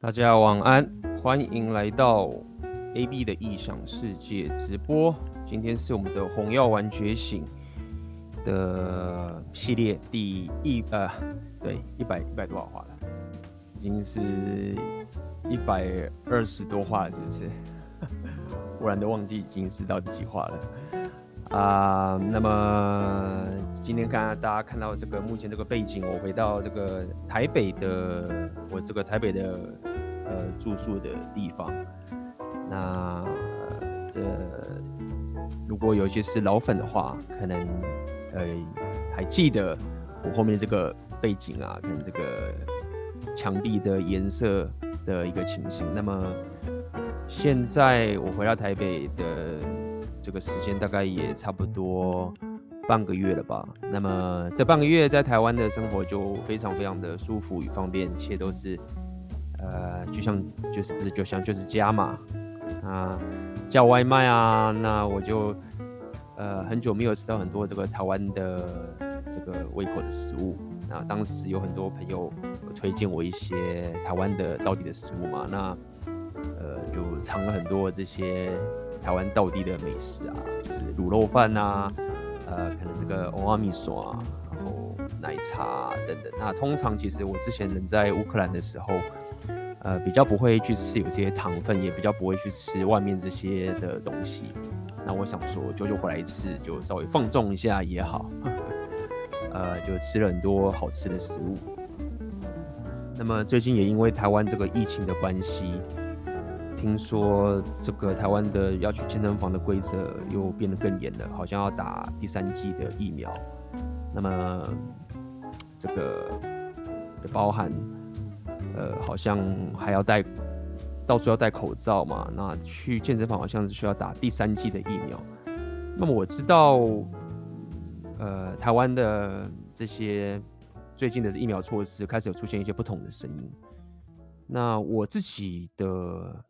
大家晚安，欢迎来到 AB 的异想世界直播。今天是我们的红药丸觉醒的系列第一呃，对，一百一百多少话了？已经是一百二十多话了，是不是？忽然都忘记已经是到第几话了啊、那么今天刚刚大家看到这个目前这个背景，我回到这个台北的，我这个台北的。呃，住宿的地方，那、这如果有些是老粉的话，可能呃还记得我后面这个背景啊，跟这个墙壁的颜色的一个情形。那么现在我回到台北的这个时间大概也差不多半个月了吧。那么这半个月在台湾的生活就非常非常的舒服与方便，一切都是。呃，就像就是不是就像就是家嘛，啊，叫外卖啊，那我就呃很久没有吃到很多这个台湾的这个胃口的食物。那当时有很多朋友推荐我一些台湾的道地的食物嘛，那呃就尝了很多这些台湾道地的美食啊，就是卤肉饭啊，呃，可能这个欧阿米索啊，然后奶茶啊等等。那通常其实我之前人在乌克兰的时候。呃，比较不会去吃有些糖分，也比较不会去吃外面这些的东西。那我想说，久久回来一次，就稍微放纵一下也好。呃，就吃了很多好吃的食物。那么最近也因为台湾这个疫情的关系，听说这个台湾的要去健身房的规则又变得更严了，好像要打第三剂的疫苗。那么这个包含。呃，好像还要戴，到处要戴口罩嘛。那去健身房好像是需要打第三剂的疫苗。那么我知道，呃，台湾的这些最近的疫苗措施开始有出现一些不同的声音。那我自己的，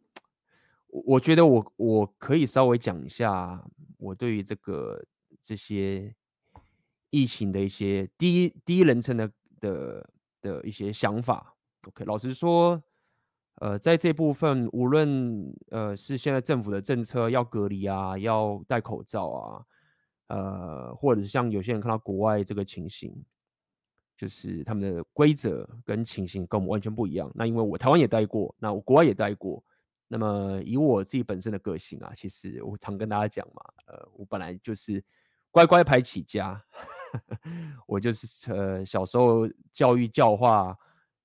我觉得我我可以稍微讲一下我对于这个这些疫情的一些第一第一人称的的的一些想法。OK，老实说，呃，在这部分，无论呃是现在政府的政策要隔离啊，要戴口罩啊，呃，或者是像有些人看到国外这个情形，就是他们的规则跟情形跟我们完全不一样。那因为我台湾也待过，那我国外也待过，那么以我自己本身的个性啊，其实我常跟大家讲嘛，呃，我本来就是乖乖牌起家，我就是呃小时候教育教化。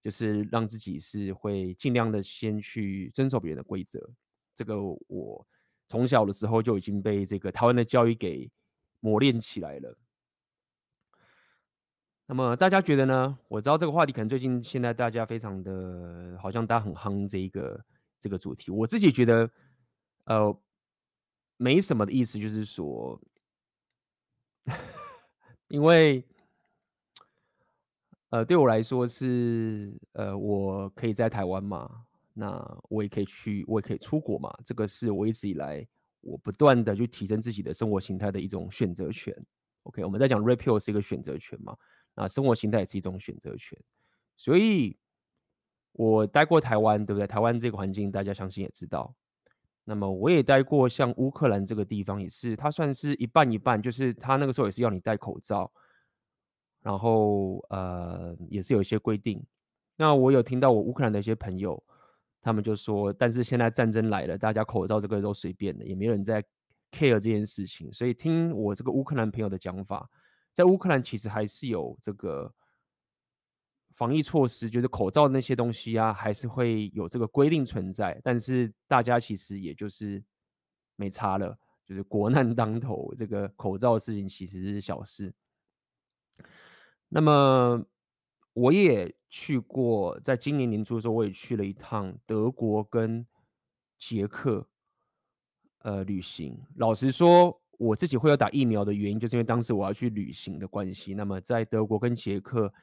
就是让自己是会尽量的先去遵守别人的规则，这个我从小的时候就已经被这个台湾的教育给磨练起来了。那么大家觉得呢？我知道这个话题可能最近现在大家非常的，好像大家很夯这一个这个主题。我自己觉得，呃，没什么的意思，就是说，因为。呃，对我来说是，呃，我可以在台湾嘛，那我也可以去，我也可以出国嘛，这个是我一直以来我不断的去提升自己的生活形态的一种选择权。OK，我们在讲 Red Pill 是一个选择权嘛，那生活形态也是一种选择权，所以我待过台湾，对不对？台湾这个环境大家相信也知道。那么我也待过像乌克兰这个地方，也是它算是一半一半，就是它那个时候也是要你戴口罩。然后呃也是有一些规定，那我有听到我乌克兰的一些朋友，他们就说，但是现在战争来了，大家口罩这个都随便的，也没有人在 care 这件事情。所以听我这个乌克兰朋友的讲法，在乌克兰其实还是有这个防疫措施，就是口罩那些东西啊，还是会有这个规定存在。但是大家其实也就是没差了，就是国难当头，这个口罩的事情其实是小事。那么我也去过，在今年年初的时候，我也去了一趟德国跟捷克，呃，旅行。老实说，我自己会要打疫苗的原因，就是因为当时我要去旅行的关系。那么在德国跟捷克，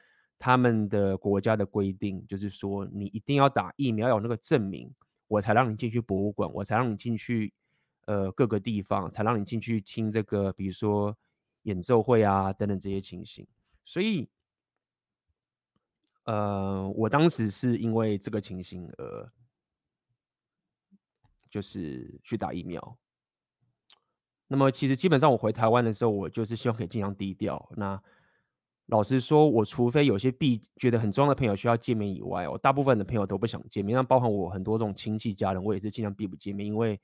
他们的国家的规定就是说，你一定要打疫苗，有那个证明，我才让你进去博物馆，我才让你进去，呃，各个地方，才让你进去听这个，比如说演奏会啊等等这些情形。所以，呃，我当时是因为这个情形而就是去打疫苗。那么其实基本上我回台湾的时候，我就是希望可以尽量低调。那老实说，我除非有些必觉得很重要的朋友需要见面以外，我大部分的朋友都不想见面。那包含我很多这种亲戚家人，我也是尽量避不见面，因为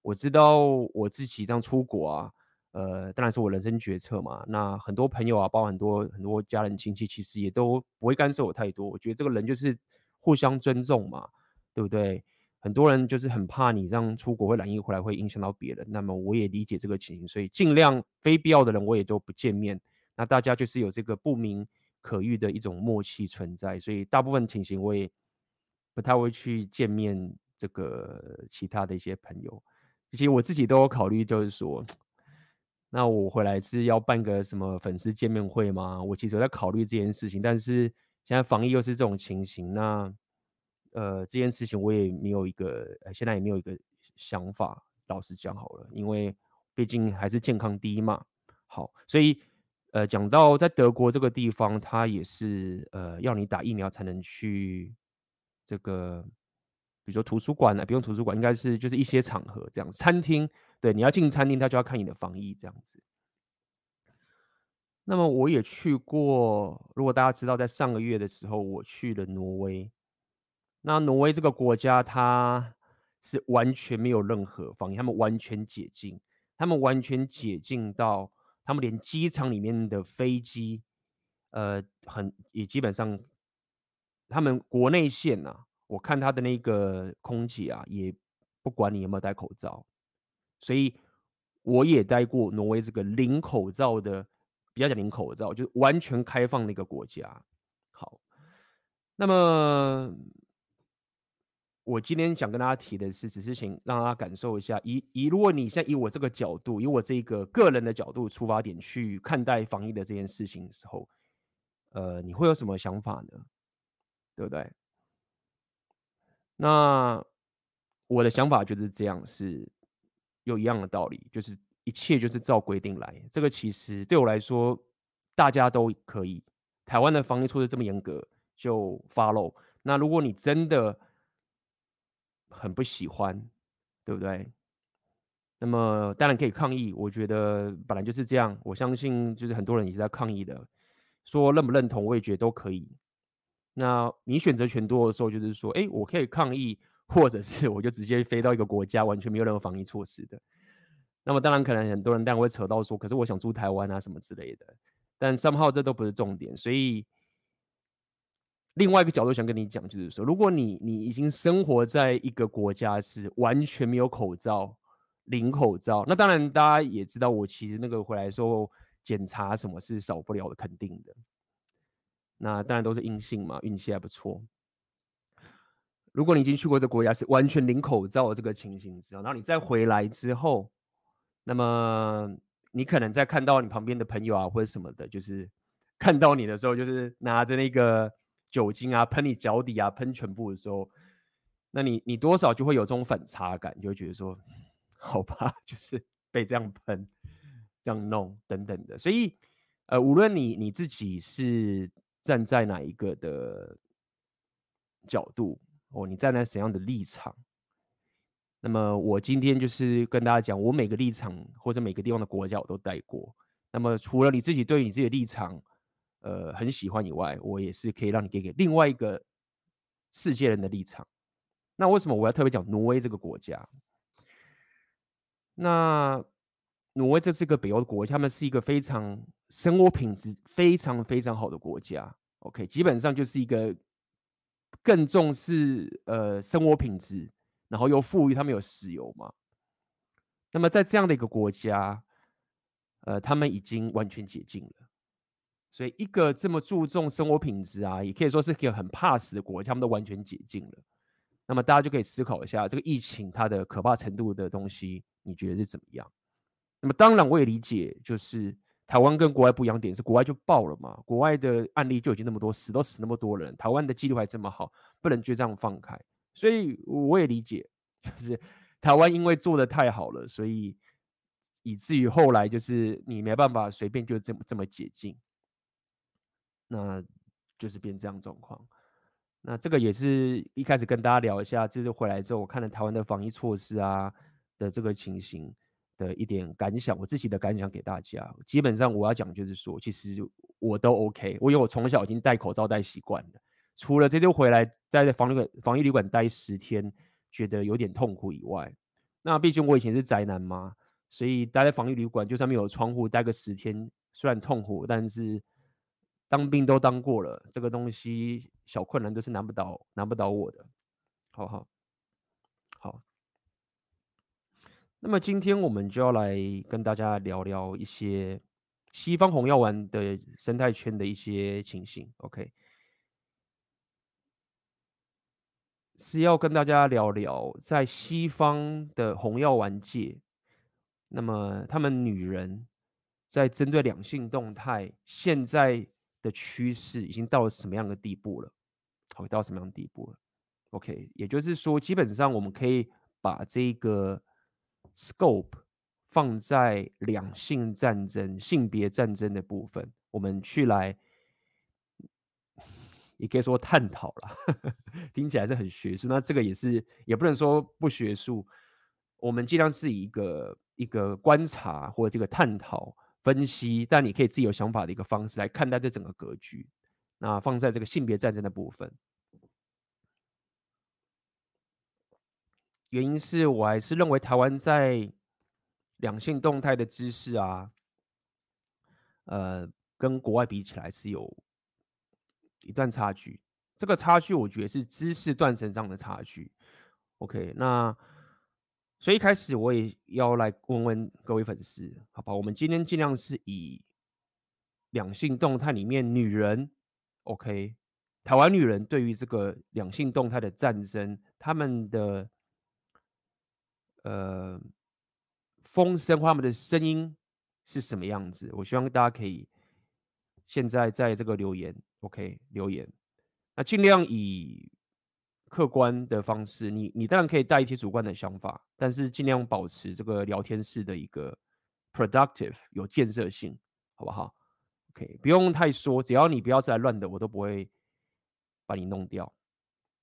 我知道我自己这样出国啊，呃，当然是我人生决策嘛。那很多朋友啊，包含很多很多家人亲戚，其实也都不会干涉我太多。我觉得这个人就是互相尊重嘛，对不对？很多人就是很怕你这样出国会染疫回来会影响到别人。那么我也理解这个情形，所以尽量非必要的人我也都不见面。那大家就是有这个不明可喻的一种默契存在，所以大部分情形我也不太会去见面。这个其他的一些朋友，其实我自己都有考虑，就是说，那我回来是要办个什么粉丝见面会吗？我其实有在考虑这件事情，但是现在防疫又是这种情形，那呃这件事情我也没有一个，现在也没有一个想法。老实讲好了，因为毕竟还是健康第一嘛。好，所以。呃，讲到在德国这个地方，它也是呃要你打疫苗才能去这个，比如说图书馆啊，不用图书馆，应该是就是一些场合这样。餐厅，对，你要进餐厅，他就要看你的防疫这样子。那么我也去过，如果大家知道，在上个月的时候，我去了挪威。那挪威这个国家，它是完全没有任何防疫，他们完全解禁，他们完全解禁到。他们连机场里面的飞机，呃，很也基本上，他们国内线呐、我看他的那个空姐啊，也不管你有没有戴口罩，所以我也待过挪威这个零口罩的，比较讲零口罩，就是完全开放的一个国家。好，那么。我今天想跟大家提的是，只是想让大家感受一下，以以如果你现在以我这个角度，以我这个个人的角度出发点去看待防疫的这件事情的时候，呃，你会有什么想法呢？对不对？那我的想法就是这样，是有一样的道理，就是一切就是照规定来。这个其实对我来说，大家都可以。台湾的防疫措施这么严格，就 follow。那如果你真的很不喜欢，对不对？那么当然可以抗议，我觉得本来就是这样。我相信就是很多人也是在抗议的，说认不认同，我也觉得都可以。那你选择权多的时候，就是说，哎，我可以抗议，或者是我就直接飞到一个国家，完全没有任何防疫措施的。那么当然可能很多人当然会扯到说，可是我想住台湾啊什么之类的。但 somehow 这都不是重点，所以。另外一个角度想跟你讲，就是说，如果你你已经生活在一个国家是完全没有口罩、零口罩，那当然大家也知道，我其实那个回来的时候检查什么是少不了的，肯定的。那当然都是阴性嘛，运气还不错。如果你已经去过这个国家是完全零口罩的这个情形之后，然后你再回来之后，那么你可能在看到你旁边的朋友啊或者什么的，就是看到你的时候，就是拿着那个。酒精啊，喷你脚底啊，喷全部的时候，那你你多少就会有这种反差感，就会觉得说，好吧，就是被这样喷、这样弄等等的。所以，呃，无论你你自己是站在哪一个的角度，哦，你站在怎样的立场，那么我今天就是跟大家讲，我每个立场或者每个地方的国家我都带过。那么，除了你自己对你自己的立场，呃，很喜欢以外，我也是可以让你给给另外一个世界人的立场。那为什么我要特别讲挪威这个国家？那挪威这是个北欧的国家，他们是一个非常生活品质非常非常好的国家。OK，基本上就是一个更重视呃生活品质，然后又富裕，他们有石油嘛。那么在这样的一个国家，呃，他们已经完全解禁了。所以，一个这么注重生活品质啊，也可以说是一个很怕死的国家，他们都完全解禁了。那么，大家就可以思考一下，这个疫情它的可怕程度的东西，你觉得是怎么样？那么，当然我也理解，就是台湾跟国外不一样点是，国外就爆了嘛，国外的案例就已经那么多，死都死那么多人，台湾的记录还这么好，不能就这样放开。所以，我也理解，就是台湾因为做的太好了，所以以至于后来就是你没办法随便就这么这么解禁。那就是变这样状况。那这个也是一开始跟大家聊一下，这次回来之后我看了台湾的防疫措施啊的这个情形的一点感想，我自己的感想给大家。基本上我要讲就是说，其实我都 OK，我因为我从小已经戴口罩戴习惯了，除了这周回来在防疫防疫旅馆待十天，觉得有点痛苦以外，那毕竟我以前是宅男嘛，所以待在防疫旅馆就算没有窗户待个十天，虽然痛苦，但是。当兵都当过了，这个东西小困难都是难不倒难不倒我的，好好好。那么今天我们就要来跟大家聊聊一些西方红药丸的生态圈的一些情形，OK？是要跟大家聊聊在西方的红药丸界，那么他们女人在针对两性动态现在。的趋势已经到了什么样的地步了？好，到什么样的地步了？OK，也就是说，基本上我们可以把这个 scope 放在两性战争、性别战争的部分，我们去来，也可以说探讨了。听起来是很学术，那这个也是，也不能说不学术。我们尽量是以一个一个观察或者这个探讨。分析，但你可以自己有想法的一个方式来看待这整个格局。那放在这个性别战争的部分，原因是我还是认为台湾在两性动态的知识啊，呃，跟国外比起来是有一段差距。这个差距，我觉得是知识断层上的差距。OK，那。所以一开始我也要来问问各位粉丝，好吧？我们今天尽量是以两性动态里面女人，OK，台湾女人对于这个两性动态的战争，他们的呃风声或他们的声音是什么样子？我希望大家可以现在在这个留言，OK，留言，那尽量以。客观的方式，你你当然可以带一些主观的想法，但是尽量保持这个聊天室的一个 productive 有建设性，好不好？OK，不用太说，只要你不要是来乱的，我都不会把你弄掉。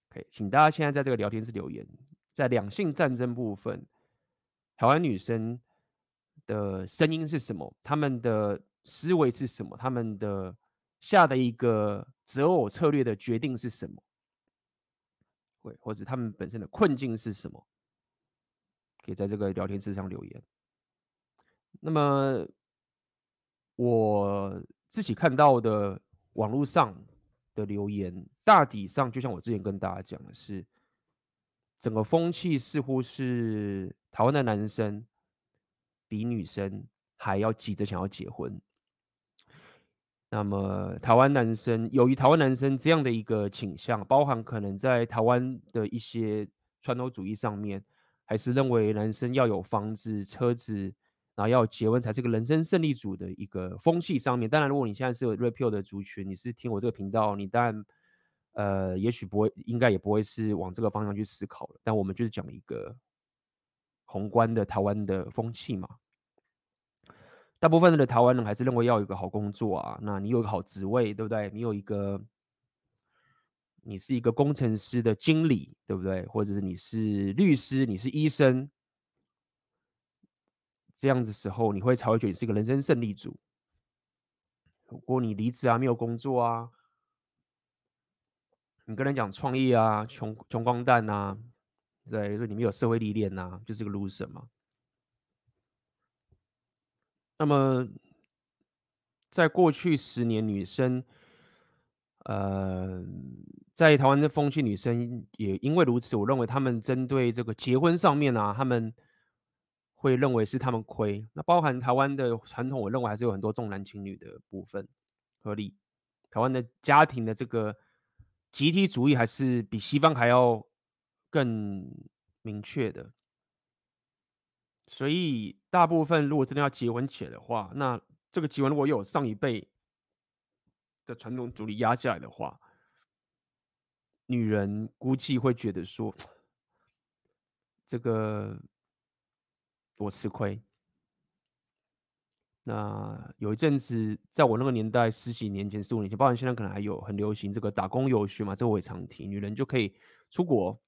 OK，请大家现在在这个聊天室留言，在两性战争部分，台湾女生的声音是什么？他们的思维是什么？他们的下的一个择偶策略的决定是什么？对，或者他们本身的困境是什么？可以在这个聊天室上留言。那么我自己看到的网络上的留言，大体上就像我之前跟大家讲的是，整个风气似乎是台湾的男生比女生还要急着想要结婚。那么，台湾男生由于台湾男生这样的一个倾向，包含可能在台湾的一些传统主义上面，还是认为男生要有房子、车子，然后要结婚才是个人生胜利组的一个风气上面。当然，如果你现在是有 rap 的族群，你是听我这个频道，你当然呃，也许不会，应该也不会是往这个方向去思考了。但我们就是讲一个宏观的台湾的风气嘛。大部分的台湾人还是认为要有一个好工作啊，那你有一个好职位，对不对？你有一个，你是一个工程师的经理，对不对？或者是你是律师，你是医生，这样子时候你会才会觉得你是一个人生胜利组。如果你离职啊，没有工作啊，你跟人讲创业啊，穷穷光蛋啊，对，说你没有社会历练啊，就是个 loser 嘛。那么，在过去十年，女生，呃，在台湾的风气，女生也因为如此，我认为他们针对这个结婚上面啊，他们会认为是他们亏。那包含台湾的传统，我认为还是有很多重男轻女的部分，合理。台湾的家庭的这个集体主义，还是比西方还要更明确的。所以，大部分如果真的要结婚起来的话，那这个结婚如果有上一辈的传统主义压下来的话，女人估计会觉得说，这个我吃亏。那有一阵子，在我那个年代，十几年前、十五年前，包括现在可能还有很流行这个打工游学嘛，这个我也常提，女人就可以出国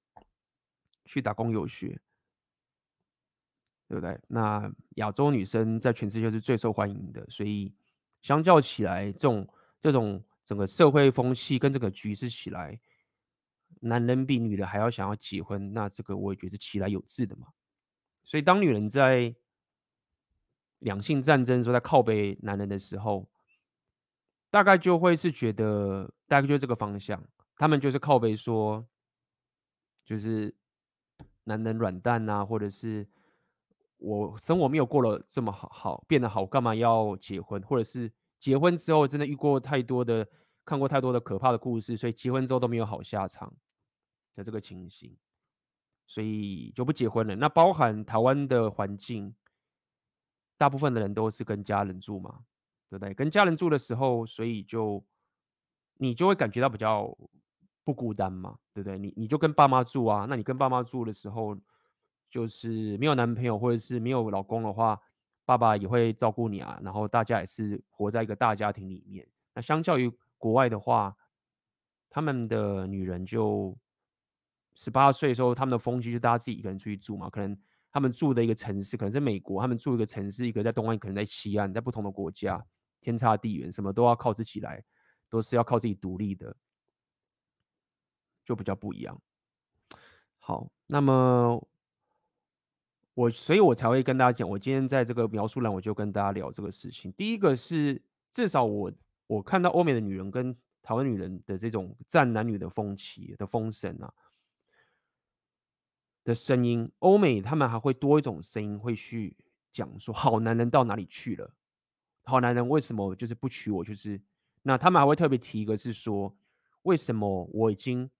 去打工游学，对不对？那亚洲女生在全世界是最受欢迎的，所以相较起来，这种这种整个社会风气跟这个局势起来，男人比女人还要想要结婚，那这个我也觉得是其来有自的嘛。所以当女人在两性战争时候在靠背男人的时候，大概就会是觉得大概就是这个方向，他们就是靠背说，就是男人软蛋啊，或者是我生活没有过了这么好好变得好，干嘛要结婚？或者是结婚之后真的遇过太多的看过太多的可怕的故事，所以结婚之后都没有好下场的这个情形，所以就不结婚了。那包含台湾的环境。大部分的人都是跟家人住嘛，对不对？跟家人住的时候，所以就你就会感觉到比较不孤单嘛，对不对？你你就跟爸妈住啊，那你跟爸妈住的时候，就是没有男朋友或者是没有老公的话，爸爸也会照顾你啊，然后大家也是活在一个大家庭里面。那相较于国外的话，他们的女人就十八岁的时候，他们的风气就大家自己一个人出去住嘛，可能。他们住的一个城市可能是美国，他们住一个城市，一个在东岸，可能在西岸，在不同的国家，天差地远，什么都要靠自己来，都是要靠自己独立的，就比较不一样。好，那么我，所以我才会跟大家讲，我今天在这个描述栏，我就跟大家聊这个事情。第一个是，至少我我看到欧美的女人跟台湾女人的这种战男女的风气的风声啊。的声音，欧美他们还会多一种声音，会去讲说好男人到哪里去了？好男人为什么就是不娶我？就是那他们还会特别提一个，是说为什么我已经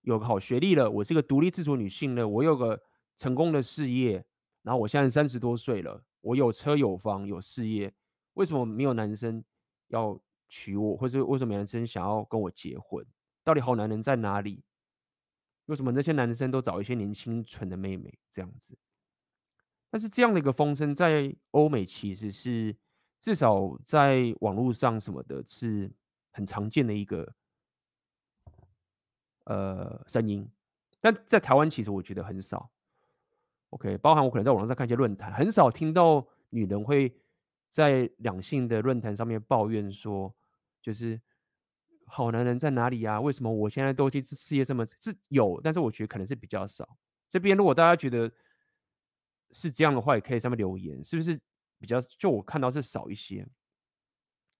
有个好学历了，我是个独立自主女性了，我有个成功的事业，然后我现在三十多岁了，我有车有房有事业，为什么没有男生要娶我，或者为什么男生想要跟我结婚？到底好男人在哪里？为什么那些男生都找一些年轻纯的妹妹这样子？但是这样的一个风声在欧美其实是至少在网络上什么的，是很常见的一个呃声音。但在台湾其实我觉得很少。OK，包含我可能在网络上看一些论坛，很少听到女人会在两性的论坛上面抱怨说，就是。好男人在哪里呀、啊？为什么我现在都去事业这么是有，但是我觉得可能是比较少。这边如果大家觉得是这样的话，也可以上面留言，是不是比较？就我看到是少一些。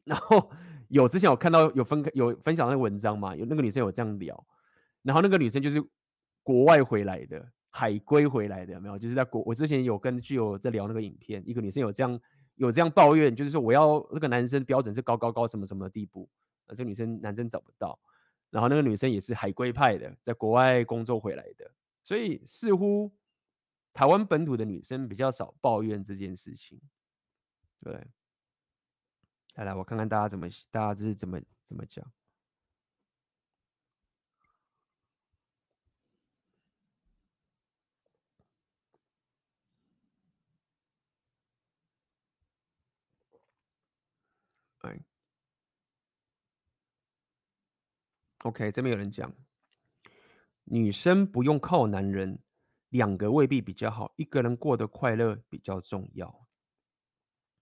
然后有之前有看到有分有分享那个文章嘛？有那个女生有这样聊，然后那个女生就是国外回来的，海归回来的，有没有？就是在国，我之前有跟具有在聊那个影片，一个女生有这样有这样抱怨，就是说我要那个男生标准是高高高什么什么的地步啊。这个女生男生找不到，然后那个女生也是海归派的，在国外工作回来的，所以似乎台湾本土的女生比较少抱怨这件事情。对，来来，我看看大家怎么，大家这是怎么怎么讲。哎。OK，这边有人讲，女生不用靠男人，两个未必比较好，一个人过得快乐比较重要。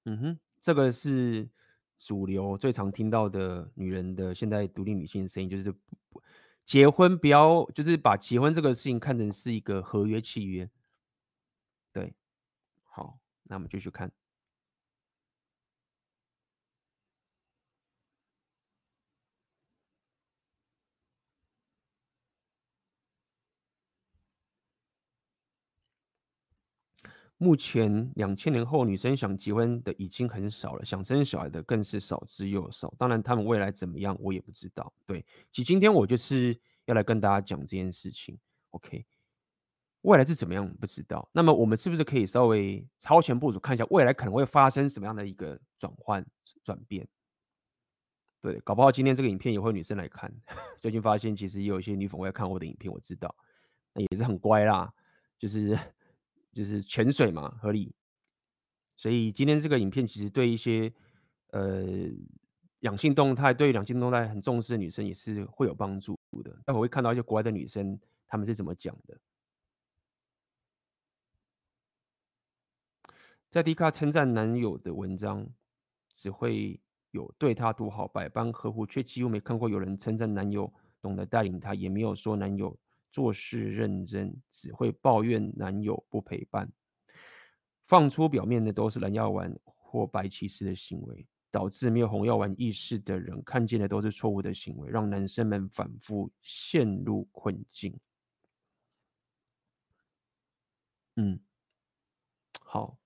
嗯哼，这个是主流最常听到的女人的现在独立女性的声音，就是结婚不要，就是把结婚这个事情看成是一个合约契约。对，好，那我们继续看。目前两千年后，女生想结婚的已经很少了，想生小孩的更是少之又少。当然，他们未来怎么样，我也不知道。对，其实今天我就是要来跟大家讲这件事情。OK，未来是怎么样，不知道。那么，我们是不是可以稍微超前部署，看一下未来可能会发生什么样的一个转换转变？对，搞不好今天这个影片也会有女生来看。最近发现，其实也有一些女粉会看我的影片，我知道，那也是很乖啦，就是。就是潜水嘛，合理。所以今天这个影片其实对一些呃两性动态、对两性动态很重视的女生也是会有帮助的。待会会看到一些国外的女生她们是怎么讲的。在迪卡称赞男友的文章，只会有对他多好、百般呵护，却几乎没看过有人称赞男友懂得带领她，也没有说男友做事认真，只会抱怨男友不陪伴。放出表面的都是蓝药丸或白骑士的行为，导致没有红药丸意识的人看见的都是错误的行为，让男生们反复陷入困境。嗯，好。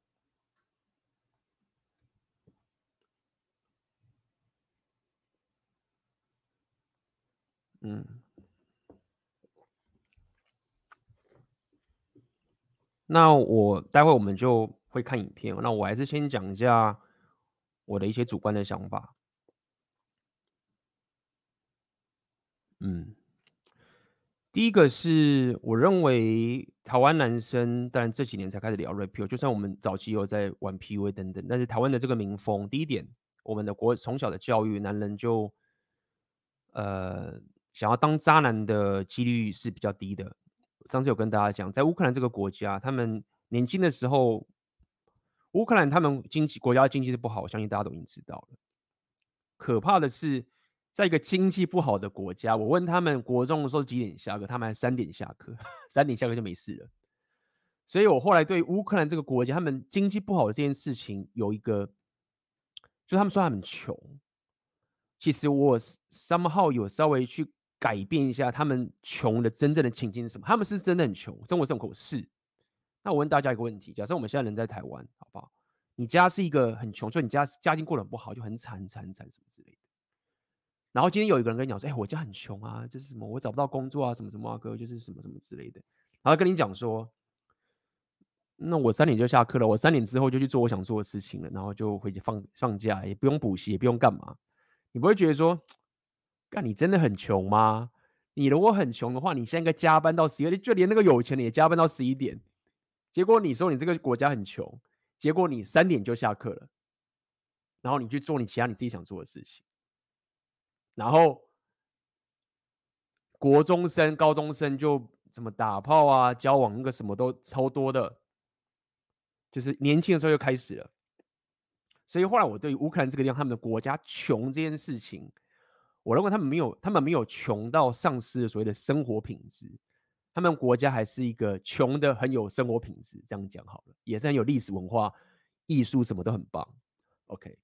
嗯，那我待会我们就会看影片。那我还是先讲一下我的一些主观的想法。嗯，第一个是我认为台湾男生，当然这几年才开始聊 rape，就算我们早期有在玩 PUA 等等，但是台湾的这个民风，第一点，我们的国从小的教育，男人就呃。想要当渣男的几率是比较低的。上次有跟大家讲，在乌克兰这个国家，他们年轻的时候，乌克兰他们经济国家经济是不好，我相信大家都已经知道了。可怕的是，在一个经济不好的国家，我问他们国中的时候几点下课，他们还三点下课，三点下课就没事了。所以我后来对乌克兰这个国家，他们经济不好的这件事情有一个，就他们说他们穷，其实我 somehow 有稍微去。改变一下他们穷的真正的情境是什么？他们是真的很穷，生活是很苦。是。那我问大家一个问题：假设我们现在人在台湾，好不好？你家是一个很穷，所以你家家境过得很不好，就很惨很惨很惨什么之类的。然后今天有一个人跟你讲说：“哎，我家很穷啊，就是什么我找不到工作啊，什么什么啊哥，就是什么什么之类的。”然后跟你讲说：“那我三点就下课了，我三点之后就去做我想做的事情了，然后就回去放放假，也不用补习，也不用干嘛。”你不会觉得说？那你真的很穷吗？你如果很穷的话，你现在应该加班到十一点，就连那个有钱的也加班到十一点。结果你说你这个国家很穷，结果你三点就下课了，然后你去做你其他你自己想做的事情。然后国中生、高中生就怎么打炮啊、交往那个什么都超多的，就是年轻的时候就开始了。所以后来我对于乌克兰这个地方，他们的国家穷这件事情。我认为他们没有，他们没有穷到丧失所谓的生活品质，他们国家还是一个穷的很有生活品质，这样讲好了，也是很有历史文化、艺术什么都很棒。OK，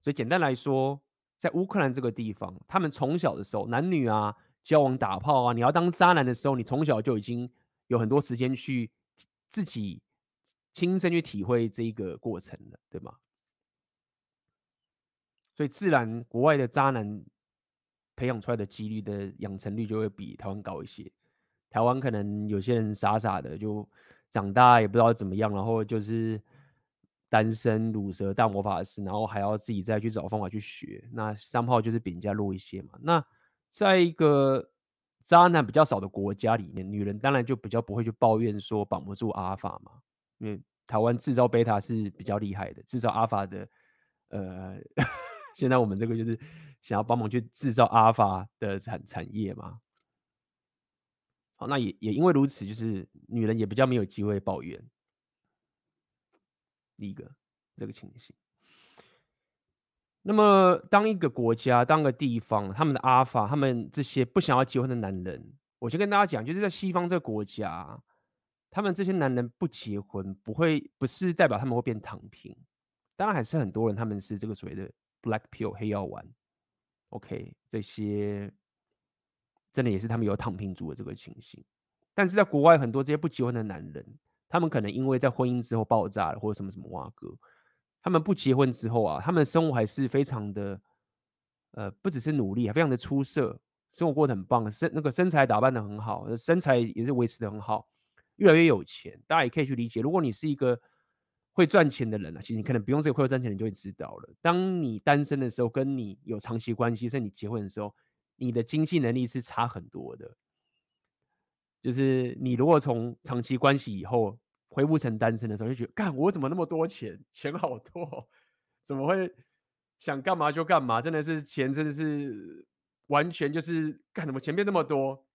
所以简单来说，在乌克兰这个地方，他们从小的时候，男女啊交往打炮啊，你要当渣男的时候，你从小就已经有很多时间去自己亲身去体会这一个过程了，对吗？所以自然，国外的渣男培养出来的几率的养成率就会比台湾高一些。台湾可能有些人傻傻的就长大也不知道怎么样，然后就是单身、乳蛇、大魔法师，然后还要自己再去找方法去学。那三炮就是比人家弱一些嘛。那在一个渣男比较少的国家里面，女人当然就比较不会去抱怨说绑不住阿尔法嘛。因为台湾制造贝塔是比较厉害的，制造阿尔法的，呃。现在我们这个就是想要帮忙去制造阿尔法的产产业嘛。好，那也也因为如此，就是女人也比较没有机会抱怨。第一个这个情形。那么，当一个国家、当个地方，他们的阿尔法，他们这些不想要结婚的男人，我先跟大家讲，就是在西方这个国家，他们这些男人不结婚，不会不是代表他们会变躺平。当然，还是很多人他们是这个所谓的。Black pill 黑药丸，OK，这些真的也是他们有躺平族的这个情形。但是在国外，很多这些不结婚的男人，他们可能因为在婚姻之后爆炸了，或者什么什么哇哥，他们不结婚之后啊，他们的生活还是非常的，呃，不只是努力，还非常的出色，生活过得很棒，身那个身材打扮得很好，身材也是维持得很好，越来越有钱。大家也可以去理解，如果你是一个。会赚钱的人啊，其实你可能不用这个会赚钱，你就会知道了。当你单身的时候，跟你有长期关系，甚至你结婚的时候，你的经济能力是差很多的。就是你如果从长期关系以后恢复成单身的时候，就觉得，干，我怎么那么多钱，钱好多，怎么会想干嘛就干嘛？真的是钱，真的是完全就是干什么钱变这么多，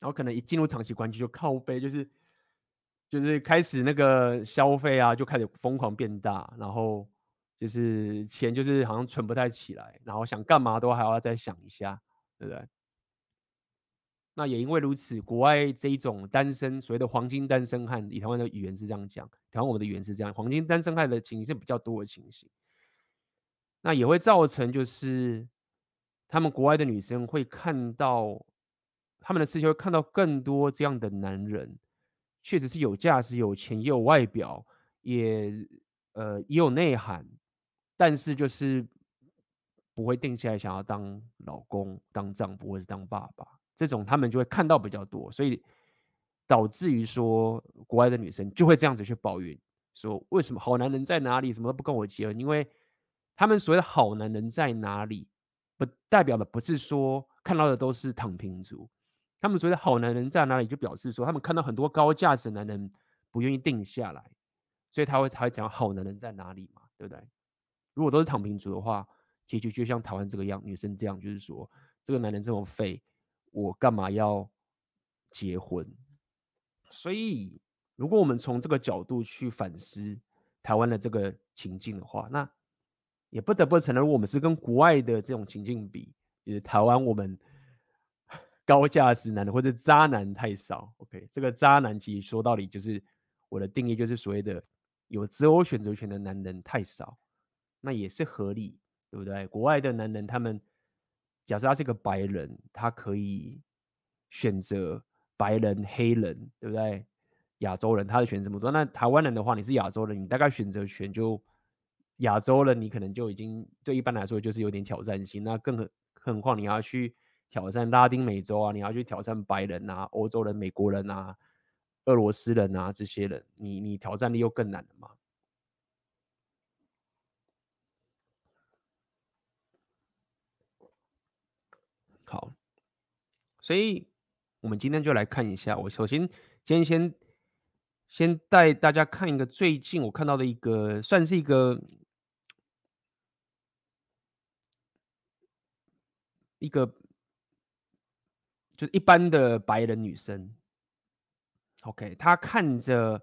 然后可能一进入长期关系就靠背，就是就是开始那个消费啊，就开始疯狂变大，然后就是钱就是好像存不太起来，然后想干嘛都还要再想一下，对不对？那也因为如此，国外这一种单身，所谓的黄金单身汉，以台湾的语言是这样讲，台湾我们的语言是这样，黄金单身汉的情形是比较多的情形。那也会造成就是，他们国外的女生会看到，他们的世界会看到更多这样的男人，确实是有价值、有钱、也有外表，也呃也有内涵，但是就是不会定下来想要当老公、当丈夫或者当爸爸。这种他们就会看到比较多，所以导致于说，国外的女生就会这样子去抱怨，说为什么好男人在哪里，什么都不跟我结婚？因为他们所谓的好男人在哪里，不代表的不是说看到的都是躺平族，他们所谓的好男人在哪里，就表示说他们看到很多高价值男人不愿意定下来，所以他会才会讲好男人在哪里嘛，对不对？如果都是躺平族的话，结局就像台湾这个样，女生这样，就是说这个男人这么废。我干嘛要结婚？所以，如果我们从这个角度去反思台湾的这个情境的话，那也不得不承认，我们是跟国外的这种情境比，就是台湾我们高价值男的或者渣男太少。OK，这个渣男其实说到底就是我的定义，就是所谓的有择偶选择权的男人太少，那也是合理，对不对？国外的男人他们。假设他是个白人，他可以选择白人、黑人，对不对？亚洲人，他的选择这么多。那台湾人的话，你是亚洲人，你大概选择权就亚洲人，你可能就已经对一般来说就是有点挑战性。那更何何况你要去挑战拉丁美洲啊，你要去挑战白人啊、欧洲人、美国人啊、俄罗斯人啊这些人，你你挑战力又更难了嘛。好，所以我们今天就来看一下。我首先今天先先带大家看一个最近我看到的一个，算是一个一个就是一般的白人女生。OK，她看着，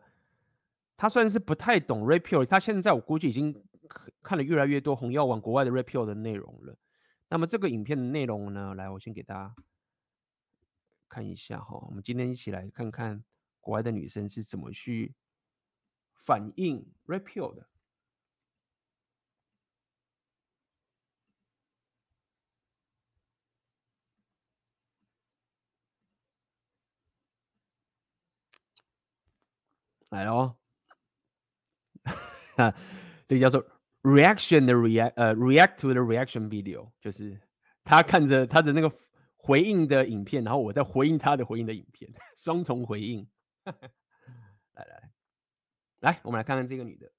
她算是不太懂 Red Pill，她现在我估计已经看了越来越多红药丸国外的 Red Pill 的内容了。那么这个影片的内容呢，来，我先给大家看一下哈。我们今天一起来看看国外的女生是怎么去反应 Red Pill 的。来喽，啊，这个叫做。Reaction 的 react 呃、react to the reaction video 就是他看着他的那个回应的影片，然后我在回应他的回应的影片，双重回应。来来来，来我们来看看这个女的，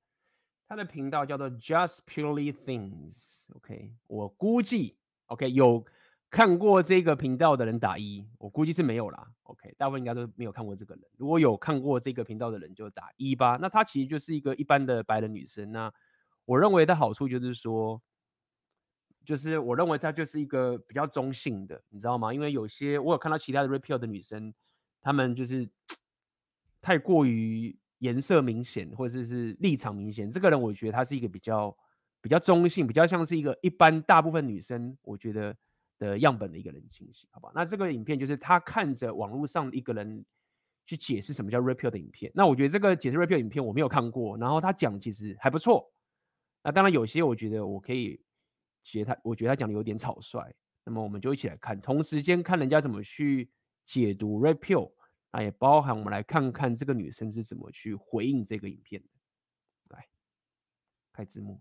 她的频道叫做 Just Purely Things。OK，我估计 OK 有看过这个频道的人打一，我估计是没有啦。OK，大部分应该都没有看过这个人。如果有看过这个频道的人就打一吧。那她其实就是一个一般的白人女生那。我认为的好处就是说，就是我认为她就是一个比较中性的，你知道吗？因为有些我有看到其他的 Red Pill 的女生，她们就是 太过于颜色明显，或者是立场明显。这个人我觉得她是一个比较比较中性，比较像是一个一般大部分女生我觉得的样本的一个人情形，好吧？那这个影片就是他看着网络上一个人去解释什么叫 Red Pill 的影片。那我觉得这个解释 Red Pill 影片我没有看过，然后他讲其实还不错。那当然，有些我觉得我可以觉得他，我觉得他讲的有点草率。那么我们就一起来看，同时间看人家怎么去解读 Red Pill，那也包含我们来看看这个女生是怎么去回应这个影片的。来，开字幕。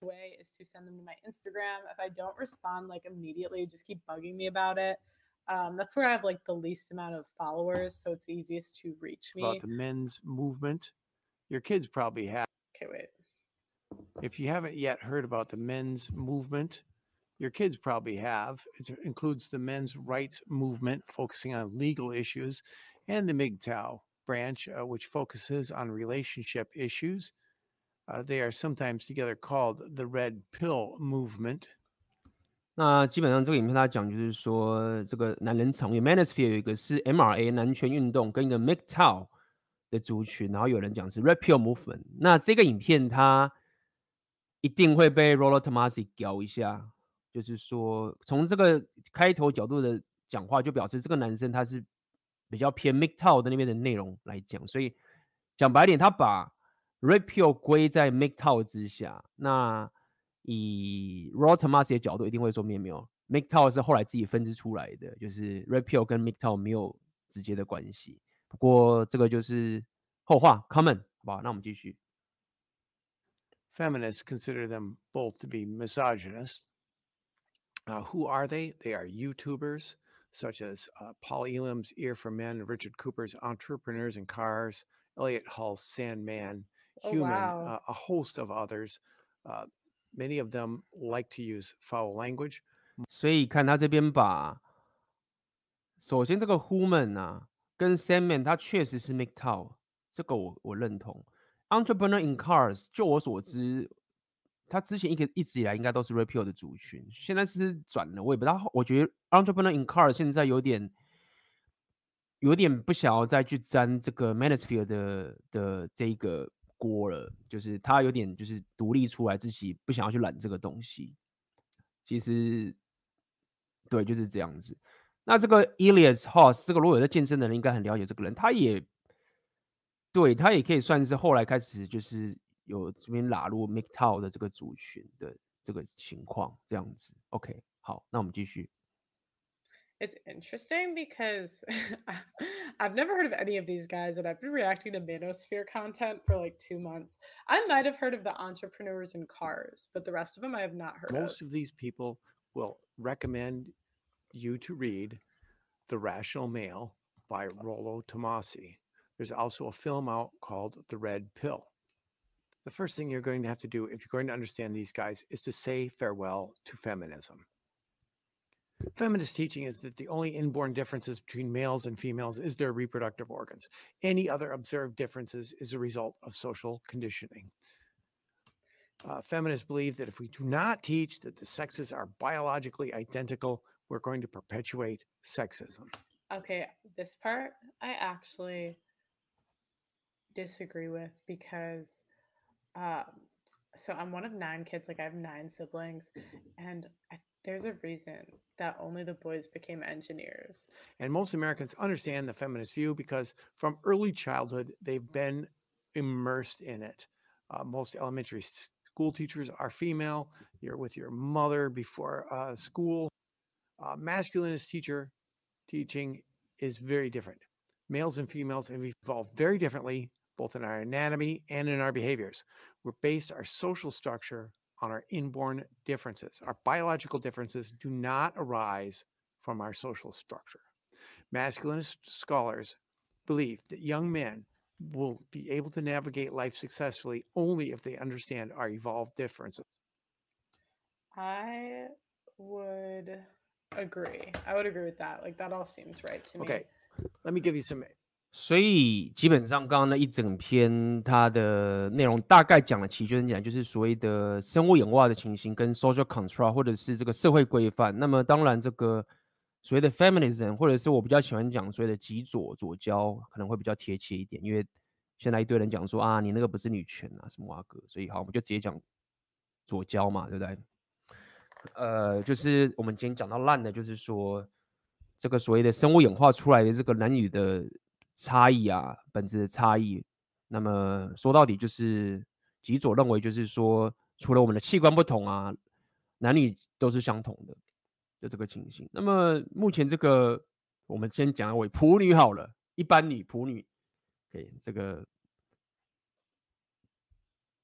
Way is to send them to my Instagram. If I don't respond like immediately, just keep bugging me about it. Um, that's where I have like the least amount of followers, so it's easiest to reach me. About the men's movement. Your kids probably have. Okay, wait. If you haven't yet heard about the men's movement, your kids probably have. It includes the men's rights movement, focusing on legal issues, and the MGTOW branch, uh, which focuses on relationship issues. Uh, they are sometimes together called the Red Pill Movement. 那基本上这个影片它讲就是说，这个男人常用 Manosphere 有一个是 MRA 男权运动跟一个 MGTOW 的族群，然后有人讲是 Red Pill Movement。那这个影片它一定会被 Rollo Tomassi 搞一下，就是说从这个开头角度的讲话，就表示这个男生他是比较偏 MGTOW 的那边的内容来讲，所以讲白点，他把 Rapio 归在 MGTOW 之下，那。以 rotomaski 的角度，一定会说没有没有，MGTOW 是后来自己分支出来的，就是 Rapio 跟 MGTOW 没有直接的关系。不过这个就是后话，Common，好吧？那我们继续。Feminists consider them both to be misogynist. Uh, who are they? They are YouTubers such as uh, Paul Elam's Ear for Men, Richard Cooper's Entrepreneurs and Cars, Elliot Hall's Sandman, Human, oh, wow. uh, a host of others. Uh, Many of them like to use foul language. 所以看他这边把，首先这个 Human 啊，跟 Sandman，他确实是 MGTOW，这个我我认同。Entrepreneur in Cars，就我所知，他之前一个一直以来应该都是 Red Pill 的族群，现在是转了，我也不知道。我觉得 Entrepreneur in Cars 现在有点，有点不想要再去沾这个 Manosphere 的的这个。锅了，就是他有点就是独立出来，自己不想要去揽这个东西。其实，对，就是这样子。那这个 Elias Hoss，这个如果有在健身的人应该很了解这个人，他也对他也可以算是后来开始就是有这边拉入 MGTOW 的这个族群的这个情况，这样子。OK，好，那我们继续。It's interesting because I've never heard of any of these guys, and I've been reacting to Manosphere content for like two months. I might have heard of the entrepreneurs in cars, but the rest of them I have not heard Most of. of these people will recommend you to read The Rational Male by Rollo Tomassi. There's also a film out called The Red Pill. The first thing you're going to have to do if you're going to understand these guys is to say farewell to feminism. Feminist teaching is that the only inborn differences between males and females is their reproductive organs. Any other observed differences is a result of social conditioning. Uh, feminists believe that if we do not teach that the sexes are biologically identical, we're going to perpetuate sexism. Okay, this part I actually disagree with because um, so I'm one of nine kids, like I have nine siblings, and I there's a reason that only the boys became engineers. And most Americans understand the feminist view because from early childhood, they've been immersed in it. Uh, most elementary school teachers are female. You're with your mother before uh, school. Uh, masculinist teacher teaching is very different. Males and females have evolved very differently, both in our anatomy and in our behaviors. We're based our social structure on our inborn differences. Our biological differences do not arise from our social structure. Masculinist scholars believe that young men will be able to navigate life successfully only if they understand our evolved differences. I would agree. I would agree with that. Like that all seems right to me. Okay. Let me give you some 所以基本上，刚刚那一整篇它的内容大概讲了，其实就是讲就是所谓的生物演化的情形跟 social control，或者是这个社会规范。那么当然，这个所谓的 feminism，或者是我比较喜欢讲所谓的极左左胶，可能会比较贴切一点，因为现在一堆人讲说啊，你那个不是女权啊，什么阿哥，所以好，我们就直接讲左胶嘛，对不对？呃，就是我们今天讲到烂的，就是说这个所谓的生物演化出来的这个男女的。差异啊，本质的差异。那么说到底，就是极左认为，就是说，除了我们的器官不同啊，男女都是相同的，就这个情形。那么目前这个，我们先讲为普女好了，一般女普女，对这个，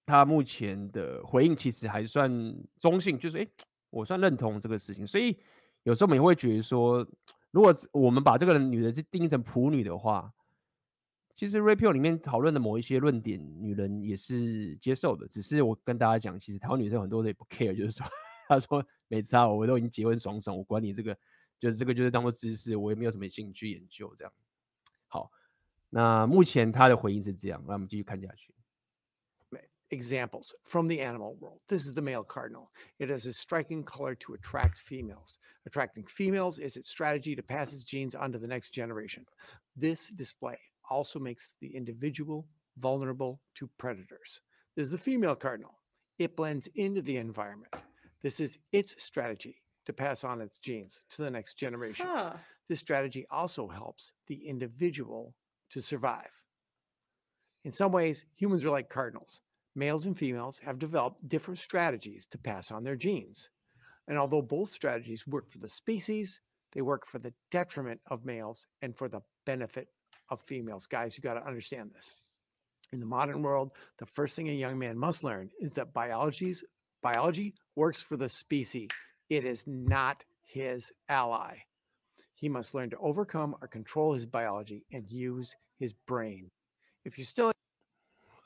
他目前的回应其实还算中性，就是诶，我算认同这个事情。所以有时候我们也会觉得说，如果我们把这个女的是定义成普女的话，其实 Rapio 里面讨论的某一些论点，女人也是接受的。只是我跟大家讲，其实台湾女生很多人也不 care，就是说，他说每次啊，我都已经结婚爽爽，我管你这个，就是这个就是当做知识，我也没有什么兴趣研究这样。好，那目前他的回应是这样，那我们继续看下去。Examples from the animal world. This is the male cardinal. It has a striking color to attract females. Attracting females is its strategy to pass its genes on to the next generation. This display also makes the individual vulnerable to predators. This is the female cardinal. It blends into the environment. This is its strategy to pass on its genes to the next generation. Huh. This strategy also helps the individual to survive. In some ways, humans are like cardinals. Males and females have developed different strategies to pass on their genes. And although both strategies work for the species, they work for the detriment of males and for the benefit of females. Guys, you got to understand this. In the modern world, the first thing a young man must learn is that biology's biology works for the species. It is not his ally. He must learn to overcome or control his biology and use his brain. If you still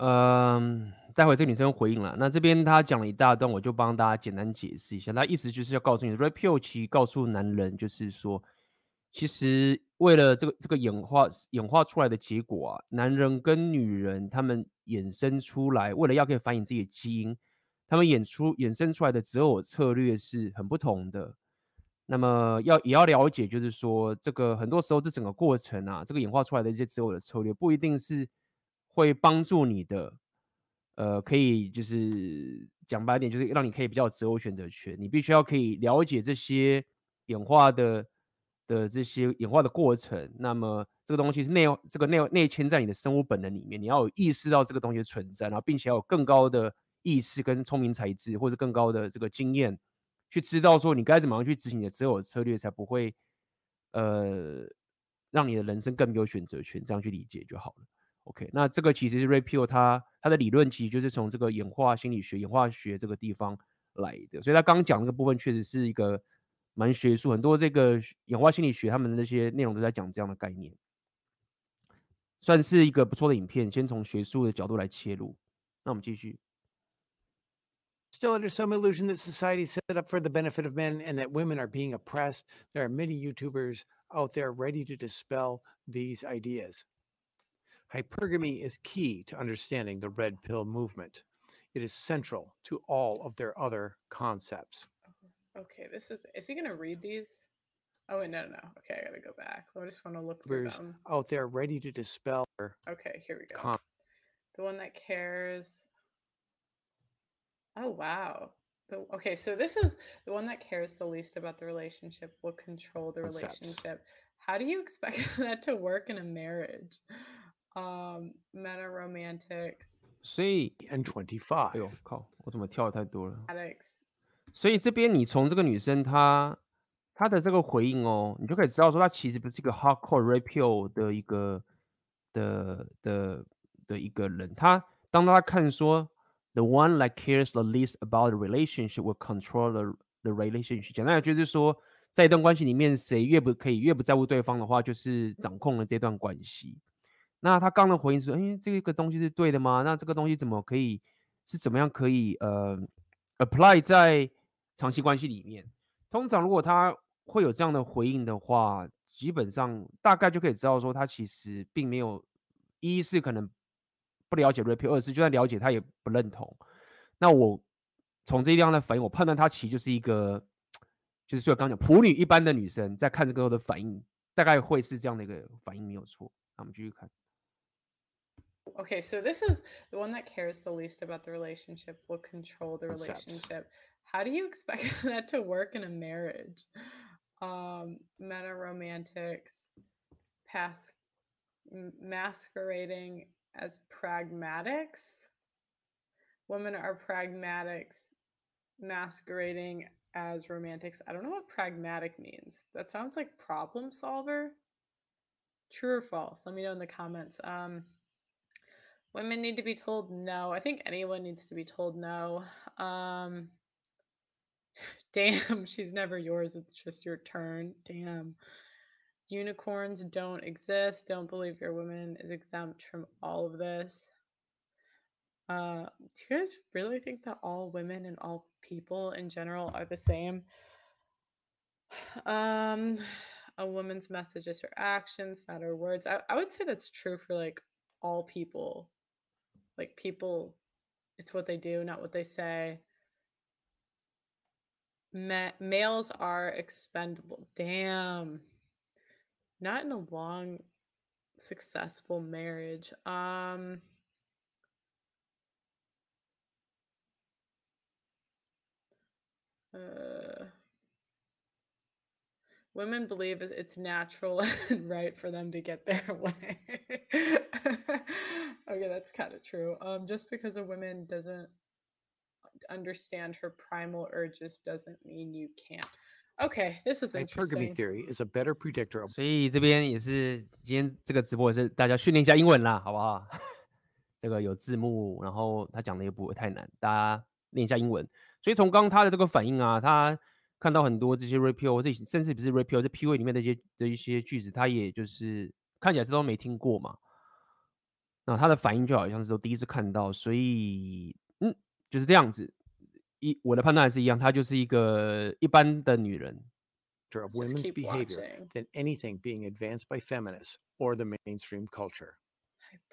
嗯，待会这个女生回应了。那这边她讲了一大段，我就帮大家简单解释一下。她意思就是要告诉你，Red Pill 其实告诉男人，就是说，其实 为了这个这个演化演化出来的结果啊，男人跟女人他们衍生出来，为了要可以繁衍自己的基因，他们演出衍生出来的择偶策略是很不同的。那么要也要了解，就是说，这个很多时候这整个过程啊，这个演化出来的一些择偶的策略，不一定是。会帮助你的，呃，可以就是讲白点，就是让你可以比较择偶选择权。你必须要可以了解这些演化的的这些演化的过程。那么这个东西是内这个内内嵌在你的生物本能里面，你要有意识到这个东西的存在，然后并且要有更高的意识跟聪明才智，或者更高的这个经验，去知道说你该怎么样去执行你的择偶策略，才不会呃让你的人生更没有选择权。这样去理解就好了。OK，那这个其实是 Red Pill 他他的理论，其实就是从这个演化心理学、演化学这个地方来的。所以他刚刚讲那个部分，确实是一个蛮学术，很多这个演化心理学他们的那些内容都在讲这样的概念，算是一个不错的影片。先从学术的角度来切入，那我们继续。Still under some illusion that society set up for the benefit of men and that women are being oppressed, there are many YouTubers out there ready to dispel these ideas. Hypergamy is key to understanding the red pill movement. It is central to all of their other concepts. Okay, this is. Is he going to read these? Oh, wait, no, no, no. Okay, I got to go back. I just want to look through There's them. out there ready to dispel. their Okay, here we go. con- The one that cares. Oh, wow. The, okay, so this is the one that cares the least about the relationship will control the Concepts. relationship. How do you expect that to work in a marriage? Um, meta romantics, 所以， and 25. 哎呦靠，我怎么跳的太多了？ addicts. 所以这边你从这个女生她她的这个回应哦，你就可以知道说她其实不是一个 hardcore red pill 的一个的的的一个人。她当她看说 the one that cares the least about the relationship will control the the relationship，简单来就是说，在一段关系里面，谁越不可以越不在乎对方的话，就是掌控了这段关系。那他刚刚的回应是，哎，这个东西是对的吗？那这个东西怎么可以是怎么样可以呃 apply 在长期关系里面？通常如果他会有这样的回应的话，基本上大概就可以知道说，他其实并没有一是可能不了解 Pill，二是就算了解他也不认同。那我从这地方的反应，我判断他其实就是一个，就是就刚讲普女一般的女生在看这个的反应，大概会是这样的一个反应，没有错。那我们继续看。Okay, so this is the one that cares the least about the relationship will control the relationship. How do you expect that to work in a marriage? Um, meta romantics, pas- masquerading as pragmatics. Women are pragmatics, masquerading as romantics. I don't know what pragmatic means. That sounds like problem solver. True or false? Let me know in the comments. Um, women need to be told no. I think anyone needs to be told no. Um, damn, she's never yours. It's just your turn. Damn. Unicorns don't exist. Don't believe your woman is exempt from all of this. Uh, do you guys really think that all women and all people in general are the same? Um, a woman's message is her actions, not her words. I, I would say that's true for like all people. Like people, it's what they do, not what they say. Ma- males are expendable. Damn. Not in a long, successful marriage. Um, uh, women believe it's natural and right for them to get their way. okay, that's kind of true. Um, just because a woman doesn't understand her primal urges doesn't mean you can't. Okay, this is Hypergamy theory is a better predictor of 所以这边也是今天这个直播也是大家训练一下英文啦，好不好？这个有字幕，然后他讲的也不会太难，大家练一下英文。所以从刚刚他的这个反应啊，他看到很多这些 rapio，这甚至不是 repeal，这 PUA 里面的一些的一些句子，他也就是看起来是都没听过嘛。那他的反应就好像是都第一次看到，所以嗯，就是这样子。一我的判断还是一样，她就是一个一般的女人。 of Just women's keep behavior watching. than anything being advanced by feminists or the mainstream culture.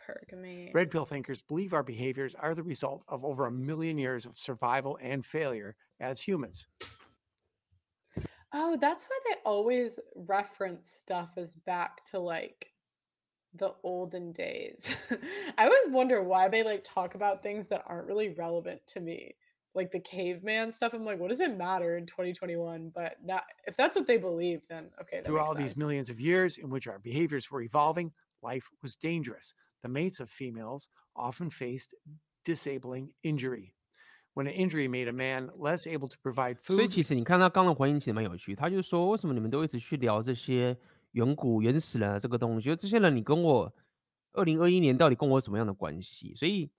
Hypergamy. Red pill thinkers believe our behaviors are the result of over a million years of survival and failure as humans. Oh, that's why they always reference stuff as back to like the olden days. I always wonder why they like talk about things that aren't really relevant to me. Like the caveman stuff. I'm like, what does it matter in 2021? But not if that's what they believe, then okay. That Through makes all these sense. millions of years in which our behaviors were evolving, life was dangerous. The mates of females often faced disabling injury. When an injury made a man less able to provide 所以 food, 其实你看他刚刚的回应其实蛮有趣，他就说为什么你们都一直去聊这些 远古原始人啊这个东西？就这些人，你跟我二零二一年到底跟我什么样的关系？所以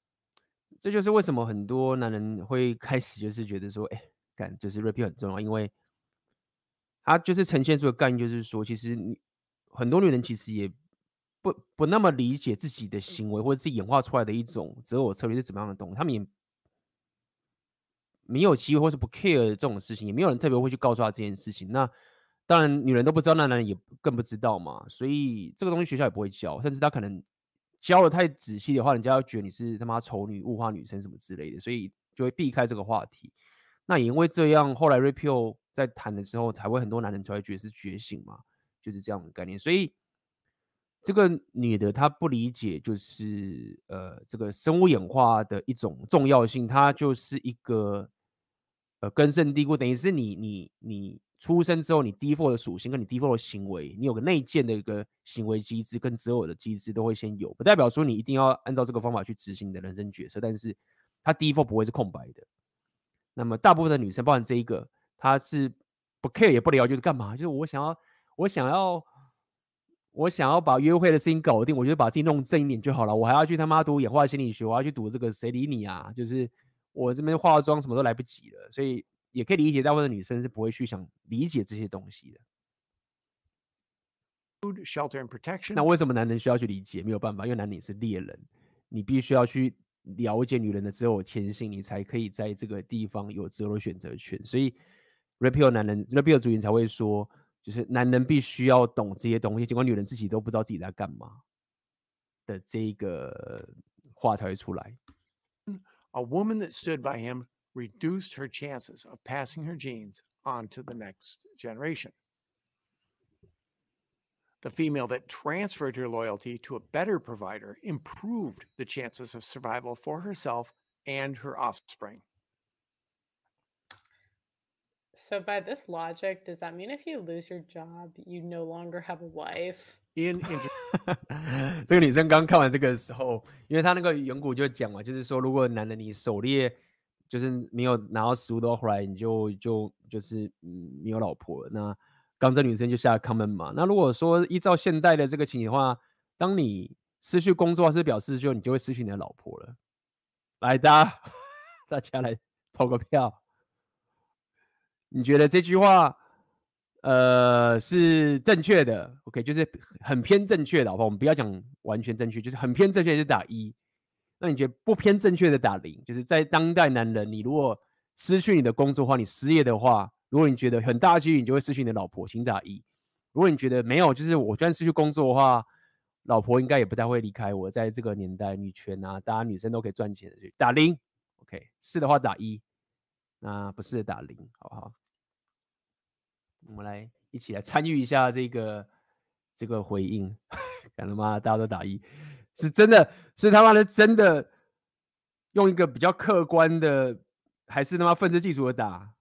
这就是为什么很多男人会 开始就是觉得说，哎，干就是 rapio 很重要，因为他就是呈现出的概念就是说，其实你很多女人其实也不不那么理解自己的行为或者是演化出来的一种择偶策略是怎么样的东西，他们也。没有机会，或是不 care 这种事情，也没有人特别会去告诉他这件事情。那当然，女人都不知道，那男人也更不知道嘛。所以这个东西学校也不会教，甚至他可能教的太仔细的话，人家要觉得你是他妈丑女、物化女生什么之类的，所以就会避开这个话题。那也因为这样，后来 Rapio 在谈的时候，才会很多男人才会觉得是觉醒嘛，就是这样的概念。所以这个女的她不理解，就是呃，这个生物演化的一种重要性，它就是一个。呃，根深蒂固，等于是你你你出生之后，你 default 的属性跟你 default 的行为，你有个内建的一个行为机制跟择偶的机制都会先有，不代表说你一定要按照这个方法去执行你的人生角色，但是它 default 不会是空白的。那么大部分的女生，包含这一个，她是不 care 也不聊，就是干嘛？就是我想要，我想要，我想要把约会的事情搞定，我就把自己弄正一点就好了，我还要去他妈读演化心理学，我要去读这个，谁理你啊？就是。我这边化妆什么都来不及了，所以也可以理解大部分的女生是不会去想理解这些东西的。food, shelter, and protection. 那为什么男人需要去理解？没有办法，因为男人是猎人，你必须要去了解女人的择偶天性，你才可以在这个地方有择偶选择权。所以，Rapio 男人，Rapio 主义才会说，就是男人必须要懂这些东西，尽管女人自己都不知道自己在干嘛的这个话才会出来。A woman that stood by him reduced her chances of passing her genes on to the next generation. The female that transferred her loyalty to a better provider improved the chances of survival for herself and her offspring. So, by this logic, does that mean if you lose your job, you no longer have a wife? In inter- 这个女生刚看完这个时候，因为她那个远古就讲嘛，就是说，如果男的你狩猎 就是没有拿到食物都回来，你就就就是嗯没有老婆了。那刚这女生就下 comment 嘛。那如果说依照现代的这个情形的话，当你失去工作，是表示就你就会失去你的老婆了。来，大 家大家来投个票，你觉得这句话？呃，是正确的，OK，就是很偏正确的，好不好？我们不要讲完全正确，就是很偏正确，就打一。那你觉得不偏正确的打零，就是在当代男人，你如果失去你的工作的话，你失业的话，如果你觉得很大几率你就会失去你的老婆，请打一。如果你觉得没有，就是我就算失去工作的话，老婆应该也不太会离开我。在这个年代，女权啊，大家女生都可以赚钱的，打零。OK，是的话打一，那不是打零，好不好？我们来一起来参与一下这个这个回应，看了吗？大家都打一，是真的是他妈的真的用一个比较客观的，还是他妈愤世嫉俗的打？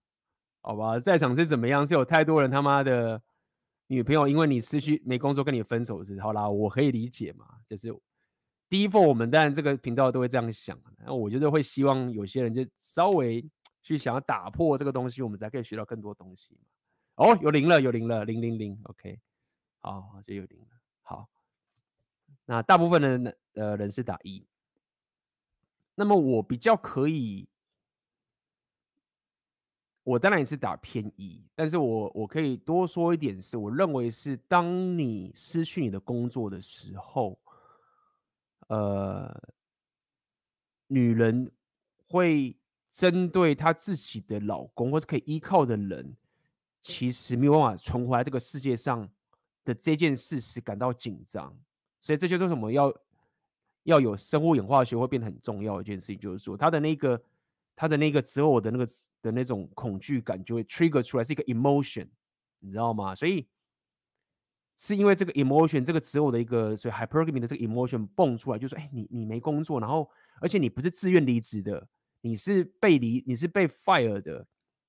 好吧，在场是怎么样？是有太多人他妈的女朋友因为你失去没工作跟你分手是？好啦，我可以理解嘛，就是第一份我们当然这个频道都会这样想，那我觉得会希望有些人就稍微去想要打破这个东西，我们才可以学到更多东西。哦，有零了，有零了，零零零，OK，好，就有零了。好，那大部分的人呃人是打一，那么我比较可以，我当然也是打偏一，但是我我可以多说一点是，我认为是当你失去你的工作的时候，呃，女人会针对她自己的老公或者可以依靠的人。其实没有办法存活在这个世界上的这件事实感到紧张，所以这就是为什么要要有生物演化学会变得很重要的一件事情，就是说他的那个他的那个择偶的那个的那种恐惧感就会 trigger 出来是一个 emotion，你知道吗？所以是因为这个 emotion 这个择偶的一个所以 hypergamy 的这个 emotion 蹦出来，就是说，哎，你你没工作，然后而且你不是自愿离职的，你是被离你是被 fire 的。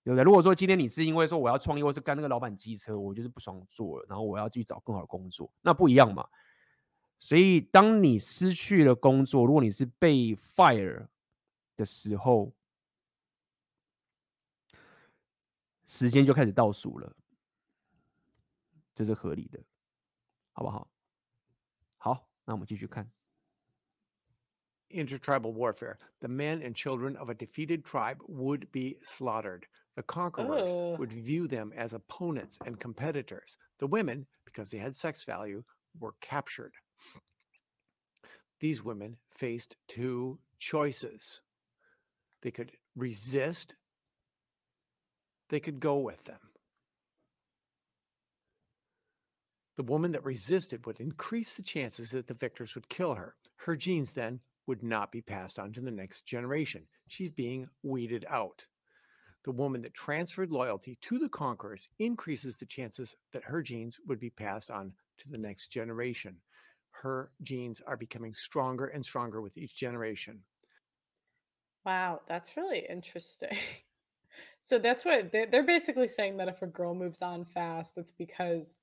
对不对？如果说今天你是因为说我要创业，或是干那个老板机车，我就是不爽做了，然后我要去找更好的工作，那不一样嘛。所以当你失去了工作，如果你是被 fire 的时候，时间就开始倒数了，这是合理的，好不好？好，那我们继续看。Intertribal warfare. The men and children of a defeated tribe would be slaughtered. The conquerors Ugh. would view them as opponents and competitors. The women, because they had sex value, were captured. These women faced two choices they could resist, they could go with them. The woman that resisted would increase the chances that the victors would kill her. Her genes then would not be passed on to the next generation. She's being weeded out. The woman that transferred loyalty to the conquerors increases the chances that her genes would be passed on to the next generation. Her genes are becoming stronger and stronger with each generation. Wow, that's really interesting. so that's what they- they're basically saying that if a girl moves on fast, it's because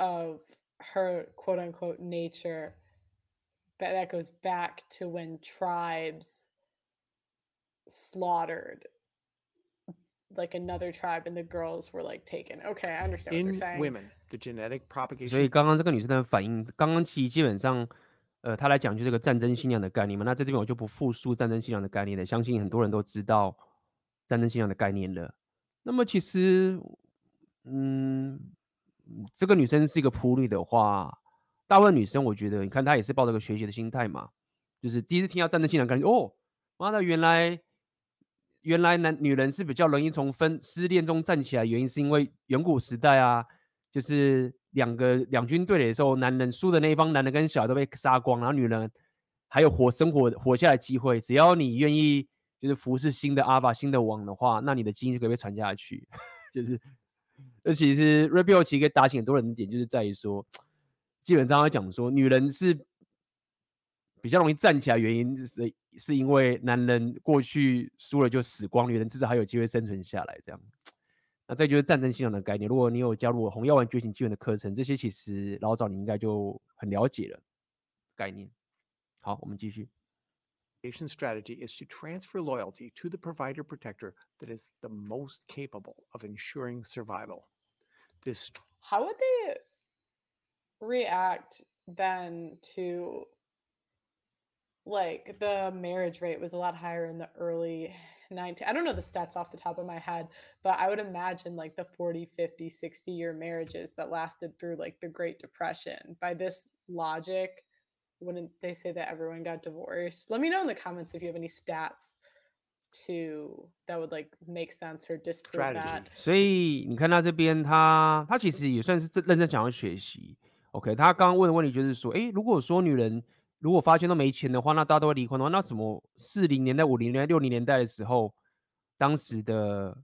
of her quote unquote nature. But that goes back to when tribes slaughtered like another tribe and the girls were like taken. Okay, I understand what they're saying. women, the genetic 所 propagation 以刚刚这个女生的反应，刚刚其实基本上，呃，她来讲就是这个战争信仰的概念嘛。那在这边我就不复述战争信仰的概念了，相信很多人都知道战争信仰的概念了。那么其实，嗯，这个女生是一个普女的话，大部分女生我觉得，你看她也是抱着个学习的心态嘛，就是第一次听到战争信仰的概念，哦，妈的，原来。原来男女人是比较容易从分失恋中站起来，原因是因为远古时代啊，就是两个两军对垒的时候，男人输的那一方，男人跟小孩都被杀光，然后女人还有活生活活下来机会。只要你愿意，就是服侍新的阿法新的王的话，那你的基因就可以被传下去。就是，而其实 Rapio 其实可以打醒很多人的点，就是在于说，基本上会讲说，女人是。比较容易站起来，原因是是因为男人过去输了就死光，女人至少还有机会生存下来。这样，那这就是战争信仰的概念。如果你有加入我红药丸觉醒纪元的课程，这些其实老早你应该就很了解了概念。好，我们继续。strategy is to transfer loyalty to the provider protector that is the most capable of ensuring survival. This How would they react then to like the marriage rate was a lot higher in the early 19 I don't know the stats off the top of my head, but I would imagine like the 40, 50, 60 year marriages that lasted through like the Great Depression. By this logic, wouldn't they say that everyone got divorced? Let me know in the comments if you have any stats to that would like make sense or disprove Strategy. that. 所以你看他这边，他他其实也算是认认真想要学习。OK，他刚刚问的问题就是说，诶，如果说女人 如果发现都没钱的话，那大家都会离婚的话，那什么四零年代、五零年代、六零年代的时候，当时的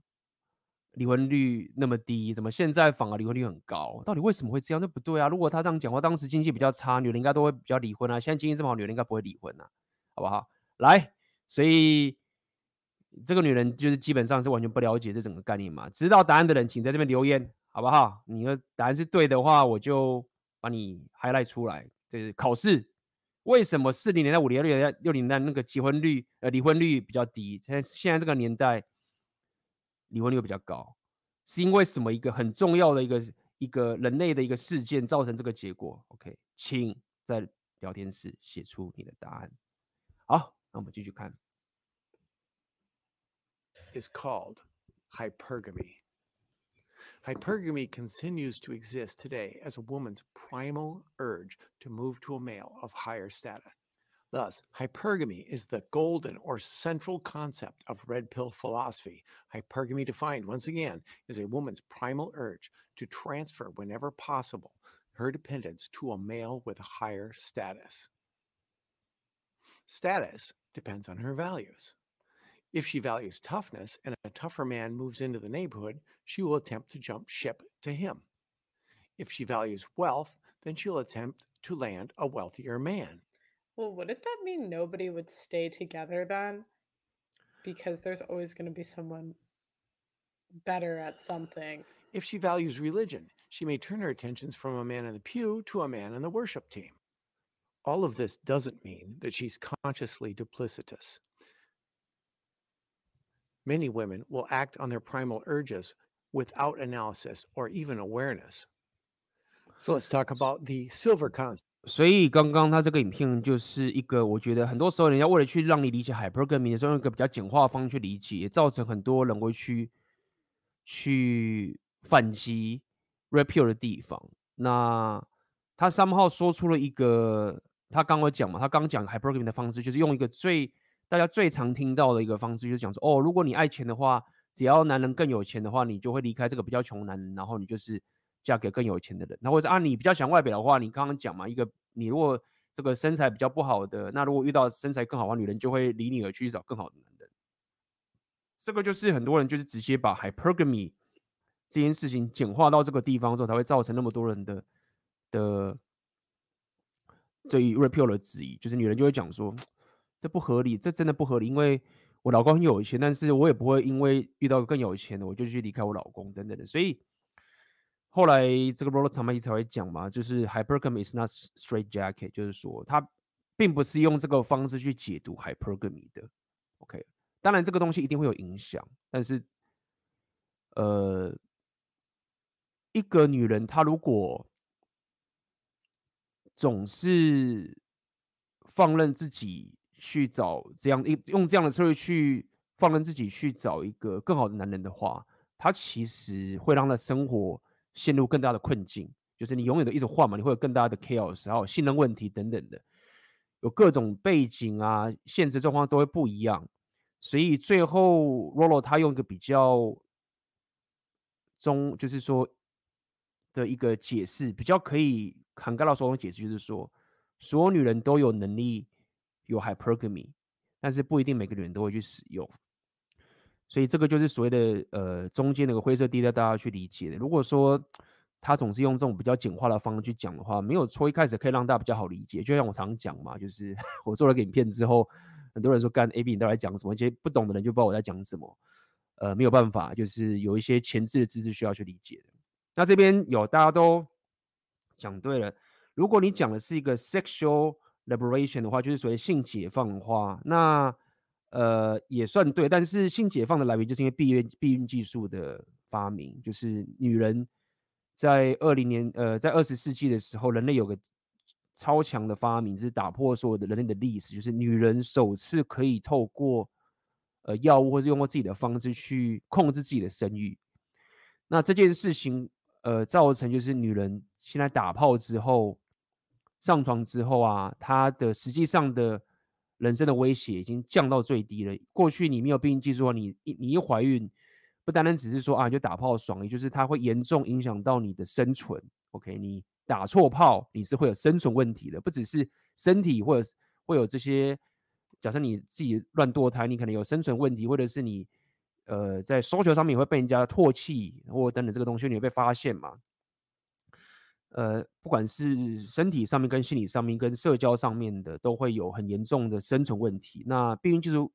离婚率那么低，怎么现在反而离婚率很高？到底为什么会这样？那不对啊！如果他这样讲话，当时经济比较差，女人应该都会比较离婚啊。现在经济这么好，女人应该不会离婚啊，好不好？来，所以。这个女人就是基本上是完全不了解这整个概念嘛。知道答案的人，请在这边留言，好不好？你的答案是对的话，我就把你 highlight 出来。就是考试，为什么四零年代、五零年代、六零年代那个结婚率、呃离婚率比较低？现在现在这个年代离婚率比较高，是因为什么？一个很重要的一个一个人类的一个事件造成这个结果？OK，请在聊天室写出你的答案。好，那我们继续看。is called hypergamy. Hypergamy continues to exist today as a woman's primal urge to move to a male of higher status. Thus, hypergamy is the golden or central concept of red pill philosophy. Hypergamy, defined once again, is a woman's primal urge to transfer, whenever possible, her dependence to a male with higher status. Status depends on her values. If she values toughness and a tougher man moves into the neighborhood, she will attempt to jump ship to him. If she values wealth, then she'll attempt to land a wealthier man. Well, wouldn't that mean nobody would stay together then? Because there's always going to be someone better at something. If she values religion, she may turn her attentions from a man in the pew to a man in the worship team. All of this doesn't mean that she's consciously duplicitous. Many women will act on their primal urges without analysis or even awareness. So let's talk about the silver concept. 所以刚刚他这个影片就是一个，我觉得很多时候人家为了去让你理解 hypergamy 的时候，用一个比较简化的方式去理解，也造成很多人会去去反击 repeal 的地方。那他三号说出了一个，他刚刚讲嘛，他刚讲 hypergamy 的方式就是用一个最。大家最常听到的一个方式就是讲说，哦，如果你爱钱的话，只要男人更有钱的话，你就会离开这个比较穷的男人，然后你就是嫁给更有钱的人。那或者啊，你比较想外表的话，你刚刚讲嘛，一个你如果这个身材比较不好的，那如果遇到身材更好的女人，就会离你而去找更好的男人。这个就是很多人就是直接把 hypergamy 这件事情简化到这个地方之后，才会造成那么多人的的对于 red pill 的质疑，就是女人就会讲说。这不合理，这真的不合理。因为我老公很有钱，但是我也不会因为遇到更有钱的，我就去离开我老公等等的。所以后来这个 Rollo Tomasi 才会讲嘛，就是 Hypergamy is not straight jacket，就是说他并不是用这个方式去解读 Hypergamy 的。OK，当然这个东西一定会有影响，但是呃，一个女人她如果总是放任自己。去找这样一用这样的策略去放任自己去找一个更好的男人的话，他其实会让他生活陷入更大的困境。就是你永远都一直换嘛，你会有更大的 chaos，还有信任问题等等的，有各种背景啊，现实状况都会不一样。所以最后，Rolo 他用一个比较中，就是说的一个解释，比较可以涵盖到所有解释，就是说所有女人都有能力。有 hypergamy，但是不一定每个女人都会去使用，所以这个就是所谓的呃中间那个灰色地带，大家去理解的。如果说他总是用这种比较简化的方式去讲的话，没有错，一开始可以让大家比较好理解。就像我常讲嘛，就是 我做了个影片之后，很多人说干 AB 你到底在讲什么，一些不懂的人就不知道我在讲什么。呃，没有办法，就是有一些前置的知识需要去理解的。那这边有大家都讲对了，如果你讲的是一个 sexual。Liberation 的话，就是所谓性解放的话，那呃也算对。但是性解放的来源就是因为避孕避孕技术的发明，就是女人在二零年呃在二十世纪的时候，人类有个超强的发明，就是打破所有的人类的历史，就是女人首次可以透过呃药物或是用过自己的方式去控制自己的生育。那这件事情呃造成就是女人现在打炮之后。上床之后啊，他的实际上的人生的威胁已经降到最低了。过去你没有避孕技术，你一你一怀孕，不单单只是说啊就打炮爽，也就是它会严重影响到你的生存。OK，你打错炮，你是会有生存问题的，不只是身体或者会有这些。假设你自己乱堕胎，你可能有生存问题，或者是你呃在 social 上面也会被人家唾弃，或等等这个东西你会被发现嘛？呃，不管是身体上面、跟心理上面、跟社交上面的，都会有很严重的生存问题。那避孕技术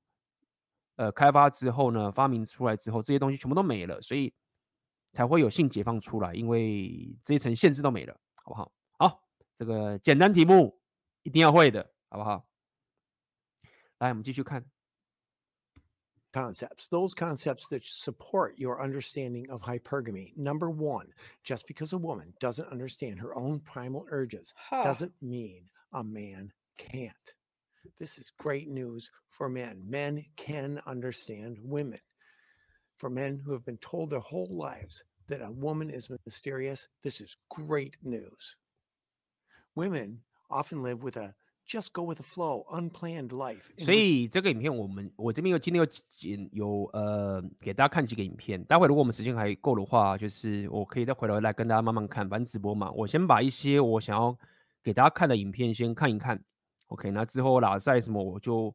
呃开发之后呢，发明出来之后，这些东西全部都没了，所以才会有性解放出来，因为这一层限制都没了，好不好？好，这个简单题目一定要会的，好不好？来，我们继续看。Concepts, those concepts that support your understanding of hypergamy. Number one, just because a woman doesn't understand her own primal urges huh. doesn't mean a man can't. This is great news for men. Men can understand women. For men who have been told their whole lives that a woman is mysterious, this is great news. Women often live with a Just go with the flow, unplanned life. 所以这个影片，我们我这边又今天有剪有呃给大家看几个影片。待会如果我们时间还够的话，就是我可以再回头来跟大家慢慢看，反正直播嘛。我先把一些我想要给大家看的影片先看一看。OK，那之后拉赛什么我就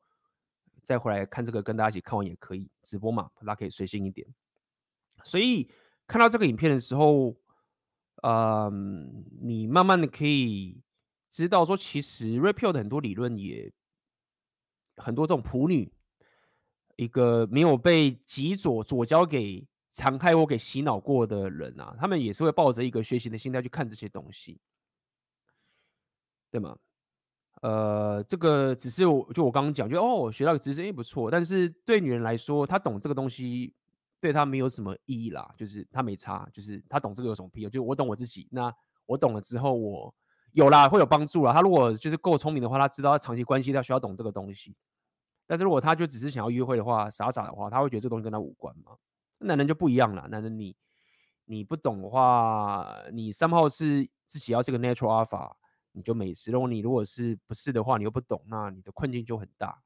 再回来看这个，跟大家一起看完也可以。直播嘛，大家可以随性一点。所以看到这个影片的时候，嗯、呃，你慢慢的可以。知道说，其实 Red Pill 的很多理论也很多，这种普女，一个没有被极左左交给残害或给洗脑过的人啊，他们也是会抱着一个学习的心态去看这些东西，对吗？呃，这个只是我就我刚刚讲，就哦，学到个知识也不错，但是对女人来说，她懂这个东西对她没有什么意义啦，就是她没差，就是她懂这个有什么屁用？就我懂我自己，那我懂了之后我。有啦，会有帮助啦。他如果就是够聪明的话，他知道他长期关系他需要懂这个东西。但是如果他就只是想要约会的话，傻傻的话，他会觉得这个东西跟他无关嘛。男人就不一样了，男人你你不懂的话，你三号是自己要这个 natural alpha，你就没事。如果你如果是不是的话，你又不懂，那你的困境就很大，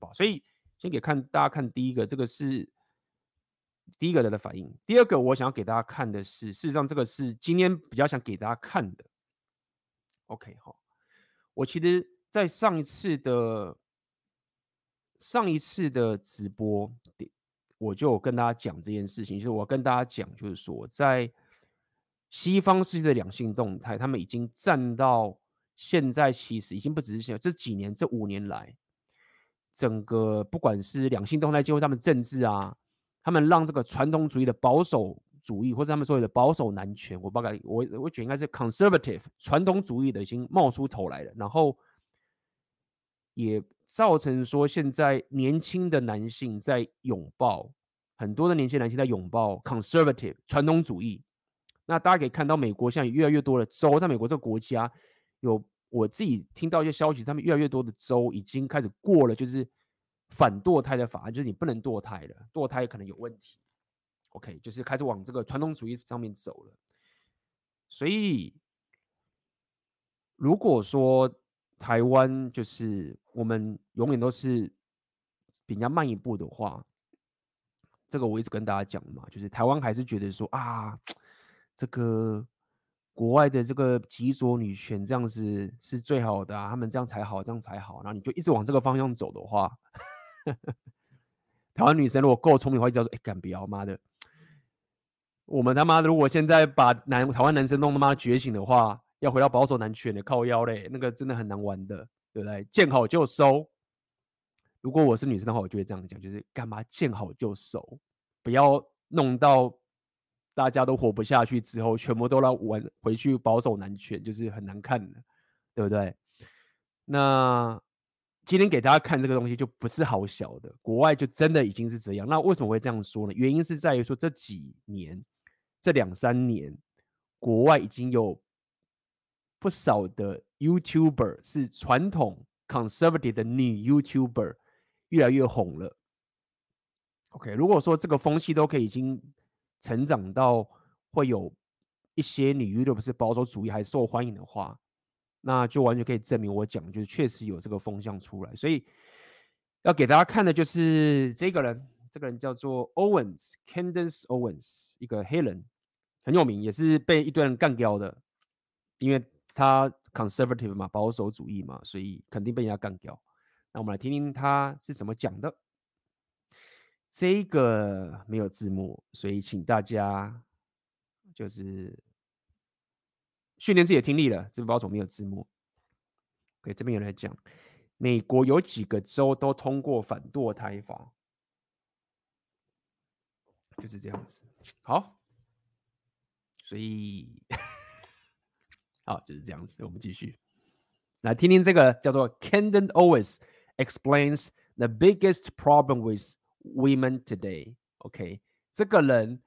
好，所以先给看大家看第一个，这个是第一个人的反应。第二个我想要给大家看的是，事实上这个是今天比较想给大家看的。OK，好，我其实，在上一次的上一次的直播，我就跟大家讲这件事情，就是我跟大家讲，就是说，在西方世界的两性动态，他们已经占到现在，其实已经不只是现在，这几年这五年来，整个不管是两性动态，结合他们政治啊，他们让这个传统主义的保守。主义或者他们所谓的保守男权，我大概我我觉得应该是 conservative 传统主义的已经冒出头来了，然后也造成说现在年轻的男性在拥抱很多的年轻男性在拥抱 conservative 传统主义。那大家可以看到，美国现在越来越多的州，在美国这个国家有我自己听到一些消息，他们越来越多的州已经开始过了就是反堕胎的法案，就是你不能堕胎了，堕胎可能有问题。OK，就是开始往这个传统主义上面走了。所以，如果说台湾就是我们永远都是比人家慢一步的话，这个我一直跟大家讲嘛，就是台湾还是觉得说啊，这个国外的这个极左女权这样子是最好的啊，他们这样才好，这样才好。然后你就一直往这个方向走的话，台湾女生如果够聪明的话，就叫做哎，干不要妈的。我们他妈，如果现在把男台湾男生弄他妈觉醒的话，要回到保守男权的靠腰嘞，那个真的很难玩的，对不对？见好就收。如果我是女生的话，我就会这样讲，就是干嘛见好就收，不要弄到大家都活不下去之后，全部都来玩回去保守男权，就是很难看的，对不对？那今天给大家看这个东西就不是好小的，国外就真的已经是这样。那为什么会这样说呢？原因是在于说这几年。这两三年，国外已经有不少的 YouTuber 是传统 conservative 的女 YouTuber 越来越红了。OK，如果说这个风气都可以已经成长到会有一些女 YouTuber 是保守主义还受欢迎的话，那就完全可以证明我讲就是确实有这个风向出来。所以要给大家看的就是这个人，这个人叫做 Owens，Candace Owens，一个黑人，很有名，也是被一堆人干掉的，因为他 conservative 嘛，保守主义嘛，所以肯定被人家干掉。那我们来听听他是怎么讲的。这个没有字幕，所以请大家就是训练自己的听力了。这个保守没有字幕。对，这边有人来讲，美国有几个州都通过反堕胎法，就是这样子。好，所以好就是这样子。我们继续来听听这个叫做 Candace Owens explains the biggest problem with Women today”。OK，这个人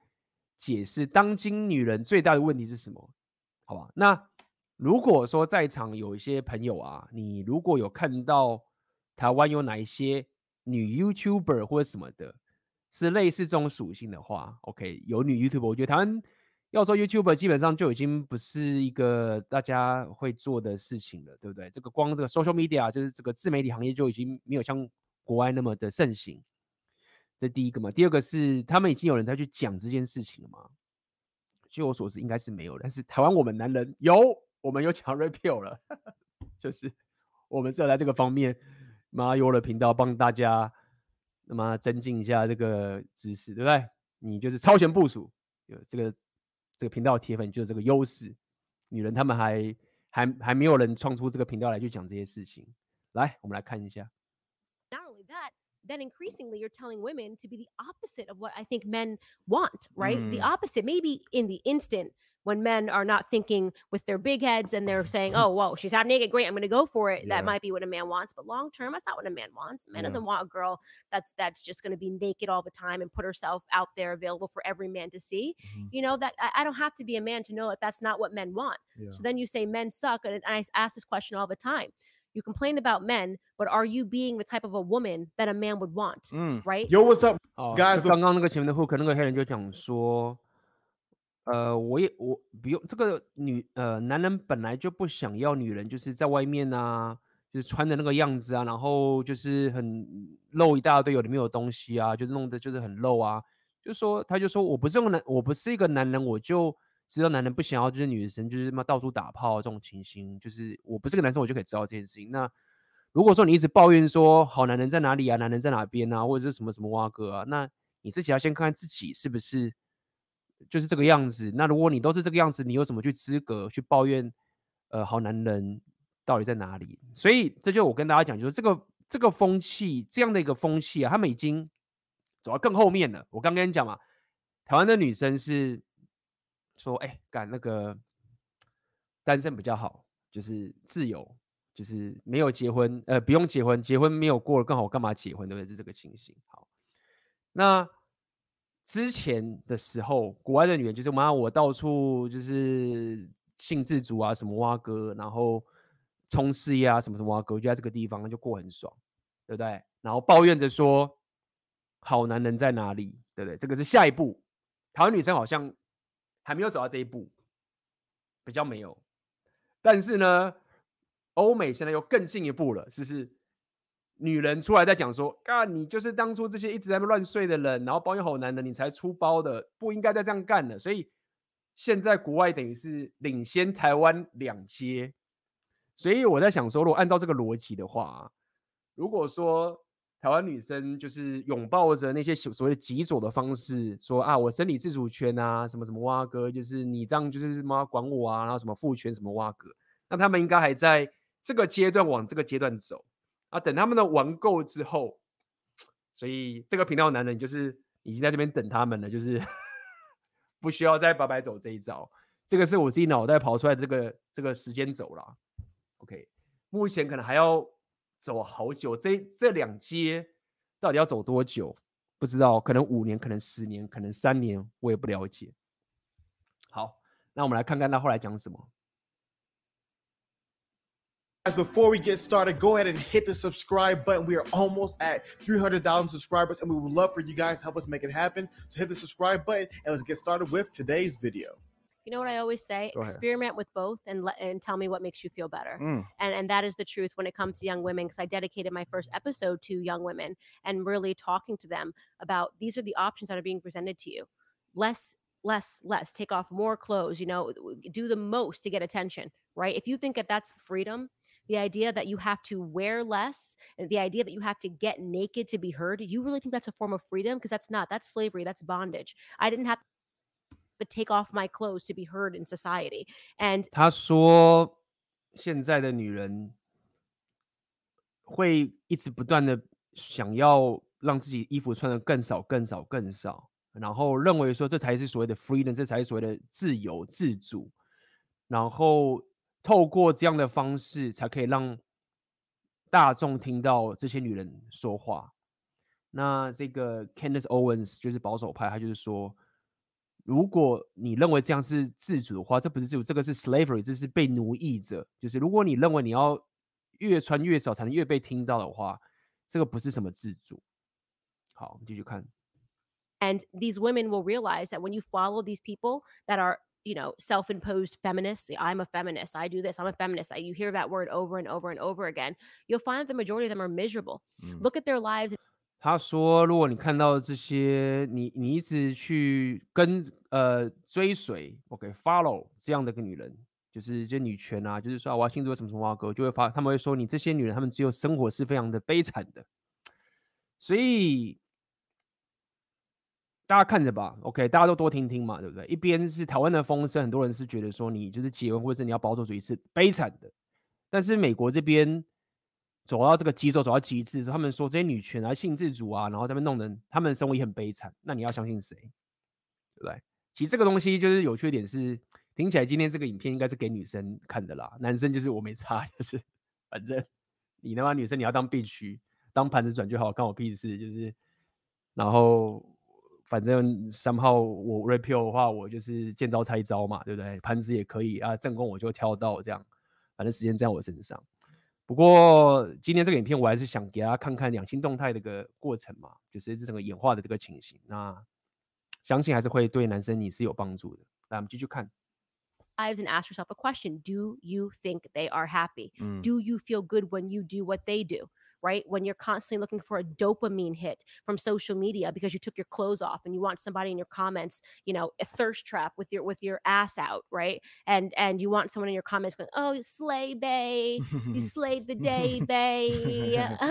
解释当今女人最大的问题是什么？好吧，那如果说在场有一些朋友啊，你如果有看到台湾有哪一些女 YouTuber 或者什么的，是类似这种属性的话，OK，有女 YouTuber，我觉得台湾要说 YouTube 基本上就已经不是一个大家会做的事情了，对不对？这个光这个 social media 就是这个自媒体行业就已经没有像国外那么的盛行。这第一个嘛，第二个是他们已经有人在去讲这件事情了吗？据我所知，应该是没有。但是台湾我们男人有，我们有抢 repeal 了，就是我们是要在这个方面，妈有了频道帮大家，那么增进一下这个知识，对不对？你就是超前部署，有这个这个频道铁粉就是这个优势。女人他们还还还没有人创出这个频道来去讲这些事情。来，我们来看一下。Not only that, then increasingly you're telling women to be the opposite of what I think men want, right? Mm. The opposite, maybe in the instant when men are not thinking with their big heads and they're saying, oh, whoa, she's half naked. Great. I'm going to go for it. Yeah. That might be what a man wants. But long term, that's not what a man wants. A man yeah. doesn't want a girl that's, that's just going to be naked all the time and put herself out there available for every man to see. Mm-hmm. You know, that I, I, don't have to be a man to know that that's not what men want. Yeah. So then you say men suck. And I ask this question all the time you complain about men, but are you being the type of a woman that a man would want? Mm. Right? Yo, what's up, guys？刚刚那个前面的 hook，那个黑人就讲说， 呃，我也我不用这个女呃男人本来就不想要女人就是在外面啊，就是穿的那个样子啊，然后就是很露一大堆有的没有东西啊，就弄得就是很露啊，就说他就说我不是个男，我不是一个男人，我就。知道男人不想要，就是女生就是嘛到处打炮这种情形，就是我不是个男生，我就可以知道这件事情。那如果说你一直抱怨说好男人在哪里啊，男人在哪边啊，或者是什么什么挖哥啊，那你自己要先看看自己是不是就是这个样子。那如果你都是这个样子，你有什么去资格去抱怨？呃，好男人到底在哪里？所以这就我跟大家讲，就是这个这个风气这样的一个风气啊，他们已经走到更后面了。我刚跟你讲嘛，台湾的女生是。说哎，干那个单身比较好，就是自由，就是没有结婚，呃，不用结婚，结婚没有过了更好，我干嘛结婚？对不对？是这个情形。好，那之前的时候，国外的女人就是妈，我到处就是性自主啊，什么挖哥，然后冲事业啊，什么什么挖哥，就在这个地方就过很爽，对不对？然后抱怨着说，好男人在哪里？对不对？这个是下一步，台湾女生好像。还没有走到这一步，比较没有。但是呢，欧美现在又更进一步了，是不是？女人出来在讲说：“啊，你就是当初这些一直在乱睡的人，然后包养好男人，你才出包的，不应该再这样干的。”所以现在国外等于是领先台湾两阶。所以我在想说，如果按照这个逻辑的话，如果说。台湾女生就是拥抱着那些所谓的极左的方式，说啊，我生理自主权啊，什么什么哇哥，就是你这样就是什么管我啊，然后什么父权什么哇哥，那他们应该还在这个阶段往这个阶段走啊，等他们的玩够之后，所以这个频道男人就是已经在这边等他们了，就是 不需要再白白走这一招，这个是我自己脑袋跑出来这个这个时间轴了，OK，目前可能还要。走好久，这这两阶到底要走多久？不知道，可能五年，可能十年，可能三年，我也不了解。好，那我们来看看他后来讲什么。Before we get started, go ahead and hit the subscribe button. We are almost at 300,000 subscribers, and we would love for you guys to help us make it happen. So hit the subscribe button, and let's get started with today's video. You know what I always say? Experiment with both and let and tell me what makes you feel better. Mm. And and that is the truth when it comes to young women because I dedicated my first episode to young women and really talking to them about these are the options that are being presented to you. Less less less take off more clothes, you know, do the most to get attention, right? If you think that that's freedom, the idea that you have to wear less and the idea that you have to get naked to be heard, you really think that's a form of freedom because that's not. That's slavery, that's bondage. I didn't have to take off my clothes to be heard in society. And 他说，现在的女人会一直不断的想要让自己衣服穿得更少、更少、更少，然后认为说这才是所谓的 freedom，这才是所谓的自由自主，然后 透过这样的方式才可以让大众听到这些女人说话。那这个 Candace Owens 就是保守派，他就是说，如果你认为这样是自主的话，这不是自主，这个是 slavery，这是被奴役着。就是如果你认为你要越穿越少才能越被听到的话，这个不是什么自主。好，我们继续看。and these women will realize that when you follow these people that are you know self-imposed feminists i'm a feminist i do this i'm a feminist I, you hear that word over and over and over again you'll find that the majority of them are miserable Mm. look at their lives 他说，如果你看到这些，你你一直去跟呃追随，OK，follow、这样的一个女人，就是这些女权啊，就是说、啊、我要庆祝什么什么啊歌，就会发，他们会说你这些女人，她们只有生活是非常的悲惨的，所以 大家看着吧，OK，大家都多听听嘛，对不对？一边是台湾的风声，很多人是觉得说你就是结婚或者是你要保守主义是悲惨的，但是美国这边。走到这个极走走到极致的时候，他们说这些女权啊、性自主啊，然后在那边弄得他们的生活也很悲惨。那你要相信谁？对不对？其实这个东西就是有趣的点是，听起来今天这个影片应该是给女生看的啦，男生就是我没差，就是反正你他妈女生你要当 bitch，当盘子转就好，关我屁事。就是然后反正三号我 repeal 的话，我就是见招拆招嘛，对不对？盘子也可以啊，正宫我就挑到这样，反正时间在我身上。不过今天这个影片，我还是想给大家看看两性动态的一个过程嘛，就是这整个演化的这个情形。那相信还是会对男生你是有帮助的。来，我们继续看。lives and ask yourself a question do you think they are happy Mm. do you feel good when you do what they do right? When you're constantly looking for a dopamine hit from social media because you took your clothes off and you want somebody in your comments you know a thirst trap with your with your ass out right? And and you want someone in your comments going oh you slay bay you slayed the day bay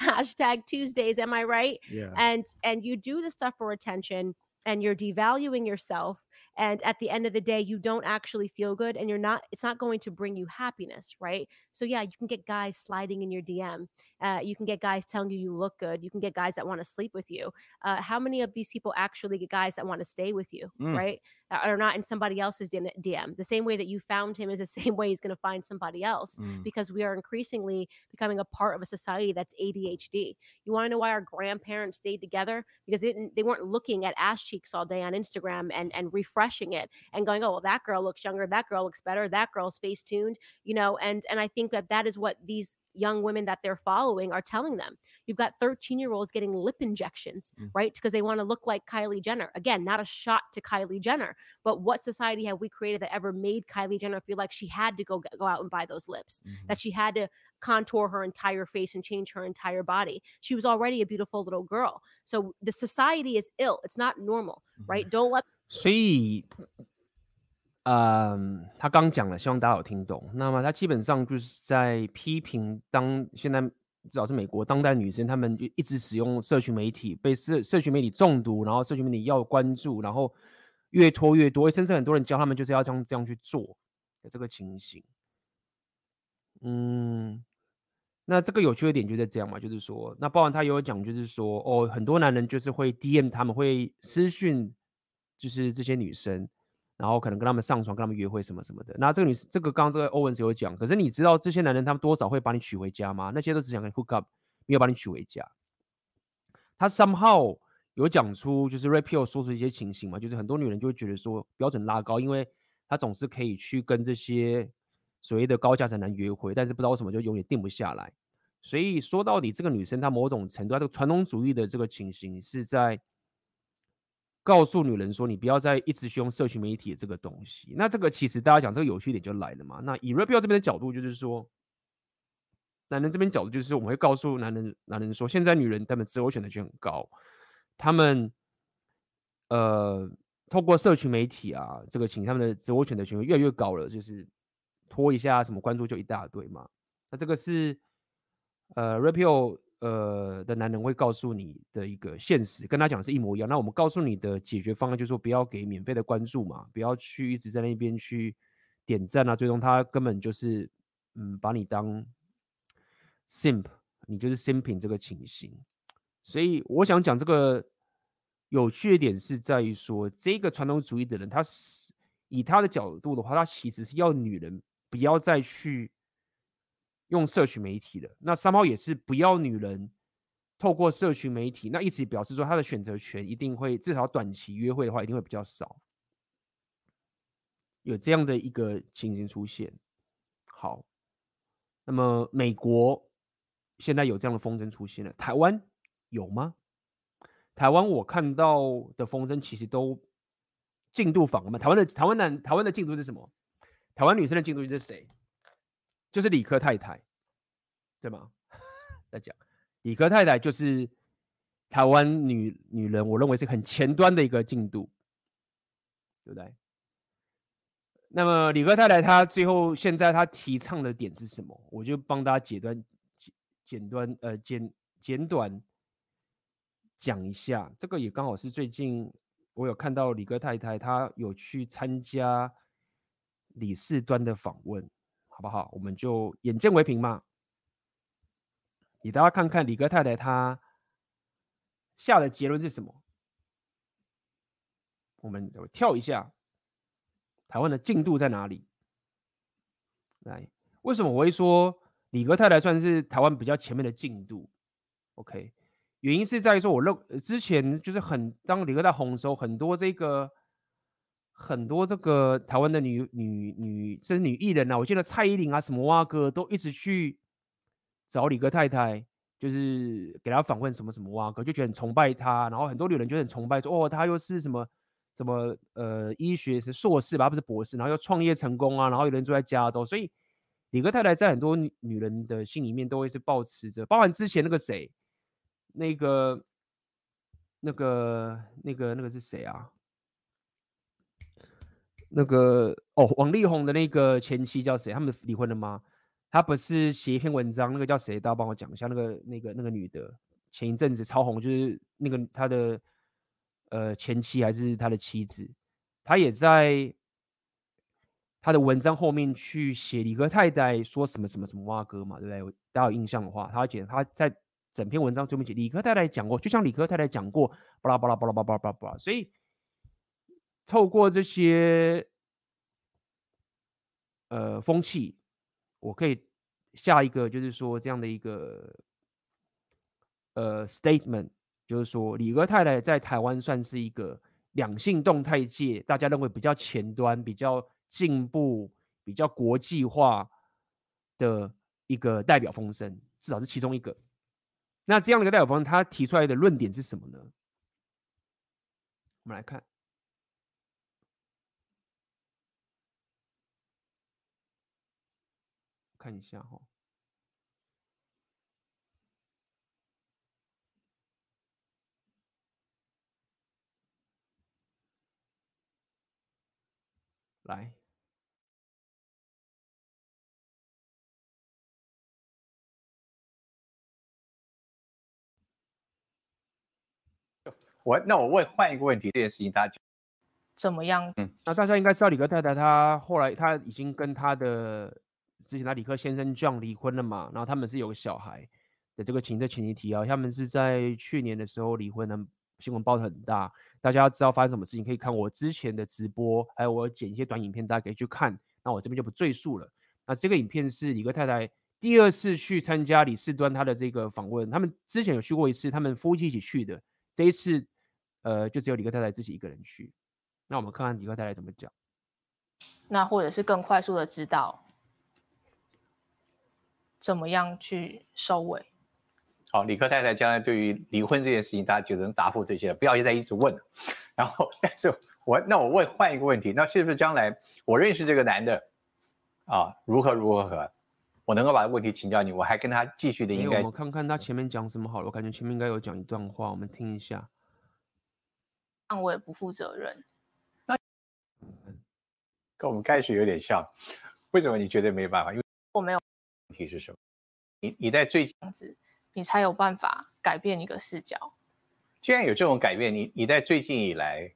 hashtag tuesdays am i right? Yeah. and and you do the stuff for attention and you're devaluing yourself and at the end of the day you don't actually feel good and you're not it's not going to bring you happiness right so yeah you can get guys sliding in your dm uh, you can get guys telling you you look good you can get guys that want to sleep with you uh, how many of these people actually get guys that want to stay with you Mm. right are not in somebody else's DM, dm the same way that you found him is the same way he's going to find somebody else Mm. because we are increasingly becoming a part of a society that's ADHD. You want to know why our grandparents stayed together? Because they didn't they weren't looking at ass cheeks all day on Instagram and and refreshing it and going, "Oh, well that girl looks younger, that girl looks better, that girl's face tuned," you know, and and I think that that is what these young women that they're following are telling them. You've got 13 year olds getting lip injections, Mm. right? Because they want to look like Kylie Jenner. Again, not a shot to Kylie Jenner, but what society have we created that ever made Kylie Jenner feel like she had to go go out and buy those lips? Mhm. that she had to contour her entire face and change her entire body. She was already a beautiful little girl. So the society is ill. It's not normal, right? Don't let 所以，嗯，他刚讲了，希望大家有听懂。那么他基本上就是在批评当现在至少是美国当代女生，她们一直使用社群媒体，被社社群媒体中毒，然后社群媒体要关注，然后越拖越多，甚至很多人教他们就是要这样这样去做的这个情形。嗯，那这个有趣的点就在这样嘛，就是说，那包含他也有讲，就是说，哦，很多男人就是会 DM 他们会私讯，就是这些女生，然后可能跟他们上床，跟他们约会什么什么的。那这个女，这个刚刚这个欧文斯有讲，可是你知道这些男人他们多少会把你娶回家吗？那些都只想跟你 hook up，没有把你娶回家。他 somehow 有讲出，就是 Rapio 说出一些情形嘛，就是很多女人就会觉得说标准拉高，因为他总是可以去跟这些所谓的高价值男约会，但是不知道为什么就永远定不下来。所以说到底，这个女生她某种程度，她这个传统主义的这个情形是在告诉女人说，你不要再一直去用社群媒体这个东西。那这个其实大家讲这个有趣点就来了嘛。那以 Rapio 这边的角度就是说，男人这边角度就是我们会告诉男人，男人说，现在女人他们择偶选择权很高，他们呃透过社群媒体啊这个请他们的择偶选择权越来越高了，就是拖一下什么关注就一大堆嘛。那这个是呃 Rapio。呃的男人会告诉你的一个现实，跟他讲是一模一样。那我们告诉你的解决方案就是说，不要给免费的关注嘛，不要去一直在那边去点赞啊，最终他根本就是嗯把你当 simp，你就是 simping 这个情形。所以我想讲这个有趣的点是在于说，这个传统主义的人，他是以他的角度的话，他其实是要女人不要再去。用社群媒体的那三毛也是不要女人透过社群媒体，那意思表示说他的选择权一定会至少短期约会的话一定会比较少，有这样的一个情形出现。好，那么美国现在有这样的风筝出现了，台湾有吗？台湾我看到的风筝其实都进度反了嘛。台湾的台湾男台湾的进度是什么？台湾女生的进度是谁？就是理科太太，对吗？在讲理科太太就是台湾女女人，我认为是很前端的一个进度，对不对？那么理科太太她最后现在她提倡的点是什么？我就帮大家简短简简短呃简简短讲一下。这个也刚好是最近我有看到理科太太她有去参加李四端的访问。好不好？我们就眼见为凭嘛。给大家看看李哥太太她下的结论是什么？我们跳一下，台湾的进度在哪里？来，为什么我会说李哥太太算是台湾比较前面的进度？OK，原因是在于说，我认之前就是很当理科太太红的时候，很多这个。很多这个台湾的女女女，甚至女艺人啊，我记得蔡依林啊，什么哇哥都一直去找李哥太太，就是给她访问什么什么哇哥，就觉得很崇拜她。然后很多女人就很崇拜说，哦，她又是什么什么呃医学是硕士吧，不是博士，然后又创业成功啊，然后有人住在加州，所以李哥太太在很多女人的心里面都会是保持着，包含之前那个谁，那个那个那个那个是谁啊？那个哦，王力宏的那个前妻叫谁？他们离婚了吗？他不是写一篇文章，那个叫谁？大家帮我讲一下。那个、那个、那个女的，前一阵子超红，就是那个他的呃前妻还是他的妻子，他也在他的文章后面去写李科太太说什么什么什么蛙哥嘛，对不对？大家有印象的话，他觉得他在整篇文章最后面写理科太太讲过，就像李科太太讲过，巴拉巴拉巴拉巴拉巴拉巴拉，所以。透过这些呃风气，我可以下一个就是说这样的一个呃 statement，就是说理科太太在台湾算是一个两性动态界，大家认为比较前端、比较进步、比较国际化的一个代表风声，至少是其中一个。那这样的一个代表风声，他提出来的论点是什么呢？我们来看。看一下哈，来，我那我问换一个问题，这件事情大家怎么样？嗯，那大家应该知道理科太太，她后来她已经跟她的。之前他理科先生 John 离婚了嘛，然后他们是有个小孩的这个情这前提提啊，他们是在去年的时候离婚的，新闻报的很大，大家要知道发生什么事情，可以看我之前的直播，还有我剪一些短影片，大家可以去看。那我这边就不赘述了。那这个影片是理科太太第二次去参加李四端他的这个访问，他们之前有去过一次，他们夫妻一起去的，这一次呃就只有理科太太自己一个人去。那我们看看理科太太怎么讲。那或者是更快速的知道。怎么样去收尾？好，李克太太将来对于离婚这件事情，大家就能答复这些了，不要再一直问了。然后，但是我那我问换一个问题，那是不是将来我认识这个男的啊，如何如何何，我能够把问题请教你，我还跟他继续的应该？我们看看他前面讲什么好了，我感觉前面应该有讲一段话，我们听一下。那我也不负责任。那跟我们开始有点像，为什么你觉得没办法？因为我没有。问题是什么？你你在最近，你才有办法改变一个视角。既然有这种改变，你你在最近以来，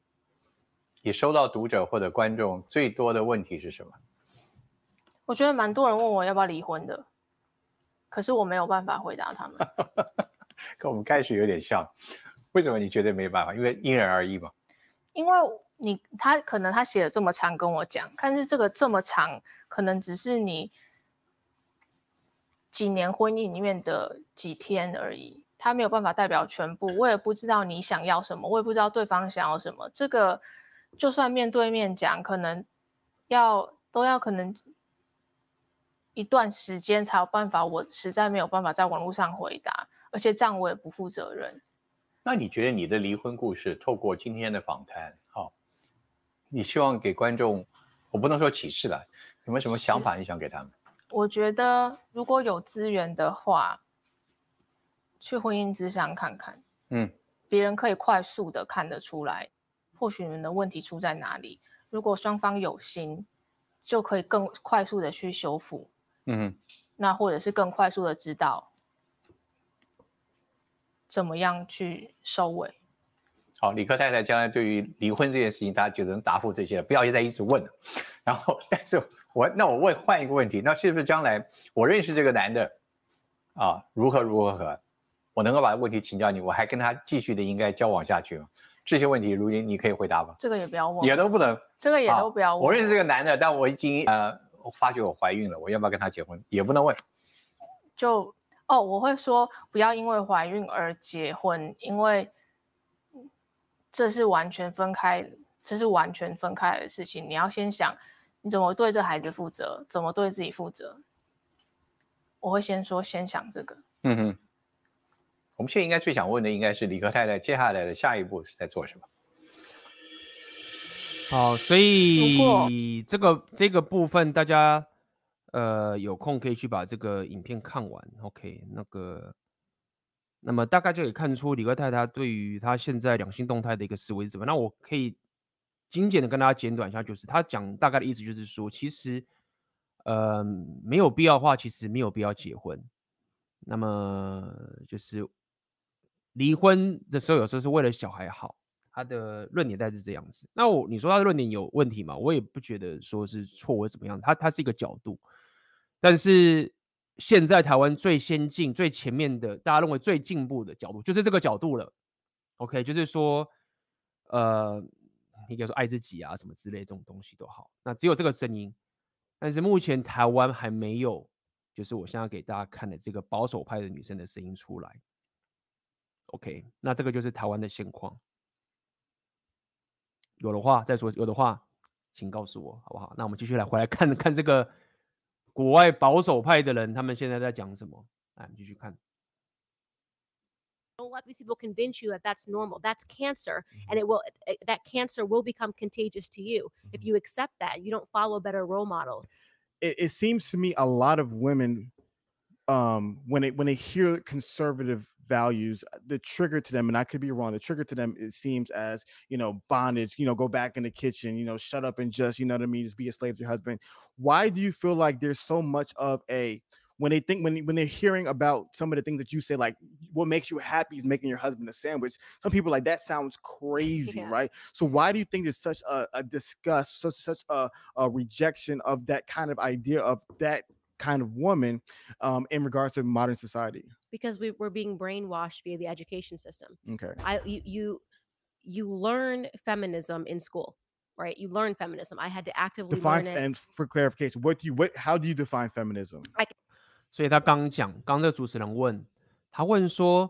你收到读者或者观众最多的问题是什么？我觉得蛮多人问我要不要离婚的，可是我没有办法回答他们。跟我们开始有点像，为什么你觉得没办法？因为因人而异嘛。因为你他可能他写的这么长跟我讲，但是这个这么长，可能只是你。几年婚姻里面的几天而已，他没有办法代表全部。我也不知道你想要什么，我也不知道对方想要什么。这个就算面对面讲，可能要都要可能一段时间才有办法。我实在没有办法在网络上回答，而且这样我也不负责任。那你觉得你的离婚故事，透过今天的访谈，好、哦，你希望给观众，我不能说启示了，有没有什么想法你想给他们？我觉得如果有资源的话，去婚姻之上看看，嗯，别人可以快速的看得出来，或许你们的问题出在哪里。如果双方有心，就可以更快速的去修复，嗯，那或者是更快速的知道怎么样去收尾。好，李克太太将来对于离婚这件事情，她就能答复这些了，不要再一直问了。然后，但是。我那我问换一个问题，那是不是将来我认识这个男的啊，如何如何何，我能够把问题请教你，我还跟他继续的应该交往下去吗？这些问题，如今你可以回答吗？这个也不要问，也都不能，这个也都不要问。我认识这个男的，但我已经呃我发觉我怀孕了，我要不要跟他结婚？也不能问。就哦，我会说不要因为怀孕而结婚，因为这是完全分开，这是完全分开的事情，你要先想。你怎么对这孩子负责？怎么对自己负责？我会先说，先想这个。嗯哼。我们现在应该最想问的，应该是李克太太接下来的下一步是在做什么？好，所以这个这个部分，大家呃有空可以去把这个影片看完。OK，那个，那么大概就可以看出李克太太对于她现在两性动态的一个思维是什么。那我可以。精简的跟大家简短一下，就是他讲大概的意思就是说，其实，呃，没有必要的话，其实没有必要结婚。那么就是离婚的时候，有时候是为了小孩好。他的论点大概是这样子。那我你说他的论点有问题吗？我也不觉得说是错或怎么样。他他是一个角度，但是现在台湾最先进、最前面的，大家认为最进步的角度，就是这个角度了。OK，就是说，呃。你比如说爱自己啊，什么之类这种东西都好，那只有这个声音，但是目前台湾还没有，就是我现在给大家看的这个保守派的女生的声音出来。OK，那这个就是台湾的现况。有的话再说，有的话请告诉我好不好？那我们继续来回来看看这个国外保守派的人，他们现在在讲什么？来，继续看。Don't let these people convince you that that's normal. That's cancer, and it will that cancer will become contagious to you if you accept that. You don't follow better role models. It, it seems to me a lot of women, um, when they when they hear conservative values, uh, the trigger to them, and I could be wrong, the trigger to them it seems as you know bondage. You know, go back in the kitchen. You know, shut up and just you know what I mean. Just be a slave to your husband. Why do you feel like there's so much of a when they think when when they're hearing about some of the things that you say, like what makes you happy is making your husband a sandwich. Some people like that sounds crazy, yeah. right? So why do you think there's such a, a disgust, such such a, a rejection of that kind of idea of that kind of woman um, in regards to modern society? Because we, we're being brainwashed via the education system. Okay. I you you you learn feminism in school right? You learn feminism. I had to actively define learn it. and for clarification, what do you what how do you define feminism? I 所以他刚讲，刚这个主持人问他问说，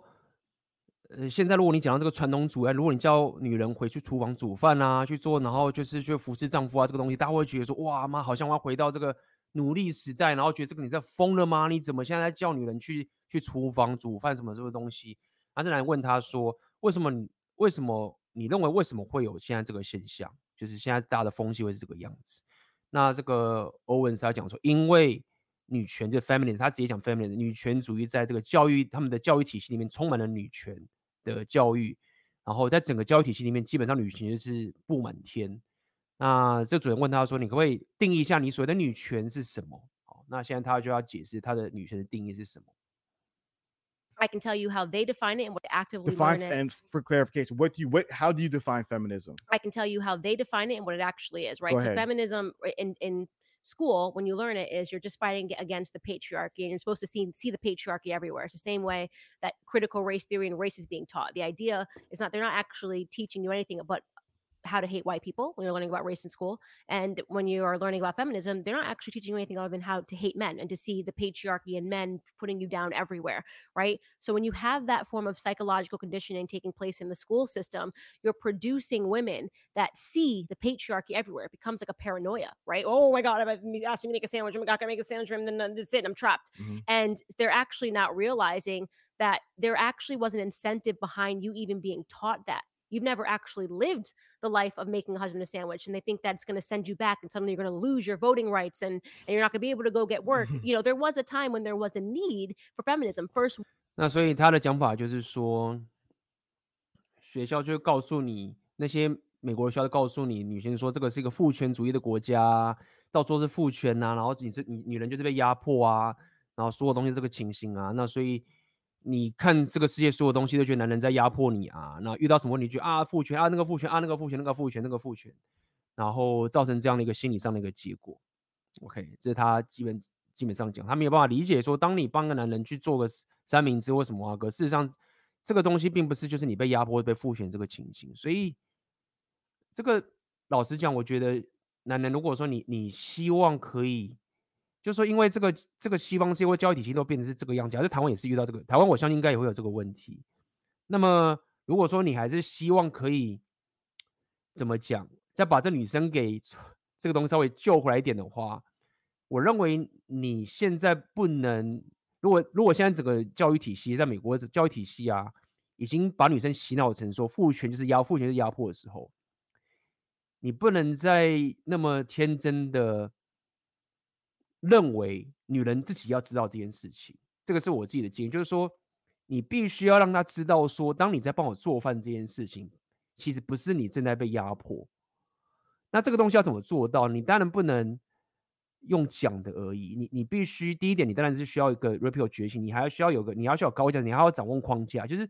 呃，现在如果你讲到这个传统主义，如果你叫女人回去厨房煮饭啊，去做，然后就是去服侍丈夫啊，这个东西，大家会觉得说，哇妈，好像我要回到这个 努力时代，然后觉得这个你在疯了吗？你怎么现在在叫女人去去厨房煮饭什么这个东西？他是来问他说，为什么为什么你认为为什么会有现在这个现象？就是现在大家的风气会是这个样子？那这个欧文斯他讲说，因为女权就 feminine，他直接讲 feminine 女权主义在这个教育他们的教育体系里面充满了女权的教育，然后在整个教育体系里面，基本上女权就是布满天。那这主任问他说：“你可不可以定义一下你所谓的女权是什么？”好，那现在他就要解释他的女权的定义是什么。I can tell you how they define it and what actively define learn it. and for clarification, what do you what how do you define feminism? I can tell you how they define it and what it actually is, right? Go So ahead. feminism i- in in school, when you learn it, is you're just fighting against the patriarchy, and you're supposed to see see the patriarchy everywhere. It's the same way that critical race theory and race is being taught. The idea is not they're not actually teaching you anything but how to hate white people when you're learning about race in school. And when you are learning about feminism, they're not actually teaching you anything other than how to hate men and to see the patriarchy and men putting you down everywhere, right? So when you have that form of psychological conditioning taking place in the school system, you're producing women that see the patriarchy everywhere. It becomes like a paranoia, right? Oh my God, if I asked me to make a sandwich, I'm not gonna make a sandwich, and then that's it, I'm trapped. Mhm. And they're actually not realizing that there actually was an incentive behind you even being taught that You've never actually lived the life of making a husband a sandwich, and they think that's going to send you back, and suddenly you're going to lose your voting rights, and, and you're not going to be able to go get work. you know, there was a time when there was a need for feminism. First, 那所以他的讲法就是说，学校就会告诉你，那些美国的学校就告诉你，女性说这个是一个父权主义的国家，到处都是父权呐、啊，然后你是女女人就是被压迫啊，然后所有东西这个情形啊，那所以 你看这个世界所有东西都觉得男人在压迫你啊，那遇到什么问题就啊父权啊那个父权啊那个父权那个父权那个父权，然后造成这样的一个心理上的一个结果。OK，这是他基本基本上讲，他没有办法理解说，当你帮个男人去做个三明治或什么啊，可事实上这个东西并不是就是你被压迫被父权这个情形，所以这个老实讲，我觉得男人如果说你你希望可以，就是说因为这个这个西方社会教育体系都变成是这个样子，假设台湾也是遇到这个，台湾我相信应该也会有这个问题。那么如果说你还是希望可以怎么讲，再把这女生给 这个东西稍微救回来一点的话，我认为你现在不能，如果如果现在整个教育体系在美国的教育体系啊，已经把女生洗脑成说父权就是压父权是压迫的时候，你不能再那么天真的认为女人自己要知道这件事情。这个是我自己的经验，就是说你必须要让她知道说，当你在帮我做饭这件事情，其实不是你正在被压迫。那这个东西要怎么做到？你当然不能用讲的而已，你你必须第一点，你当然是需要一个 repeal 决心，你还要需要有个，你要需要高价，你还要掌握框架，就是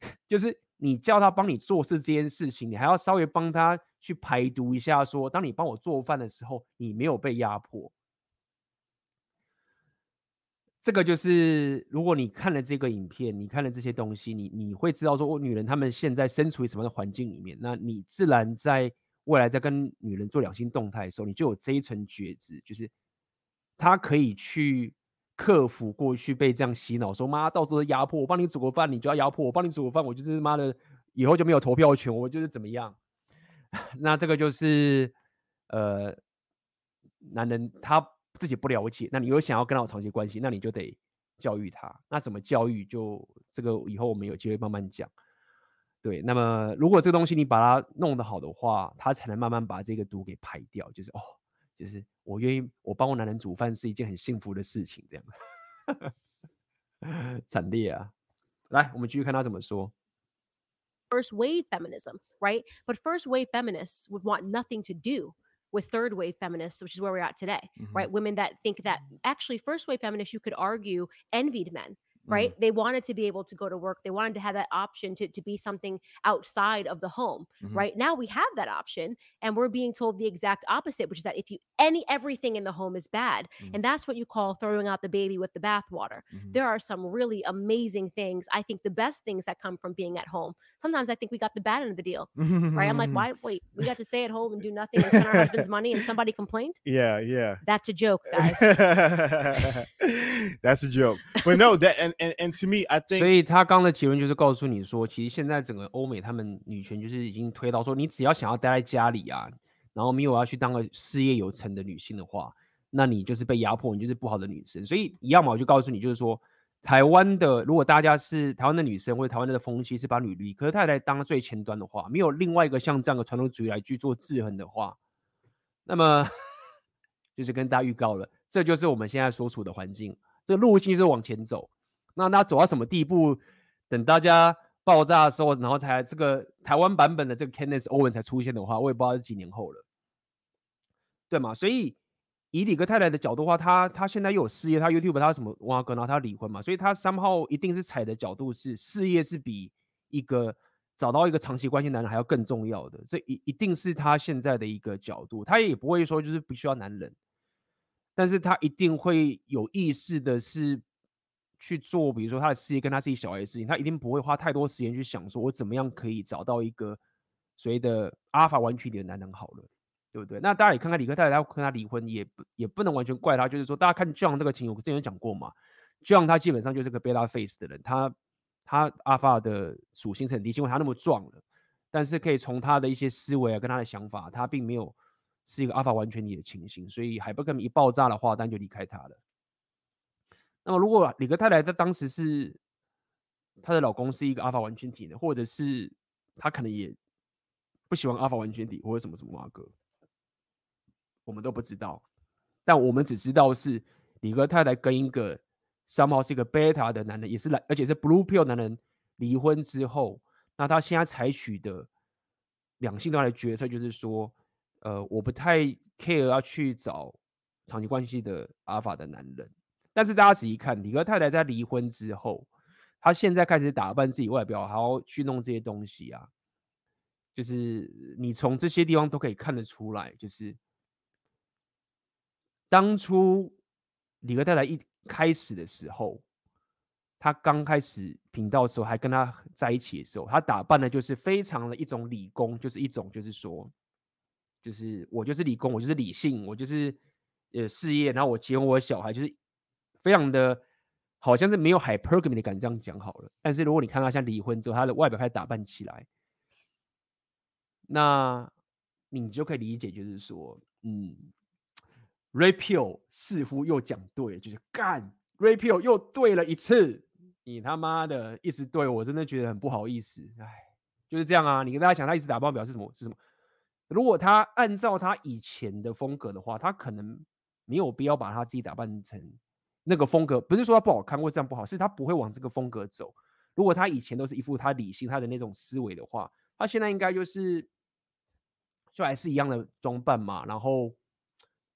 就是你叫他帮你做事这件事情，你还要稍微帮他去排毒一下，说当你帮我做饭的时候，你没有被压迫。这个就是，如果你看了这个影片，你看了这些东西，你你会知道说，我女人她们现在身处于什么样的环境里面，那你自然在未来在跟女人做两性动态的时候，你就有这一层觉知，就是她可以去克服过去被这样洗脑，说妈到时候压迫我，帮你煮个饭，你就要压迫我，帮你煮个饭，我就是妈的以后就没有投票权，我就是怎么样？那这个就是呃，男人他。自己不了解，那你又想要跟他有长期关系，那你就得教育他。那怎么教育就？这个以后我们有机会慢慢讲。对，那么如果这个东西你把它弄得好的话，他才能慢慢把这个毒给排掉。就是哦，就是我愿意，我帮我男人煮饭是一件很幸福的事情，这样 惨烈啊！来，我们继续看他怎么说。First wave feminism, right? But first wave feminists would want nothing to do. With third wave feminists, which is where we're at today, mm-hmm. right? Women that think that actually first wave feminists, you could argue, envied men. Right. Mm-hmm. They wanted to be able to go to work. They wanted to have that option to, to be something outside of the home. Mm-hmm. Right now, we have that option, and we're being told the exact opposite, which is that if you any everything in the home is bad, and that's what you call throwing out the baby with the bathwater. There are some really amazing things. I think the best things that come from being at home. Sometimes I think we got the bad end of the deal. right. I'm like, why? Wait, we got to stay at home and do nothing and spend our husband's money, and somebody complained. Yeah, yeah. That's a joke, guys. that's a joke. But no, that and, and and to me, I think. 所以他刚的结论就是告诉你说，其实现在整个欧美他们女权就是已经推到说，你只要想要待在家里啊，然后没有要去当个事业有成的女性的话，那你就是被压迫，你就是不好的女生。所以一样嘛，我就告诉你，就是说，台湾的，如果大家是台湾的女生或者台湾的风气是把女理科太太当最前端的话，没有另外一个像这样的传统主义来去做制衡的话，那么 就是跟大家预告了，这就是我们现在所处的环境，这个路径是往前走。那那走到什么地步？等大家爆炸的时候，然后才这个台湾版本的这个 Candace Owen 才出现的话，我也不知道是几年后了，对吗？所以。以理科太太的角度话，他他现在又有事业，他 YouTube 他什么挖哥，然后他离婚嘛，所以他三号一定是踩的角度是事业是比一个找到一个长期关系男人还要更重要的，这一一定是他现在的一个角度，他也不会说就是不需要男人，但是他一定会有意识的是去做，比如说他的事业跟他自己小孩的事情，他一定不会花太多时间去想说我怎么样可以找到一个所谓的阿尔法完全体的男人好了。对不对？那大家也看看理科太太，他跟他离婚，也也不能完全怪他。就是说，大家看 John 这个情，我之前有讲过嘛，John 他基本上就是个 beta face 的人，他他阿尔法的属性是很低，因为他那么壮了。但是可以从他的一些思维啊，跟他的想法，他并没有是一个 Alpha 完全体的情形。所以海伯格米一爆炸的话，当然就离开他了。那么如果理科太太在当时是她的老公是一个 Alpha 完全体的，或者是她可能也不喜欢 Alpha 完全体，或者什么什么马哥。我们都不知道，但我们只知道是理科太太跟一个 somehow 是一个贝塔的男人，也是来，而且是 blue pill 男人离婚之后，那他现在采取的两性端的决策就是说，呃，我不太 care 要去找长期关系的 alpha 的男人。但是大家仔细看，理科太太在离婚之后，她现在开始打扮自己外表，还要去弄这些东西啊，就是你从这些地方都可以看得出来，就是。当初理科太太一开始的时候，他刚开始频道的时候，还跟他在一起的时候，他打扮的就是非常的一种理工，就是一种就是说，就是我就是理工，我就是理性，我就是呃事业，然后我结婚我小孩，就是非常的好像是没有 hypergamy 的感觉，这样讲好了。但是如果你看他像离婚之后，他的外表开始打扮起来，那你就可以理解，就是说，嗯。Rapio 似乎又讲对了，就是干 Rapio 又对了一次，你他妈的一直对我，真的觉得很不好意思。哎，就是这样啊。你跟大家讲，他一直打扮表示什么？是什么？如果他按照他以前的风格的话，他可能没有必要把他自己打扮成那个风格。不是说他不好看或这样不好，是他不会往这个风格走。如果他以前都是一副他理性他的那种思维的话，他现在应该就是就还是一样的装扮嘛，然后。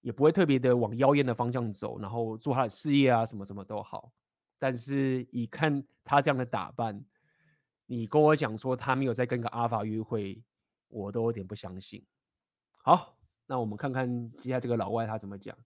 也不会特别的往妖艳的方向走，然后做他的事业啊，什么什么都好。但是，一看他这样的打扮，你跟我讲说他没有在跟个阿法约会，我都有点不相信。好，那我们看看接下来这个老外他怎么讲。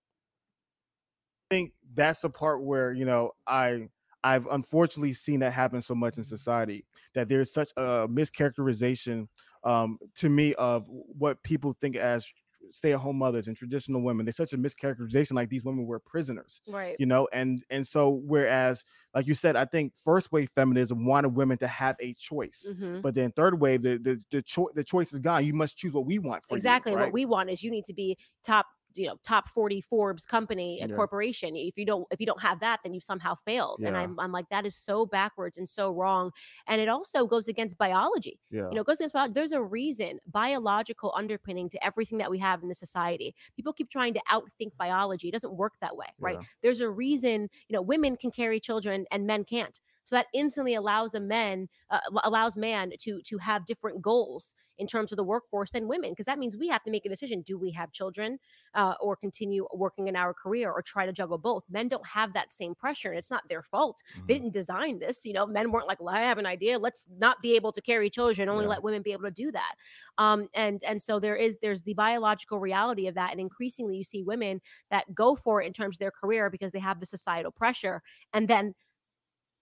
I think that's the part where you know I I've unfortunately seen that happen so much in society that there's such a mischaracterization um, to me of what people think as stay-at-home mothers and traditional women there's such a mischaracterization like these women were prisoners right you know and and so whereas like you said i think first wave feminism wanted women to have a choice Mhm. but then third wave the the the, cho- the choice is gone you must choose what we want for you, exactly right? what we want is you need to be top you know top 40 forbes company Yeah. corporation if you don't if you don't have that then you somehow failed and I'm, I'm like that is so backwards and so wrong and it also goes against biology yeah you know, it goes against biology there's a reason, biological underpinning to everything that we have in the society. People keep trying to outthink biology. It doesn't work that way, right? There's a reason, you know, women can carry children and men can't. So that instantly allows a men uh, allows man to to have different goals in terms of the workforce than women because that means we have to make a decision: do we have children uh, or continue working in our career or try to juggle both? Men don't have that same pressure, and it's not their fault. They Mhm. didn't design this. You know, men weren't like, well, I have an idea. Let's not be able to carry children. Only Yeah. let women be able to do that. Um, and and so there is there's the biological reality of that, and increasingly you see women that go for it in terms of their career because they have the societal pressure, and then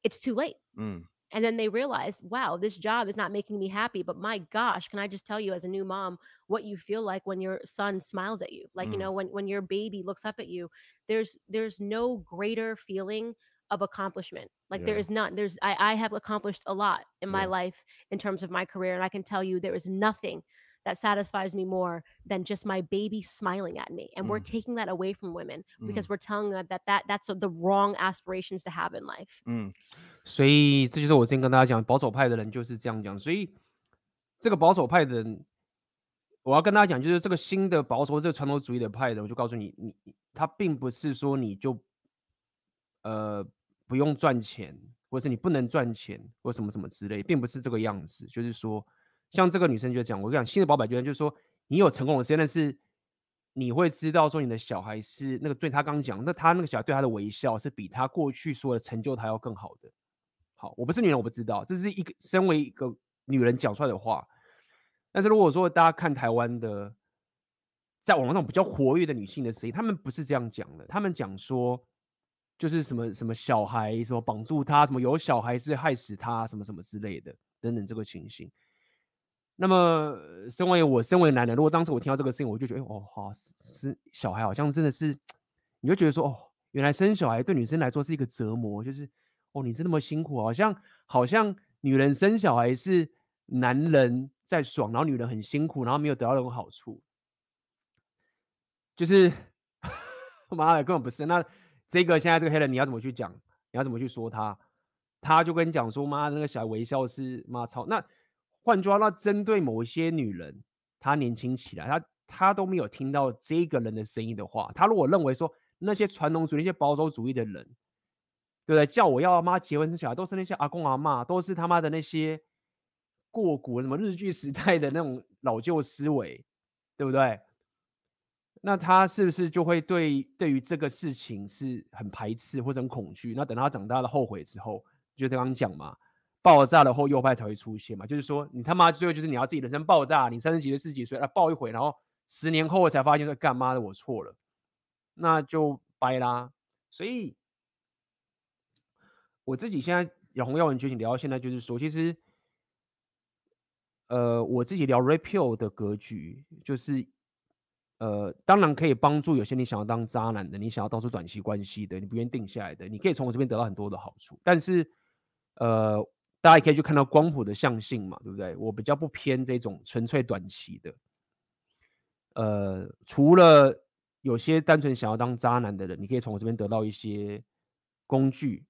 it's too late. Mm. And then they realize, wow, this job is not making me happy. But my gosh, can I just tell you as a new mom what you feel like when your son smiles at you? Like, you Mm. know, when when your baby looks up at you, there's there's no greater feeling of accomplishment. Like there Yeah. is not, there's I, I have accomplished a lot in my Yeah. life in terms of my career. And I can tell you there is nothing that satisfies me more than just my baby smiling at me. And we're Mm. taking that away from women because Mm. we're telling them that, that that's the wrong aspirations to have in life. 嗯所以这就是我之前跟大家讲，保守派的人就是这样讲。所以这个保守派的人，我要跟大家讲，就是这个新的保守，这个传统主义的派的人，我就告诉你，你你他并不是说你就呃不用赚钱，或者是你不能赚钱，或什么什么之类，并不是这个样子。就是说， 像这个女生就讲，我跟你讲，新的保守派就是说，你有成功的时间，但是你会知道说，你的小孩是那个对他刚讲，那他那个小孩对他的微笑是比他过去说的成就他要更好的。好，我不是女人，我不知道，这是一个身为一个女人讲出来的话。但是如果说大家看台湾的，在网络上比较活跃的女性的声音，她们不是这样讲的，她们讲说，就是什么什么小孩，什么绑住他，什么有小孩是害死他，什么什么之类的，等等这个情形。那么，身为我身为男人，如果当时我听到这个事情，我就觉得，哦，好，是小孩好像真的是，你就觉得说，哦，原来生小孩对女生来说是一个折磨，就是，哦，你是那么辛苦，好像好像女人生小孩是男人在爽，然后女人很辛苦，然后没有得到那种好处，就是，妈的，根本不是。那这个现在这个黑人，你要怎么去讲？你要怎么去说他？他就跟你讲说，妈的，那个小孩微笑是妈操。那换句话，那针对某一些女人，她年轻起来，她她都没有听到这个人的声音的话，她如果认为说那些传统主义、那些保守主义的人，对不对？叫我要妈结婚生小孩，都是那些阿公阿嬷，都是他妈的那些过古什么日据时代的那种老旧思维，对不对？那他是不是就会对对于这个事情是很排斥或者很恐惧？那等他长大了后悔之后，就刚刚讲嘛，爆炸了后右派才会出现嘛。就是说，你他妈最后就是你要自己人生爆炸，你三十几岁、四十几岁啊爆一回，然后十年后才发现说干妈的我错了，那就掰啦。所以我自己现在有红药丸觉醒聊到现在，就是说，其实呃，我自己聊 repeal 的格局就是。呃，当然可以帮助有些你想要当渣男的，你想要到处短期关系的，你不愿意定下来的，你可以从我这边得到很多的好处。但是，呃，大家也可以去看到光谱的象性嘛，对不对？我比较不偏这种纯粹短期的。呃，除了有些单纯想要当渣男的人，你可以从我这边得到一些工具，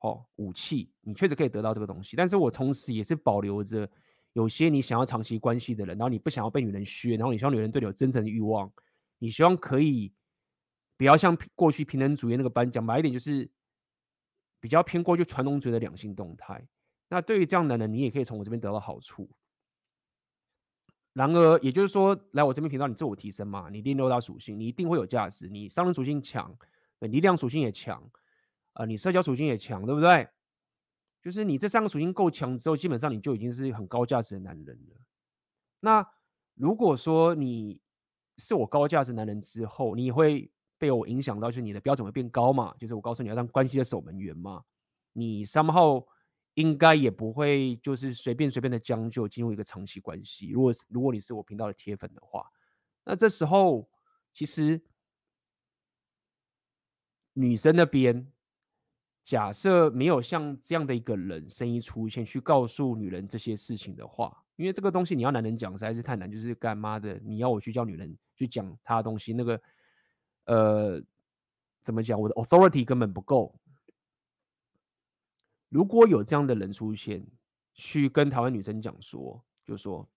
哦，武器，你确实可以得到这个东西。但是我同时也是保留着。有些你想要长期关系的人，然后你不想要被女人削，然后你希望女人对你有真诚的欲望，你希望可以不要像过去平等主义那个班，讲白一点就是比较偏过去传统主义的两性动态。那对于这样的人，你也可以从我这边得到好处。然而，也就是说，来我这边频道，你自我提升嘛，你一定六大属性，你一定会有价值。你商人属性强，你力量属性也强，呃，你社交属性也强，对不对？就是你这三个属性够强之后，基本上你就已经是很高价值的男人了。那如果说你是我高价值男人之后，你会被我影响到，就是你的标准会变高嘛？就是我告诉你要当关系的守门员嘛。你三号应该也不会就是随便随便的将就进入一个长期关系。如果如果你是我频道的铁粉的话，那这时候其实女生那边。假设没有像这样的一个人声音出现，去告诉女人这些事情的话，因为这个东西你要男人讲实在是太难，就是干妈的，你要我去叫女人去讲他的东西，那个呃怎么讲，我的 authority 根本不够。如果有这样的人出现，去跟台湾女生讲说，就说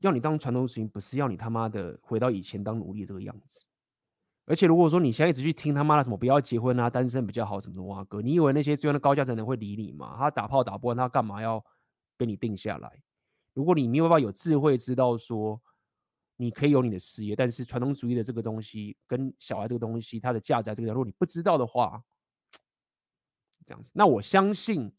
要你当传统型，不是要你他妈的回到以前当奴隶这个样子。而且如果说你现在一直去听他妈的什么不要结婚啊，单身比较好什么的哇哥，你以为那些最后的高价值人会理你吗？他打炮打不完，他干嘛要被你定下来？如果你没有办法有智慧知道说你可以有你的事业，但是传统主义的这个东西跟小孩这个东西它的价值在这个，如果你不知道的话，那我相信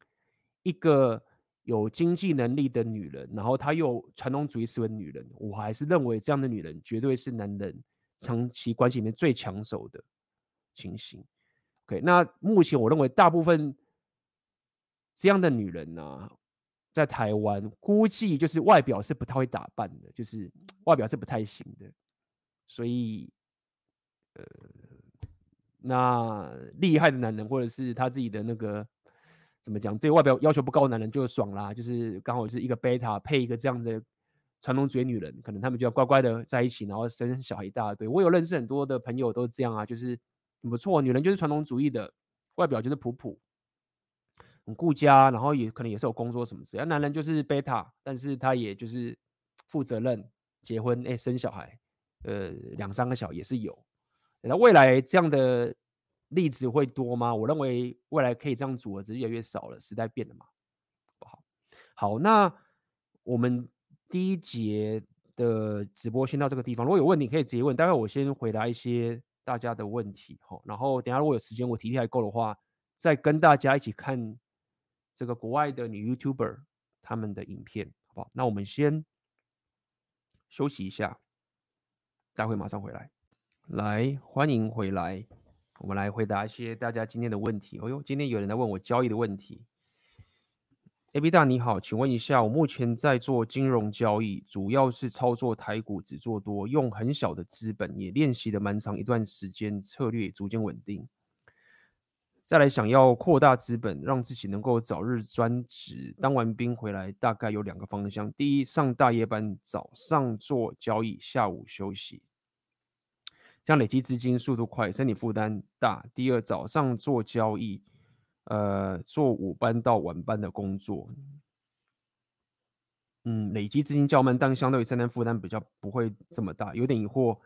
一个有经济能力的女人，然后她又传统主义思维的女人，我还是认为这样的女人绝对是男人。长期关系里面最抢手的情形，OK，那目前我认为大部分这样的女人呢、在台湾估计就是外表是不太会打扮的，就是外表是不太行的，所以，呃，那厉害的男人或者是他自己的那个怎么讲，对外表要求不高的男人就爽啦，就是刚好是一个贝塔配一个这样的传统主义女人，可能他们就要乖乖的在一起，然后生小孩一大堆。我有认识很多的朋友都这样啊，就是很不错，女人就是传统主义的，外表就是普普，很顾家，然后也可能也是有工作什么之类。男人就是贝塔，但是他也就是负责任，结婚哎、生小孩，呃两三个小也是有。那未来这样的例子会多吗？我认为未来可以这样组合，只是越来越少了，时代变了嘛。不好，好，那我们第一节的直播先到这个地方。如果有问题可以直接问，待会我先回答一些大家的问题，好，然后等下如果有时间我体力还够的话，再跟大家一起看这个国外的女 YouTuber 他们的影片，好不好？那我们先休息一下，待会马上回来。来，欢迎回来。我们来回答一些大家今天的问题。哦呦，今天有人来问我交易的问题。AB 大你好，请问一下，我目前在做金融交易，主要是操作台股，只做多，用很小的资本，也练习了蛮长一段时间，策略逐渐稳定。再来想要扩大资本，让自己能够早日专职，当完兵回来，大概有两个方向：第一，上大夜班，早上做交易，下午休息。这样累积资金速度快，身体负担大。第二，早上做交易，呃，做午班到晚班的工作，嗯，累积资金较慢，但相对于承担负担比较不会这么大。有点疑惑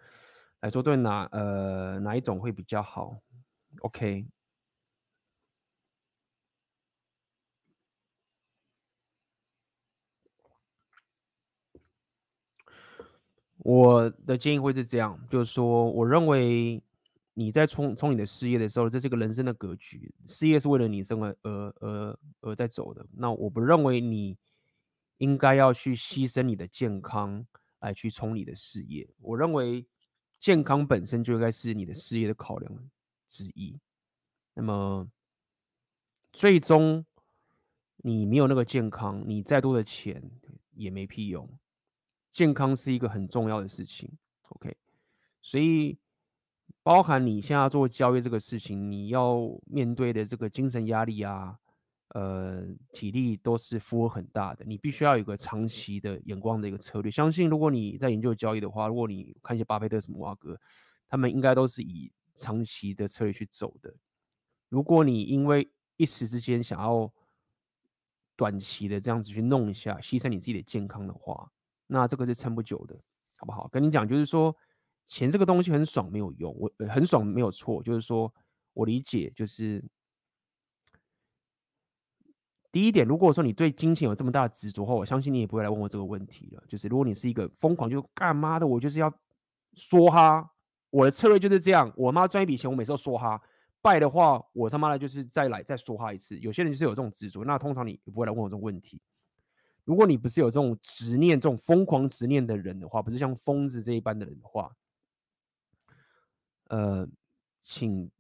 来说，对哪呃哪一种会比较好？OK。我的建议会是这样，就是说，我认为你在冲冲你的事业的时候，这是个人生的格局，事业是为了你生而而而而在走的。那我不认为你应该要去牺牲你的健康来去冲你的事业。我认为健康本身就应该是你的事业的考量之一。那么最终你没有那个健康，你再多的钱也没屁用。健康是一个很重要的事情，OK，所以包含你现在做交易这个事情，你要面对的这个精神压力啊，呃，体力都是负荷很大的。你必须要有个长期的眼光的一个策略。相信如果你在研究交易的话，如果你看一些巴菲特什么挖哥，他们应该都是以长期的策略去走的。如果你因为一时之间想要短期的这样子去弄一下，牺牲你自己的健康的话，那这个是撑不久的，好不好？跟你讲，就是说，钱这个东西很爽没有用，我很爽没有错，就是说我理解，就是第一点，如果说你对金钱有这么大的执着的话，我相信你也不会来问我这个问题了。就是如果你是一个疯狂就干妈的，我就是要梭哈，我的策略就是这样，我妈赚一笔钱，我每次都说哈，败的话，我他妈的就是再来再说哈一次。有些人就是有这种执着，那通常你不会来问我这种问题。如果你不是有这种执念、这种疯狂执念的人的话，不是像疯子这一般的人的话，呃，请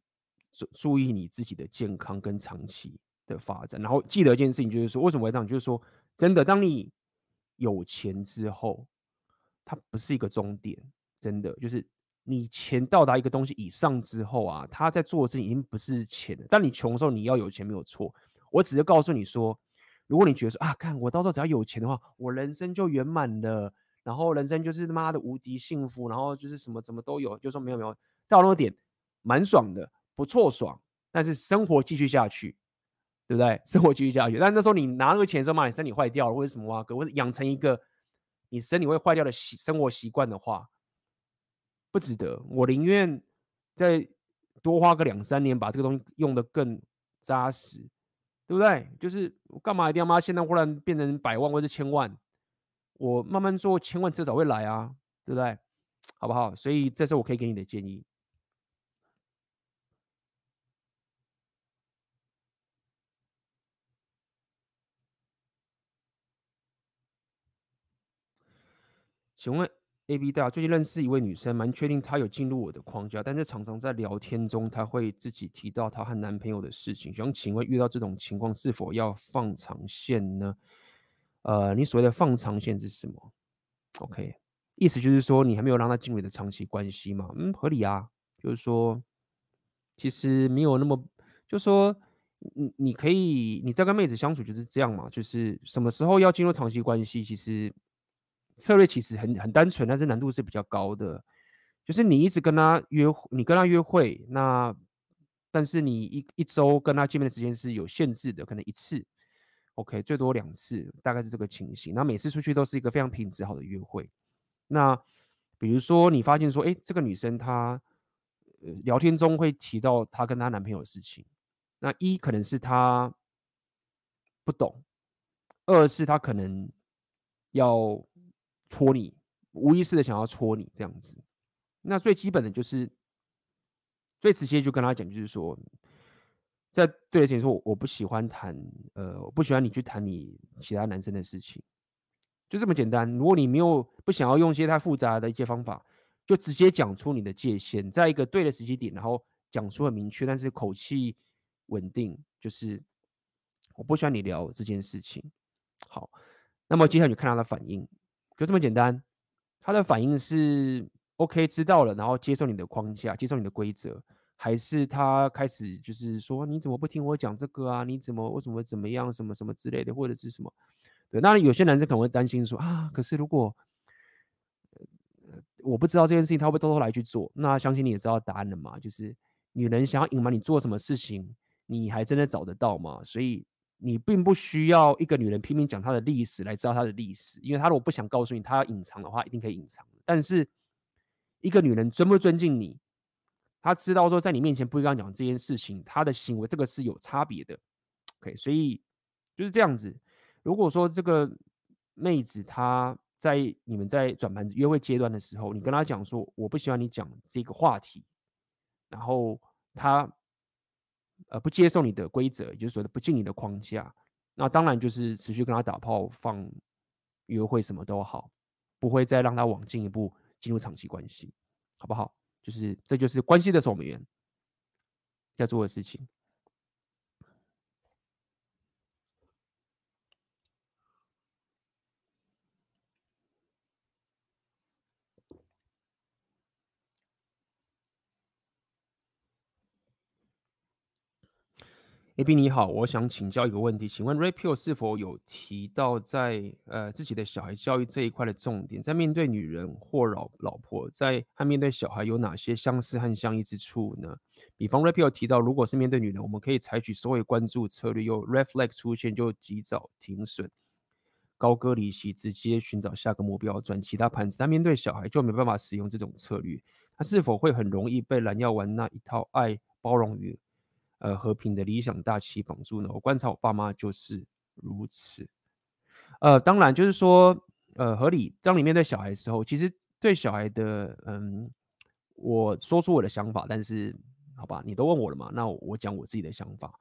注注意你自己的健康跟长期的发展。然后记得一件事情，就是说，为什么会这样？就是说，真的，当你有钱之后，它不是一个终点，真的就是你钱到达一个东西以上之后啊，他在做的事情已经不是钱了。当你穷的时候，你要有钱没有错。我只是告诉你说。如果你觉得说啊，看我到时候只要有钱的话，我人生就圆满了，然后人生就是他妈的无敌幸福，然后就是什么什么都有，就说没有没有，到那个点蛮爽的，不错爽，但是生活继续下去，对不对？生活继续下去，但那时候你拿那个钱的时候嘛，你身体坏掉了或者什么啊，或者养成一个你身体会坏掉的习生活习惯的话，不值得。我宁愿再多花个两三年，把这个东西用得更扎实。对不对？就是我干嘛一定要妈现在忽然变成百万或者千万？我慢慢做千万，迟早会来啊，对不对？好不好？所以这是我可以给你的建议。请问？A B 大最近认识一位女生，蛮确定她有进入我的框架，但是常常在聊天中，她会自己提到她和男朋友的事情。想请问，遇到这种情况是否要放长线呢？呃，你所谓的放长线是什么？OK，意思就是说你还没有让她进入你的长期关系嘛？嗯，合理啊。就是说，其实没有那么，就是说你你可以你在跟妹子相处就是这样嘛，就是什么时候要进入长期关系，其实。策略其实很很单纯，但是难度是比较高的。就是你一直跟他约，你跟他约会，那但是你一一周跟他见面的时间是有限制的，可能一次，OK，最多两次，大概是这个情形。那每次出去都是一个非常品质好的约会。那比如说你发现说，哎，这个女生她呃聊天中会提到她跟她男朋友的事情，那一可能是她不懂，二是她可能要戳你，无意识的想要戳你这样子。那最基本的就是，最直接就跟他讲，就是说，在对的前说，我不喜欢谈，呃，我不喜欢你去谈你其他男生的事情，就这么简单。如果你没有不想要用一些太复杂的一些方法，就直接讲出你的界限，在一个对的时机点，然后讲出很明确，但是口气稳定，就是我不喜欢你聊这件事情。好，那么接下来你看他的反应，就这么简单。他的反应是。OK，知道了，然后接受你的框架，接受你的规则，还是他开始就是说你怎么不听我讲这个啊？你怎么为什么怎么样什么什么之类的，或者是什么？对，那有些男生可能会担心说啊，可是如果我不知道这件事情，他会偷偷来去做？那相信你也知道答案了嘛，就是女人想要隐瞒你做什么事情，你还真的找得到吗？所以你并不需要一个女人拼命讲她的历史来知道她的历史，因为她如果不想告诉你，她要隐藏的话，一定可以隐藏。但是一个女人尊不尊敬你，她知道说在你面前不会跟她讲这件事情，她的行为这个是有差别的。OK，所以就是这样子。如果说这个妹子她在你们在转盘子约会阶段的时候，你跟她讲说我不喜欢你讲这个话题，然后她呃不接受你的规则，也就是说不进你的框架，那当然就是持续跟他打炮、放约会什么都好，不会再让他往进一步。进入长期关系，好不好？就是这就是关系的守门员在做的事情。A B 你好，我想请教一个问题，请问 Red Pill 是否有提到在呃自己的小孩教育这一块的重点，在面对女人或老老婆，在和面对小孩有哪些相似和相异之处呢？比方 Red Pill 提到，如果是面对女人，我们可以采取社会关注策略，有 Red Flag 出现就及早停损，高歌离席，直接寻找下个目标，转其他盘子。但面对小孩就没办法使用这种策略，他是否会很容易被蓝药丸那一套爱包容与？呃，和平的理想大旗绑住呢？我观察我爸妈就是如此。呃，当然就是说，呃，合理。当你面对小孩的时候，其实对小孩的，嗯，我说出我的想法，但是好吧，你都问我了嘛，那我，讲我自己的想法。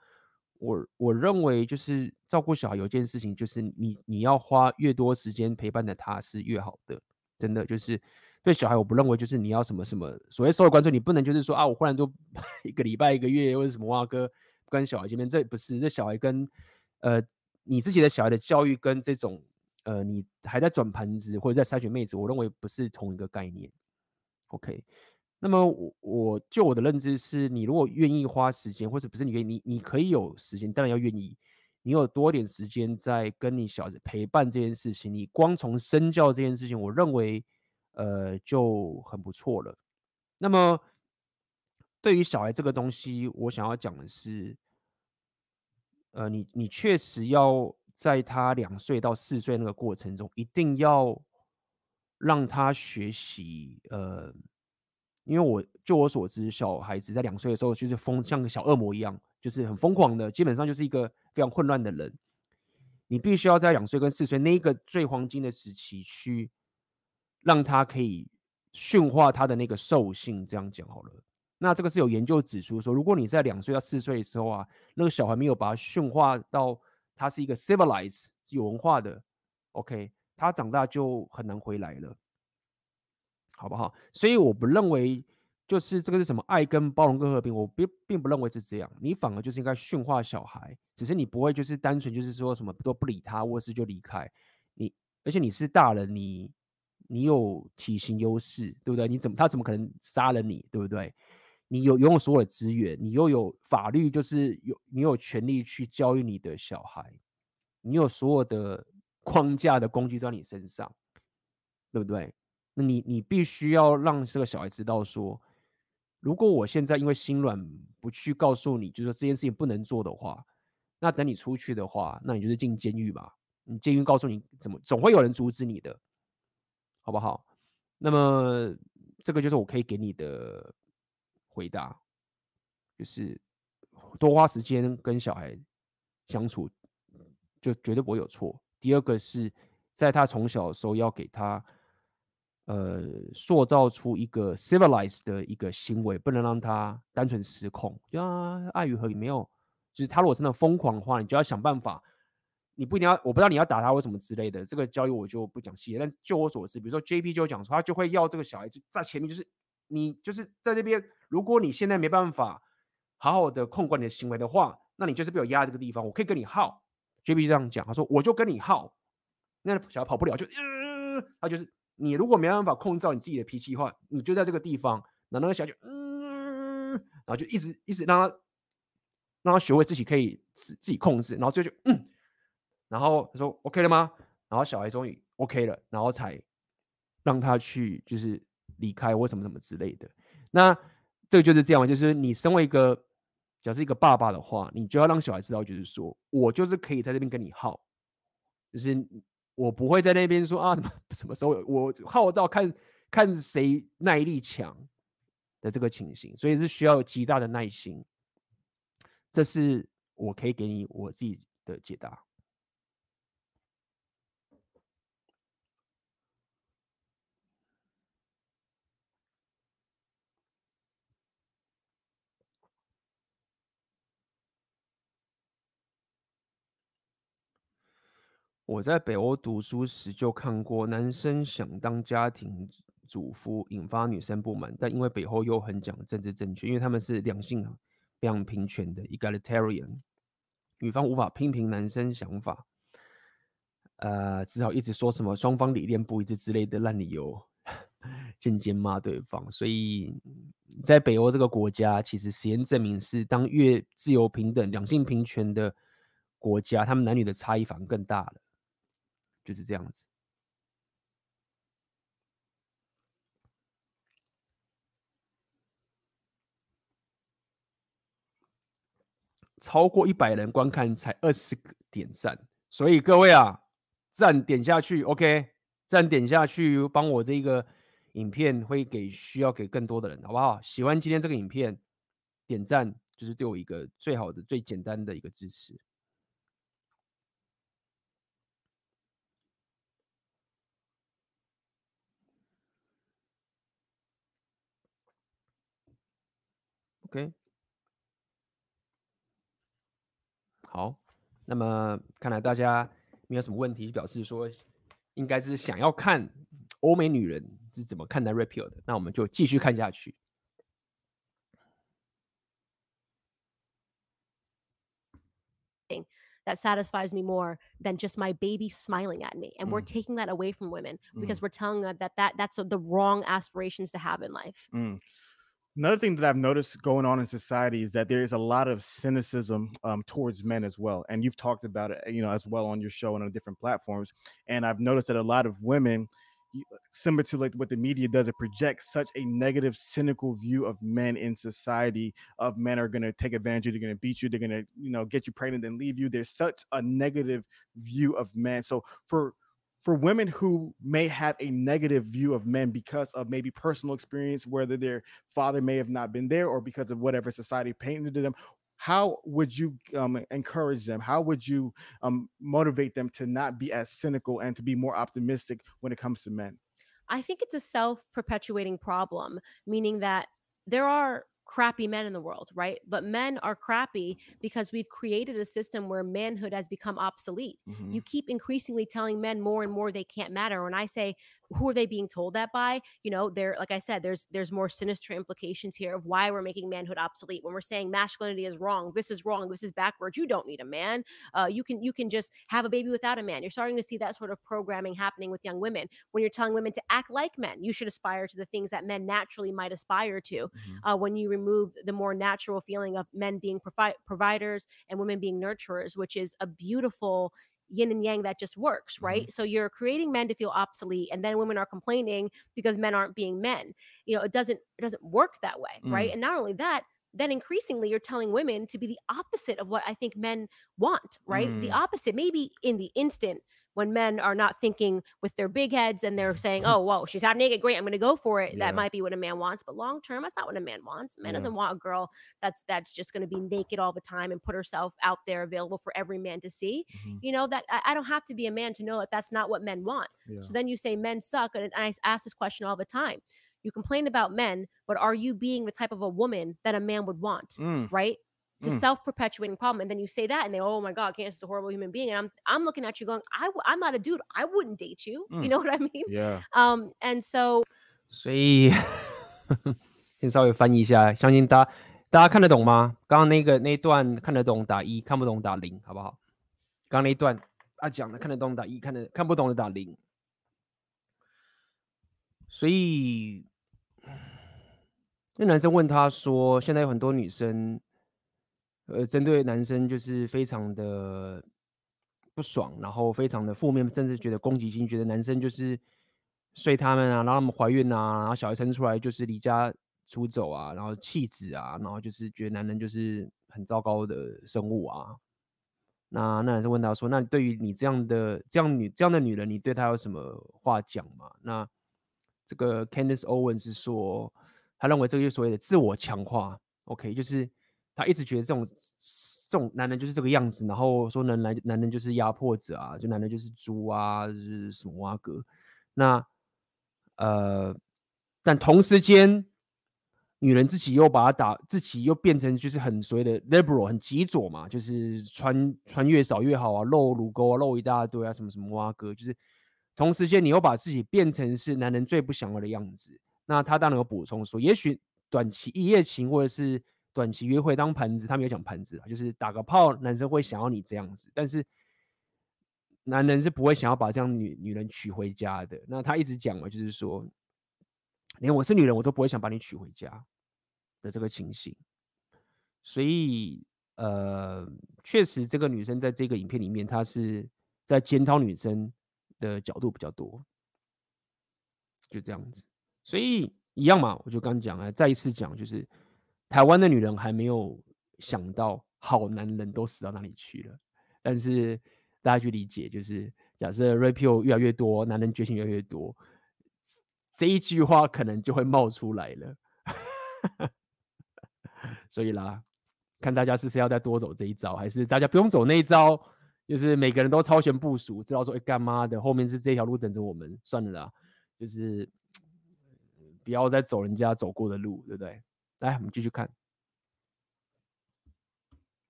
我我认为就是照顾小孩有件事情，就是你你要花越多时间陪伴着他是越好的，真的就是。对小孩，我不认为就是你要什么什么所谓社会关注，你不能就是说啊，我忽然就 一个礼拜、一个月或者什么哇哥跟小孩见面，这不是这小孩跟呃你自己的小孩的教育跟这种呃你还在转盘子或者在筛选妹子，我认为不是同一个概念。OK，那么我我就我的认知是，你如果愿意花时间，或者不是你愿意，你你可以有时间，当然要愿意，你有多点时间在跟你小孩子陪伴这件事情，你光从身教这件事情，我认为。呃，就很不错了。那么，对于小孩这个东西，我想要讲的是，呃，你你确实要在他两岁到四岁那个过程中，一定要让他学习。呃，因为我就我所知，小孩子在两岁的时候就是疯，像个小恶魔一样，就是很疯狂的，基本上就是一个非常混乱的人。你必须要在两岁跟四岁那一个最黄金的时期去。让他可以驯化他的那个兽性，这样讲好了。那这个是有研究指出说，如果你在两岁到四岁的时候啊，那个小孩没有把他驯化到他是一个 civilized 有文化的，OK，他长大就很难回来了，好不好？所以我不认为就是这个是什么爱跟包容跟和平，我并并不认为是这样。你反而就是应该驯化小孩，只是你不会就是单纯就是说什么都不理他，或是就离开你，而且你是大人，你。你有体型优势，对不对？你怎么他怎么可能杀了你，对不对？你有拥有所有的资源，你又有法律，就是有你有权利去教育你的小孩，你有所有的框架的工具在你身上，对不对？那你你必须要让这个小孩知道说，如果我现在因为心软不去告诉你，就说这件事情不能做的话，那等你出去的话，那你就是进监狱吧。你监狱告诉你怎么，总会有人阻止你的，好不好？那么这个就是我可以给你的回答，就是多花时间跟小孩相处，就绝对不会有错。第二个是在他从小的时候要给他，呃，塑造出一个 civilized 的一个行为，不能让他单纯失控。就啊，爱与和也没有，就是他如果真的疯狂的话，你就要想办法。你不一定要，我不知道你要打他或什么之类的，这个交易我就不讲细节。但就我所知，比如说 JP 就讲说，他就会要这个小孩子在前面，就是你就是在那边，如果你现在没办法好好的控管你的行为的话，那你就是被我压在这个地方，我可以跟你耗。JP 这样讲，他说我就跟你耗，那小孩跑不了就，嗯、他就是你如果没办法控制你自己的脾气的话，你就在这个地方，然后那个小孩就嗯，然后就一直一直让他让他学会自己可以自自己控制，然后就就嗯。然后他说 OK 了吗？然后小孩终于 OK 了，然后才让他去就是离开或什么什么之类的。那这个就是这样，就是你身为一个假设一个爸爸的话，你就要让小孩知道，就是说我就是可以在这边跟你耗，就是我不会在那边说啊什么什么时候我耗到看看谁耐力强的这个情形，所以是需要极大的耐心。这是我可以给你我自己的解答。我在北欧读书时就看过，男生想当家庭主妇，引发女生不满，但因为北欧又很讲政治正确，因为他们是两性非常平权的 egalitarian，女方无法批评男生想法，呃，只好一直说什么双方理念不一致之类的烂理由，间接骂对方。所以在北欧这个国家，其实实验证明是，当越自由平等、两性平权的国家，他们男女的差异反而更大了。就是这样子，超过一百人观看才二十个点赞，所以各位啊，赞点下去，OK，赞点下去，帮我这个影片会给需要给更多的人，好不好？喜欢今天这个影片，点赞就是对我一个最好的、最简单的一个支持。OK，好，那么看来大家没有什么问题，表示说应该是想要看欧美女人是怎么看待 Pill 的，那我们就继续看下去。That satisfies me more than just my baby smiling at me, and Mm. we're taking that away from women because Mm. we're telling them that that that's the wrong aspirations to have in life. Mm. Another thing that I've noticed going on in society is that there is a lot of cynicism um, towards men as well, and you've talked about it, you know, as well on your show and on different platforms. And I've noticed that a lot of women, similar to like what the media does, it projects such a negative, cynical view of men in society. Of men are going to take advantage of you, they're going to beat you, they're going to, you know, get you pregnant and leave you. There's such a negative view of men. So for for women who may have a negative view of men because of maybe personal experience, whether their father may have not been there or because of whatever society painted to them, how would you um, encourage them? How would you um, motivate them to not be as cynical and to be more optimistic when it comes to men? I think it's a self perpetuating problem, meaning that there are crappy men in the world, right? But men are crappy because we've created a system where manhood has become obsolete. Mhm. You keep increasingly telling men more and more they can't matter. When I say who are they being told that by? You know, there like I said, there's there's more sinister implications here of why we're making manhood obsolete. When we're saying masculinity is wrong, this is wrong, this is backwards. You don't need a man. Uh, you can you can just have a baby without a man. You're starting to see that sort of programming happening with young women. When you're telling women to act like men, you should aspire to the things that men naturally might aspire to Mhm. uh, when you remove the more natural feeling of men being provi- providers and women being nurturers, which is a beautiful yin and yang that just works, right? Mm-hmm. So you're creating men to feel obsolete, and then women are complaining because men aren't being men. You know, it doesn't it doesn't work that way, right? Mm. And not only that, then increasingly you're telling women to be the opposite of what I think men want, right? The Mm. opposite, maybe in the instant when men are not thinking with their big heads and they're saying, "Oh, whoa, she's half naked, great, I'm going to go for it." Yeah. That might be what a man wants, but long term, that's not what a man wants. A man Yeah. doesn't want a girl that's that's just going to be naked all the time and put herself out there available for every man to see. Mhm. You know that I, I don't have to be a man to know that that's not what men want. Yeah. So then you say men suck, and I ask this question all the time. You complain about men, but are you being the type of a woman that a man would want? Mm. right? It's a Mm. self-perpetuating problem, and then you say that, and they, oh my God, Candace is a horrible human being, and I'm I'm looking at you going, I I'm not a dude, I wouldn't date you. Mm. You know what I mean? Yeah. Um, and so 所以先稍微翻译一下，相信大家大家看得懂吗？刚刚那个那一段看得懂打一，看不懂打零，好不好？刚刚那一段他讲的看得懂打一，看得看不懂的打零。所以那男生问他说：“现在有很多女生，呃，针对男生就是非常的不爽，然后非常的负面，甚至觉得攻击性，觉得男生就是睡他们啊，然后他们怀孕啊，然后小孩生出来就是离家出走啊，然后弃子啊，然后就是觉得男人就是很糟糕的生物啊。那那男生问他说：“那对于你这样的这样女这样的女人，你对她有什么话讲吗？”那这个 Candace Owens 是说，他认为这个就是所谓的自我强化，OK，就是他一直觉得这种这种男人就是这个样子，然后说男男男人就是压迫者啊，就男人就是猪啊，就是什么蛙哥。那呃，但同时间，女人自己又把他打，自己又变成就是很所谓的 liberal，很极左嘛，就是穿穿越少越好啊，露乳沟啊，露一大堆啊，什么什么蛙哥，就是同时间你又把自己变成是男人最不想要的样子。那他当然有补充说，也许短期一夜情或者是短期约会当盘子，他没有讲盘子啊，就是打个炮，男生会想要你这样子，但是男人是不会想要把这样女女人娶回家的。那他一直讲嘛，就是说，连我是女人，我都不会想把你娶回家的这个情形。所以，呃，确实这个女生在这个影片里面，她是在检讨女生的角度比较多，就这样子。所以一样嘛，我就刚讲了，再一次讲，就是台湾的女人还没有想到好男人都死到哪里去了。但是大家去理解，就是假设 rapio 越来越多，男人觉醒越来越多，这一句话可能就会冒出来了。所以啦，看大家是是要再多走这一招，还是大家不用走那一招，就是每个人都超前部署，知道说，哎，干妈的，后面是这条路等着我们，算了啦，就是 不要再走人家走过的路，对不对？来，我们继续看。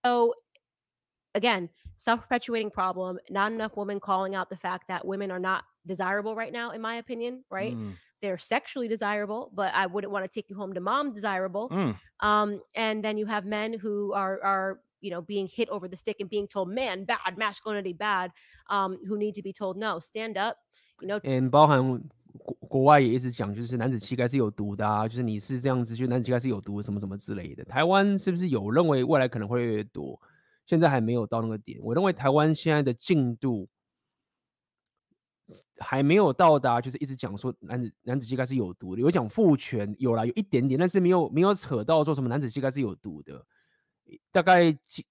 So again, self-perpetuating problem, not enough women calling out the fact that women are not desirable right now, in my opinion, right? Mm. They're sexually desirable, but I wouldn't want to take you home to mom desirable. Mm. Um, and then you have men who are are you know being hit over the stick and being told, man, bad, masculinity bad, um, who need to be told, no, stand up, you know, 嗯，包含 国国外也一直讲，就是男子气概是有毒的啊，就是你是这样子，就男子气概是有毒，什么什么之类的。台湾是不是有认为未来可能会越越多？现在还没有到那个点。我认为台湾现在的进度还没有到达，就是一直讲说男子男子气概是有毒的，有讲父权有啦，有一点点，但是没有没有扯到说什么男子气概是有毒的，大概进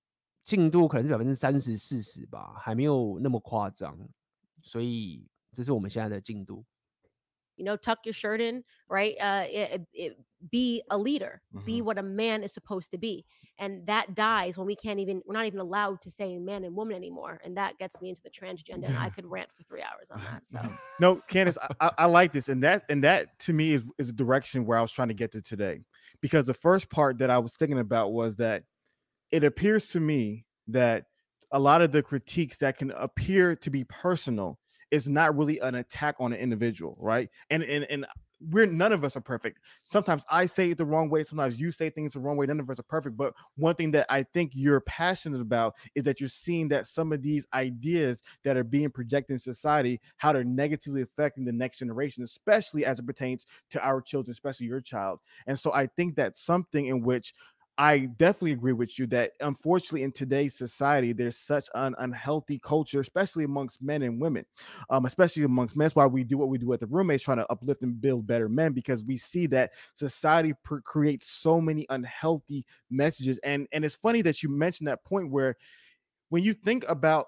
进度可能是百分之三十四十吧，还没有那么夸张，所以这是我们现在的进度。You know, tuck your shirt in, right? Uh, it, it, be a leader, be what a man is supposed to be. And that dies when we can't even, we're not even allowed to say man and woman anymore. And that gets me into the transgender. And I could rant for three hours on that. So, No, Candace, I, I, I like this, and that and that to me is is a direction where I was trying to get to today, because the first part that I was thinking about was that it appears to me that a lot of the critiques that can appear to be personal is not really an attack on an individual, right? And and and we're none of us are perfect. Sometimes I say it the wrong way, sometimes you say things the wrong way. None of us are perfect. But one thing that I think you're passionate about is that you're seeing that some of these ideas that are being projected in society, how they're negatively affecting the next generation, especially as it pertains to our children, especially your child. And so I think that's something in which I definitely agree with you that unfortunately in today's society, there's such an unhealthy culture, especially amongst men and women, um, especially amongst men. That's why we do what we do at the roommates, trying to uplift and build better men, because we see that society per- creates so many unhealthy messages. And and it's funny that you mentioned that point where when you think about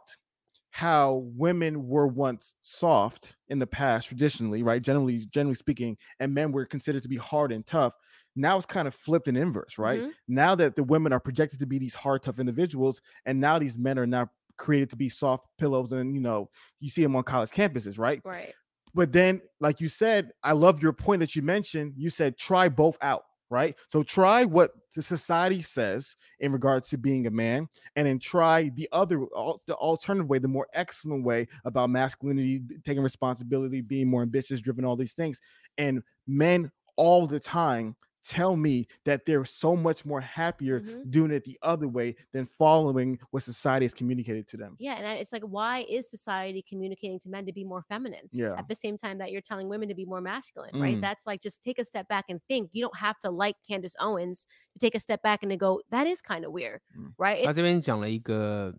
how women were once soft in the past traditionally right? Generally generally speaking and men were considered to be hard and tough. Now it's kind of flipped in inverse right? Mhm. now that the women are projected to be these hard tough individuals and now these men are now created to be soft pillows and you know you see them on college campuses right? Right. but then like you said i love your point that you mentioned. You said try both out right? So try what the society says in regards to being a man and then try the other the alternative way the more excellent way about masculinity taking responsibility being more ambitious driven all these things. And men all the time tell me that they're so much more happier Mhm. doing it the other way than following what society has communicated to them Yeah, and I- it's like, why is society communicating to men to be more feminine yeah at the same time that you're telling women to be more masculine, right? Mm. That's like just take a step back and think. You don't have to like Candace Owens to take a step back and to go, that is kind of weird, Mm. right? It- 他这边讲了一个，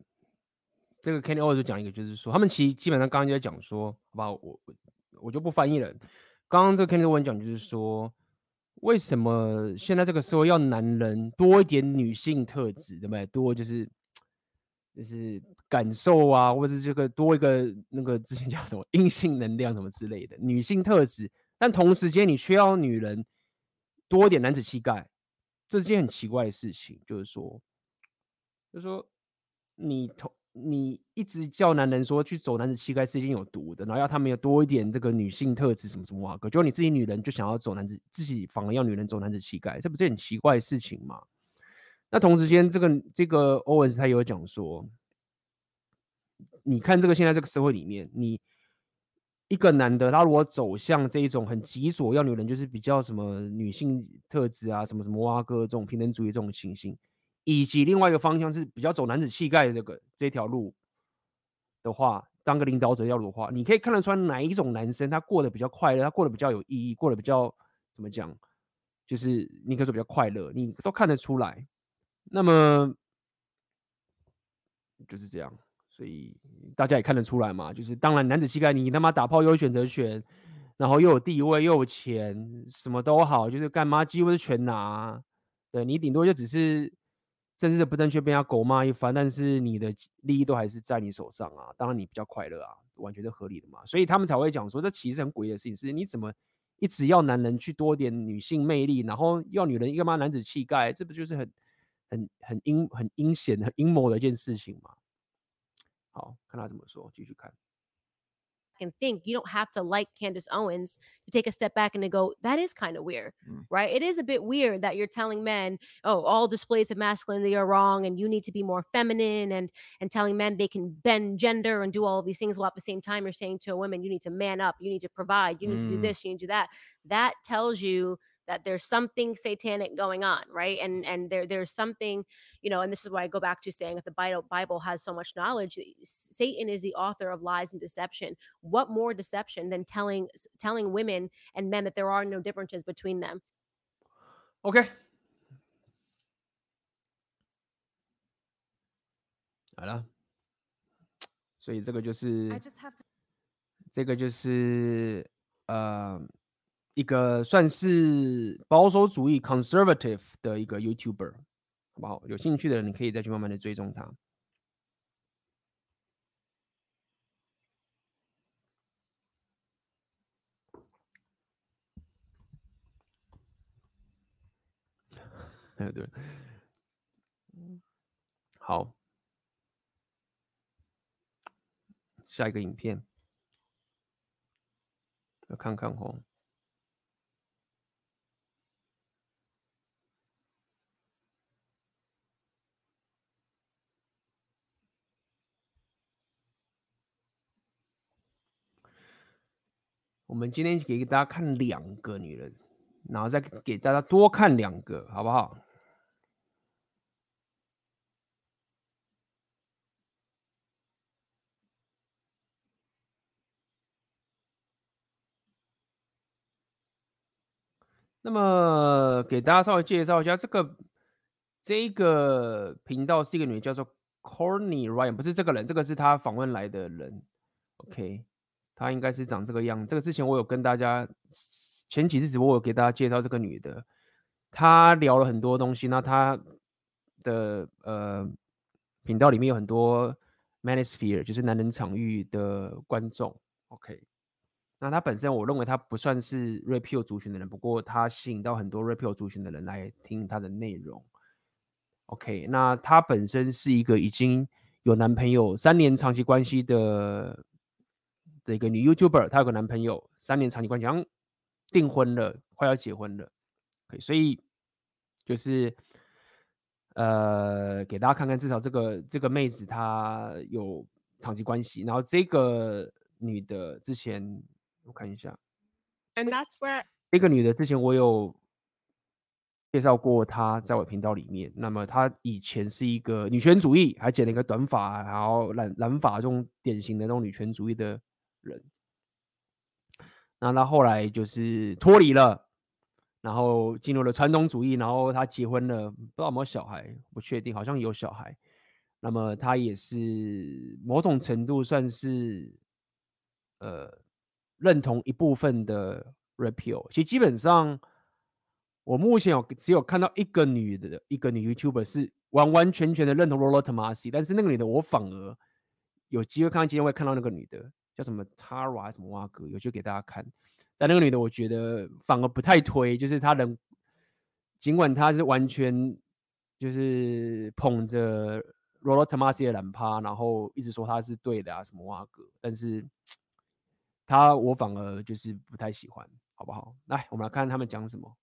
这个 Kenny O 就讲一个，就是说，他们其实基本上刚刚就在讲说，好不好？我我我就不翻译了。刚刚这个 Kenny O 讲就是说， 为什么现在这个社会要男人多一点女性特质，对不对？多就是就是感受啊，或者是这个多一个那个之前叫什么阴性能量什么之类的女性特质，但同时间你却要女人多一点男子气概，这是件很奇怪的事情，就是说。就是说你同你一直叫男人说去走男子气概是一件有毒的，然后要他们有多一点这个女性特质什么什么哇哥，就你自己女人就想要走男子，自己反而要女人走男子气概，这不是很奇怪的事情吗？那同时间，这个这个欧文斯他也有讲说，你看这个现在这个社会里面，你一个男的他如果走向这一种很极左，要女人就是比较什么女性特质啊，什么什么哇哥这种平等主义这种情形。以及另外一个方向是比较走男子气概的这个这条路的话，当个领导者要的话，你可以看得出来哪一种男生他过得比较快乐，他过得比较有意义，过得比较怎么讲，就是你可以说比较快乐，你都看得出来。那么就是这样，所以大家也看得出来嘛，就是当然男子气概，你他妈打炮又有选择权，然后又有地位又有钱，什么都好，就是干嘛几乎是全拿。对，你顶多就只是。政治的不正确被人家狗骂一番，但是你的利益都还是在你手上啊，当然你比较快乐啊，完全是合理的嘛，所以他们才会讲说，这其实很诡异的事情是，你怎么一直要男人去多点女性魅力，然后要女人一个嘛男子气概，这不就是很很很阴很阴险、很阴谋的一件事情吗？好，看他怎么说，继续看。And think you don't have to like Candace Owens to take a step back and to go, that is kind of weird, Mm. right? It is a bit weird that you're telling men, oh, all displays of masculinity are wrong and you need to be more feminine and and telling men they can bend gender and do all these things while at the same time you're saying to a woman, you need to man up, you need to provide, you need to do Mm. this, you need to do that. That tells you that there's something satanic going on, right? And and there there's something, you know, and this is why I go back to saying that the Bible Bible has so much knowledge. S- Satan is the author of lies and deception. What more deception than telling s- telling women and men that there are no differences between them? OK，好了，所以这个就是，这个就是呃 一个算是保守主义 conservative 的一个 YouTuber，好不好？有兴趣的人你可以再去慢慢的追踪他。哎，对，好，下一个影片，要看看哦。我们今天给大家看两个女人，然后再给大家多看两个，好不好？那么给大家稍微介绍一下，这个这个频道是一个女的，叫做 Corny Ryan，不是这个人，这个是她访问来的人。OK，她应该是长这个样子。这个之前我有跟大家前几次直播，我有给大家介绍这个女的，她聊了很多东西。那她的呃频道里面有很多 Manosphere，就是男人场域的观众。OK，那她本身我认为她不算是 Rapio 族群的人，不过她吸引到很多 Rapio 族群的人来听她的内容。OK，那她本身是一个已经有男朋友三年长期关系的的一个女 YouTuber，她有个男朋友三年长期关系，好像订婚了，快要结婚了。所以就是呃，给大家看看，至少这个这个妹子她有长期关系，然后这个女的之前我看一下，And that's where 这个女的之前我有。介绍过她在我频道里面。那么她以前是一个女权主义，还剪了一个短发，然后染染发这种典型的那种女权主义的人。那他后来就是脱离了，然后进入了传统主义，然后他结婚了，不知道有没有小孩，不确定，好像有小孩。那么他也是某种程度算是呃认同一部分的 Rapio，其实基本上。我目前有只有看到一个女的，一个女 YouTuber 是完完全全的认同 Rollo Tomassi，但是那个女的我反而有机会看到，今天会看到那个女的叫什么 Tara 还是什么蛙哥，有就给大家看。但那个女的我觉得反而不太推，就是她能尽管她是完全就是捧着 Rollo Tomasi 的懒趴，然后一直说她是对的啊什么蛙哥，但是她我反而就是不太喜欢，好不好？来，我们来看他们讲什么。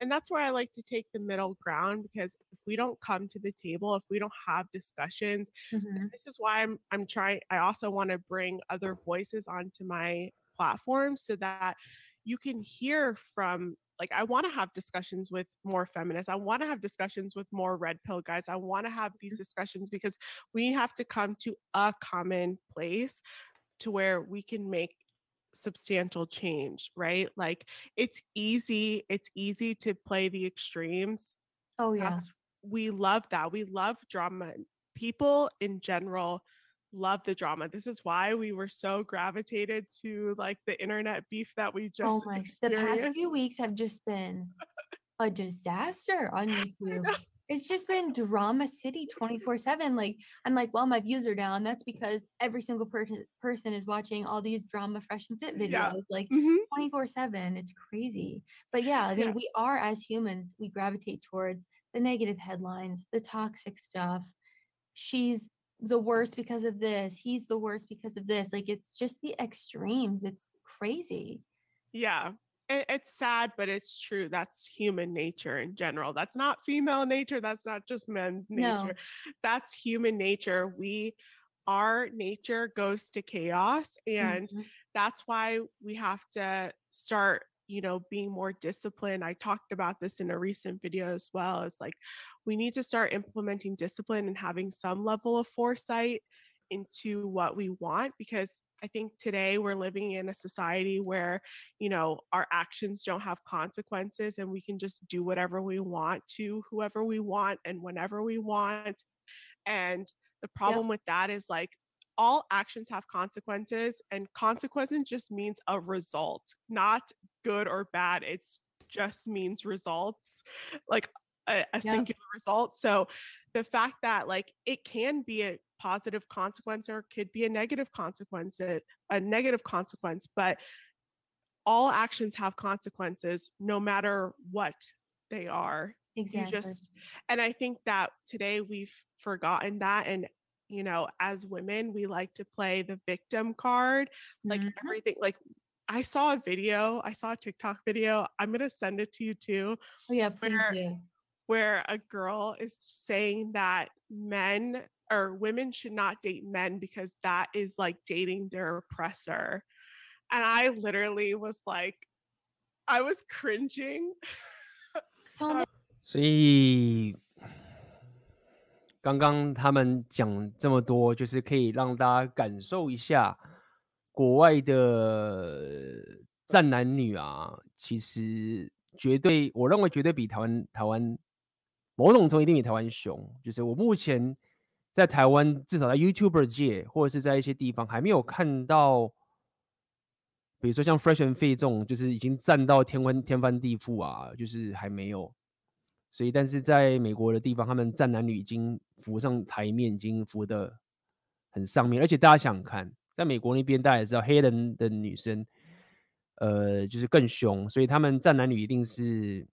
And that's where I like to take the middle ground because if we don't come to the table, if we don't have discussions, Mhm. this is why I'm I'm trying I also want to bring other voices onto my platform so that you can hear from like I want to have discussions with more feminists. I want to have discussions with more red pill guys. I want to have these discussions because we have to come to a common place to where we can make substantial change, right? Like it's easy, it's easy to play the extremes. Oh yeah. That's we love that. We love drama. People in general love the drama. This is why we were so gravitated to like the internet beef that we oh just Oh my, the past few weeks have just been a disaster on YouTube. It's just been drama city 24/7. Like I'm like, well, my views are down. That's because every single person person is watching all these drama fresh and fit videos Yeah. like Mhm. 24/7. It's crazy. But yeah, I mean, Yeah. we are as humans, we gravitate towards the negative headlines, the toxic stuff. She's the worst because of this. He's the worst because of this. Like it's just the extremes. It's crazy. Yeah. It, it's sad, but it's true. That's human nature in general. That's not female nature. That's not just men's No. nature. That's human nature. We, our nature goes to chaos. And Mhm. that's why we have to start, you know, being more disciplined. I talked about this in a recent video as well. It's like we need to start implementing discipline and having some level of foresight into what we want because I think today we're living in a society where, you know, our actions don't have consequences and we can just do whatever we want to whoever we want and whenever we want. And the problem with that is like all actions have consequences and consequences just means a result, not good or bad. It's just means results, like a, a singular result. So the fact that like it can be a positive consequence or could be a negative consequence, a, a negative consequence, but all actions have consequences no matter what they are. Exactly. You just and I think that today we've forgotten that and you know, as women, we like to play the victim card. Like Mhm. everything like I saw a video, I saw a TikTok video. I'm going to send it to you too Oh yeah, please where do where a girl is saying that men or women should not date men because that is like dating their oppressor. And I literally was like, I was cringing. So many 所以刚刚他们讲这么多，就是可以让大家感受一下国外的战男女啊，其实 绝对，我认为绝对比台湾台湾 某种程度一定比台湾凶。就是我目前在台湾，至少在 YouTuber 界或者是在一些地方，还没有看到，比如说像 Fresh and Fit 这种，就是已经战到天翻天翻地覆啊，就是还没有。所以，但是在美国的地方，他们战男女已经浮上台面，已经浮的很上面。而且大家想想看，在美国那边，大家也知道，黑人的女生。呃，就是更凶，所以他们战男女一定是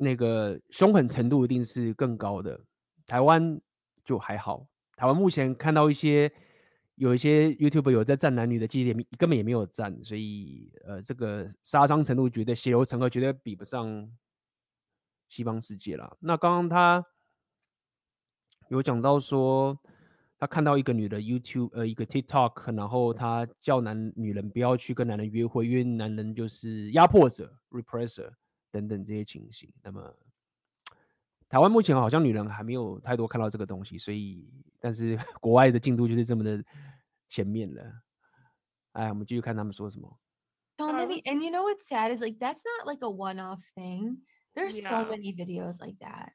那个凶狠程度一定是更高的。台湾就还好，台湾目前看到一些有一些 YouTube 有在战男女的，其实也根本也没有战，所以呃，这个杀伤程度绝对血流成河，绝对比不上西方世界啦。那刚刚他有讲到说。他看到一个女的 YouTube，呃，一个 TikTok，然后他叫男女人不要去跟男人约会，因为男人就是压迫者 （repressor） 等等这些情形。那么，台湾目前好像女人还没有太多看到这个东西，所以，但是国外的进度就是这么的前面了。哎，我们继续看他们说什么。So many, and you know what's sad is like that's not like a one-off thing. There's Yeah. so many videos like that.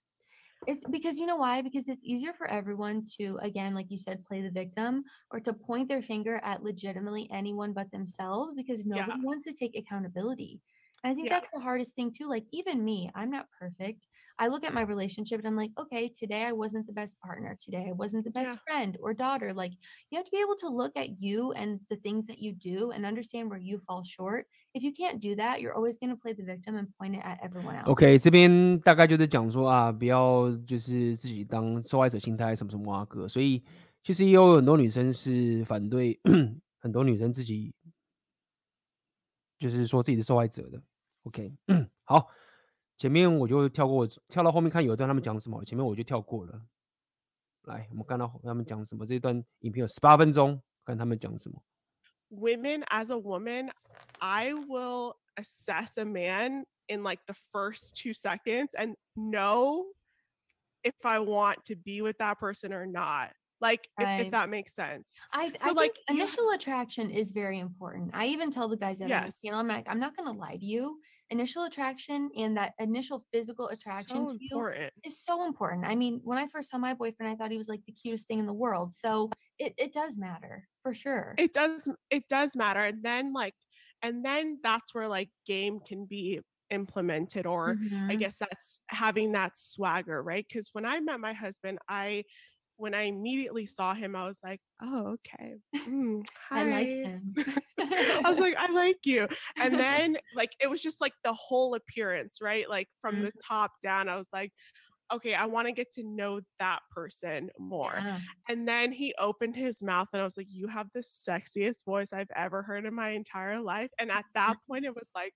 It's because you know why? Because it's easier for everyone to, again, like you said, play the victim or to point their finger at legitimately anyone but themselves because nobody Yeah. wants to take accountability. And I think Yeah. that's the hardest thing too. Like even me, I'm not perfect. I look at my relationship and I'm like, okay, today I wasn't the best partner. Today I wasn't the best Yeah. friend or daughter. Like you have to be able to look at you and the things that you do and understand where you fall short. If you can't do that, you're always going to play the victim and point it at everyone else. OK，这边大概就是讲说啊，不要就是自己当受害者心态什么什么啊哥，所以其实也有很多女生是反对，很多女生自己就是说自己是受害者的。 OK，好，前面我就跳过，跳到后面看有一段他们讲什么，前面我就跳过了。来，我们看到他们讲什么，这段影片有十八分钟，看他们讲什么。 women as a woman, I will assess a man in like the first two seconds and know if I want to be with that person or not. Like if, if Right. that makes sense. I, So, I like, think you- initial attraction is very important. I even tell the guys that I'm, Yes. you know, I'm like, I'm not gonna lie to you. Initial attraction and that initial physical attraction so to you important. is so important. I mean, when I first saw my boyfriend, I thought he was like the cutest thing in the world. So it, it does matter for sure. It does it does matter. And then like and then that's where like game can be implemented or I Mhm. guess that's having that swagger, right? Because when I met my husband, I when I immediately saw him, I was like, oh, okay. Mm, I like hi." him. I was like, I like you. And then like it was just like the whole appearance, right? Like from the top down, I was like, okay, I want to get to know that person more. Yeah. And then he opened his mouth and I was like, You have the sexiest voice I've ever heard in my entire life. And at that point, it was like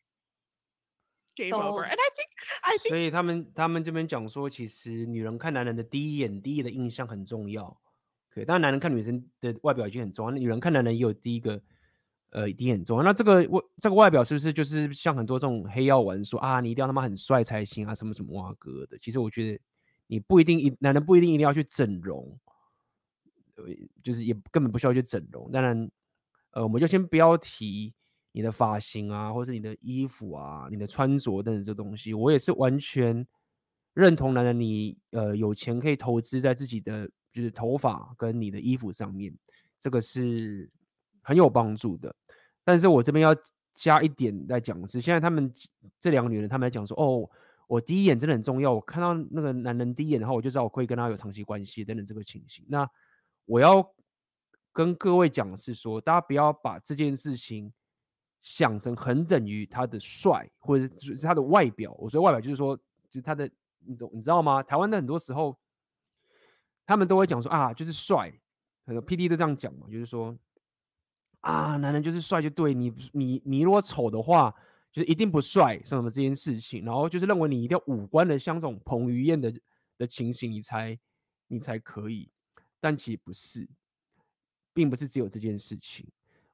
game over. Sold. And I think I think 所以他们他们这边讲说，其实女人看男人的第一眼、第一的印象很重要。对，当然男人看女生的外表已经很重要，那女人看男人也有第一个 呃一定很重要。那这个外这个外表是不是就是像很多这种黑药丸说啊，你一定要他妈很帅才行啊，什么什么哇哥的？其实我觉得你不一定一男人不一定一定要去整容，呃，就是也根本不需要去整容。当然，呃，我们就先不要提你的发型啊，或者你的衣服啊、你的穿着等等这东西。我也是完全认同男人你，呃有钱可以投资在自己的就是头发跟你的衣服上面，这个是很有帮助的。但是我这边要加一点来讲的是，现在他们这两个女人，他们在讲说，哦，我第一眼真的很重要，我看到那个男人第一眼，然后我就知道我可以跟他有长期关系等等这个情形。那我要跟各位讲的是说，大家不要把这件事情想成很等于他的帅，或者是他的外表。我说外表就是说，就是他的，你懂你知道吗？台湾的很多时候，他们都会讲说啊，就是帅，很多 PD 都这样讲嘛，就是说啊，男人就是帅就对你，你你如果丑的话，就是一定不帅，什么这件事情，然后就是认为你一定要五官的像这种彭于晏的的情形，你才你才可以，但其实不是，并不是只有这件事情。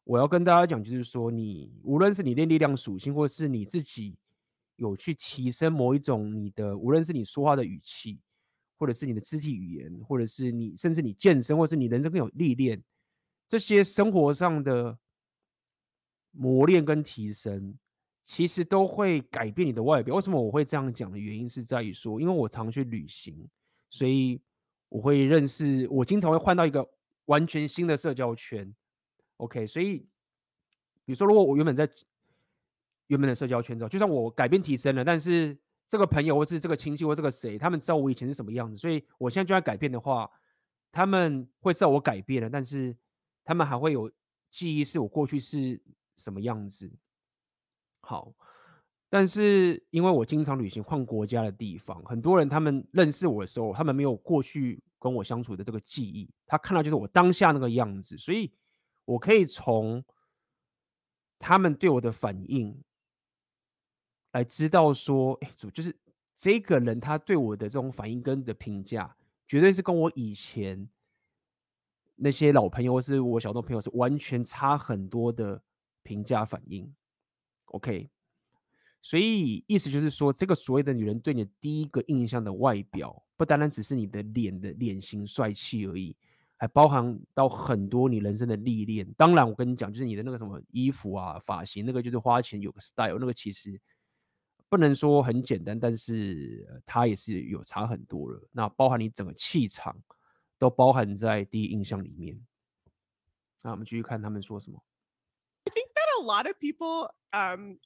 我要跟大家讲，就是说你无论是你练力量属性，或是你自己有去提升某一种你的，无论是你说话的语气，或者是你的肢体语言，或者是你甚至你健身，或是你人生更有历练，这些生活上的磨练跟提升，其实都会改变你的外表。为什么我会这样讲的原因是在于说，因为我常去旅行，所以我会认识，我经常会换到一个完全新的社交圈。OK，所以比如说，如果我原本在原本的社交圈中，就算我改变提升了，但是这个朋友或是这个亲戚或这个谁，他们知道我以前是什么样子，所以我现在就要改变的话，他们会知道我改变了，但是他们还会有记忆，是我过去是什么样子。好，但是因为我经常旅行换国家的地方，很多人他们认识我的时候，他们没有过去跟我相处的这个记忆，他看到就是我当下那个样子，所以我可以从他们对我的反应。来知道说，哎，怎么就是这个人他对我的这种反应跟的评价，绝对是跟我以前那些老朋友或是我小众朋友是完全差很多的评价反应。OK，所以意思就是说，这个所谓的女人对你的第一个印象的外表，不单单只是你的脸的脸型帅气而已，还包含到很多你人生的历练。当然，我跟你讲，就是你的那个什么衣服啊、发型，那个就是花钱有个 style，那个其实。不能说很简单，但是它也是有差很多了。那包含你整个气场，都包含在第一印象里面。那我们继续看他们说什么。I think that a lot of people um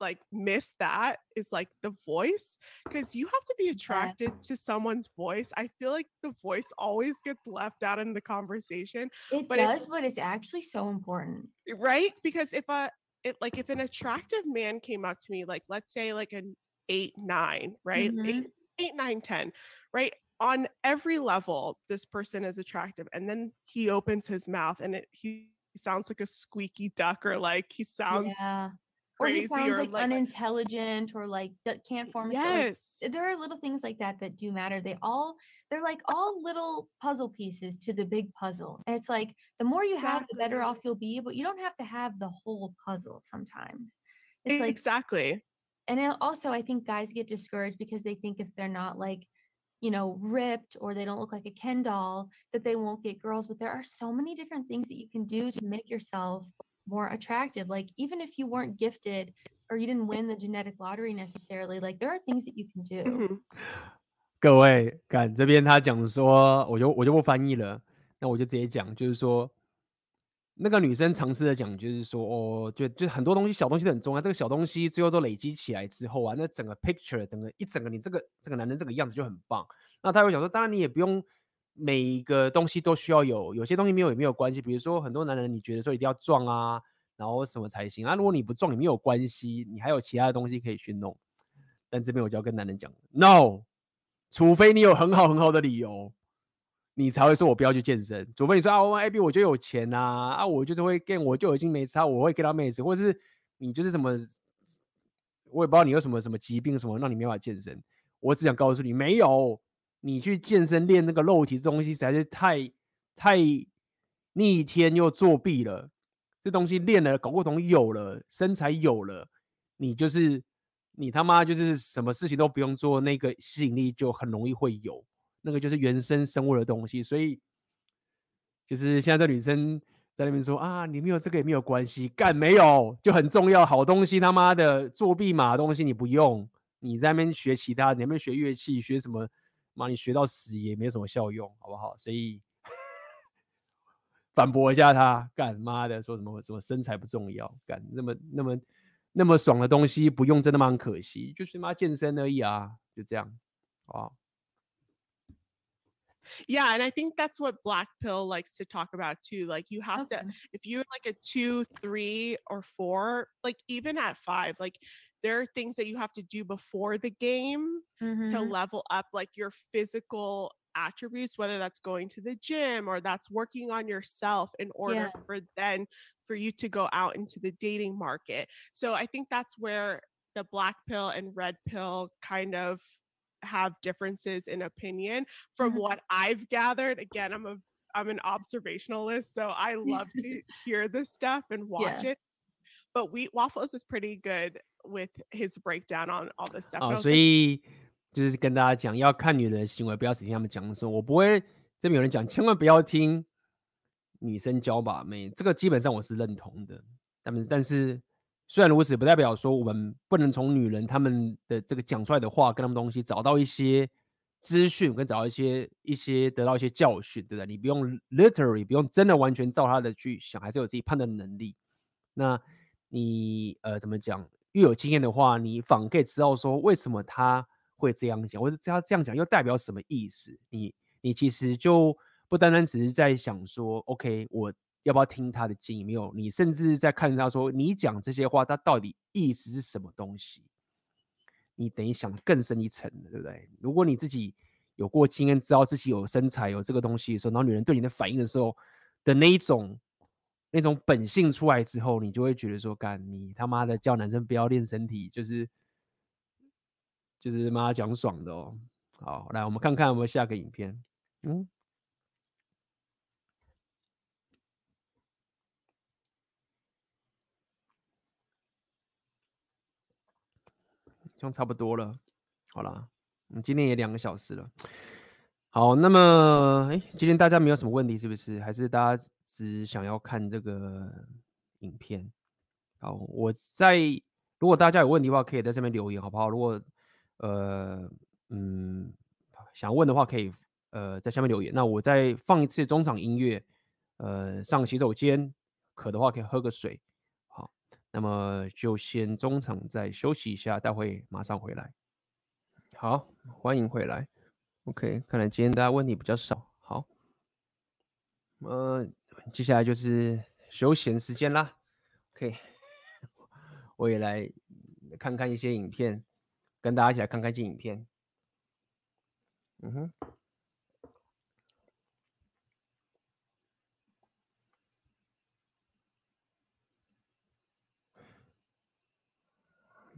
like miss that is like the voice because you have to be attracted to someone's voice. I feel like the voice always gets left out in the conversation. It but does, but it's actually so important. right? Because if a it like if an attractive man came up to me, like let's say like an eight, nine, right? Mhm. Eight, eight, nine, ten, right? On every level, this person is attractive. And then he opens his mouth and it he sounds like a squeaky duck or like he sounds yeah. Or crazy he sounds or like, like unintelligent or like can't form a sentence. yes. There are little things like that that do matter. They all they're like all little puzzle pieces to the big puzzle. And it's like the more you have, the better off you'll be. But you don't have to have the whole puzzle sometimes. It's like exactly. and it also I think guys get discouraged because they think if they're not like you know ripped or they don't look like a Ken doll that they won't get girls but there are so many different things that you can do to make yourself more attractive like even if you weren't gifted or you didn't win the genetic lottery necessarily like there are things that you can do Mhm. 各位，看这边他讲说，我就我就不翻译了，那我就直接讲，就是说， 那个女生尝试的讲，就是说，哦，就就很多东西，小东西都很重要，这个小东西最后都累积起来之后啊，那整个 picture，整个一整个你这个这个男人这个样子就很棒。那他会想说，当然你也不用每一个东西都需要有，有些东西没有也没有关系。比如说很多男人你觉得说一定要壮啊，然后什么才行啊？如果你不壮也没有关系，你还有其他的东西可以去弄。但这边我就要跟男人讲，no。除非你有很好很好的理由，你才会说我不要去健身。除非你说啊，我 AB 我就有钱呐，啊，我就是会 get，我就已经没差，我会给他妹子，或者是你就是什么，我也不知道你有什么什么疾病什么让你没法健身。我只想告诉你，没有，你去健身练那个肉体这东西实在是太太逆天又作弊了。这东西练了，搞不懂有了，身材有了，你就是。你他妈就是什么事情都不用做，那个吸引力就很容易会有，那个就是原生生物的东西。所以就是现在这女生在那边说啊，你没有这个也没有关系，干没有就很重要，好东西他妈的作弊码东西你不用，你在那边学其他，你那边学乐器学什么，妈你学到死也没什么效用，好不好？所以反驳一下他，干妈的说什么什么身材不重要，干那么那么。那么爽的东西不用，真的蛮可惜，就是妈健身而已啊，就这样，好。Yeah, and I think that's what Black Pill likes to talk about too. Like you have Okay. to, if you're like a two, three, or four, like even at five, like there are things that you have to do before the game to Mhm. level up like your physical attributes, whether that's going to the gym or that's working on yourself in order Yeah. for then for you to go out into the dating market. So I think that's where the black pill and red pill kind of have differences in opinion from Mhm. what I've gathered. Again, I'm a I'm an observationalist, so I love to hear this stuff and watch Yeah. it. But we Waffles is pretty good with his breakdown on all this stuff. And I 哦， was 所 like, 以就是跟大家讲，要看女人的行为，不要只听他们讲的时候，我不会这边有人讲，千万不要听女生教把妹，这个基本上我是认同的。但是但是 虽然如此，不代表说我们不能从女人她们的这个讲出来的话跟他们东西找到一些资讯，跟找到一些一些得到一些教训，对不对？你不用 literally 不用真的完全照他的去想，还是有自己判断能力。那你呃怎么讲？越有经验的话，你反而可以知道说为什么他会这样讲，或者他这样讲又代表什么意思。你你其实就不单单只是在想说，OK，我。要不要听他的建议？没有，你甚至在看他说你讲这些话，他到底意思是什么东西？你等于想更深一层，对不对？如果你自己有过经验，知道自己有身材有这个东西的时候，然后女人对你的反应的时候的那一种那种本性出来之后，你就会觉得说，干你他妈的叫男生不要练身体，就是就是妈讲爽的哦。好，来我们看看有没有下个影片。嗯。就差不多了，好了，我们今天也两个小时了。好，那么，哎，今天大家没有什么问题是不是？还是大家只想要看这个影片？好，我在，如果大家有问题的话，可以在这边留言，好不好？如果，呃，嗯，想问的话，可以，呃，在下面留言。那我再放一次中场音乐，呃，上洗手间，渴的话可以喝个水。那么就先中场再休息一下，待会马上回来。好，欢迎回来。OK，看来今天大家问题比较少。好，呃，接下来就是休闲时间啦。OK，我也来看看一些影片，跟大家一起来看看这影片。嗯哼。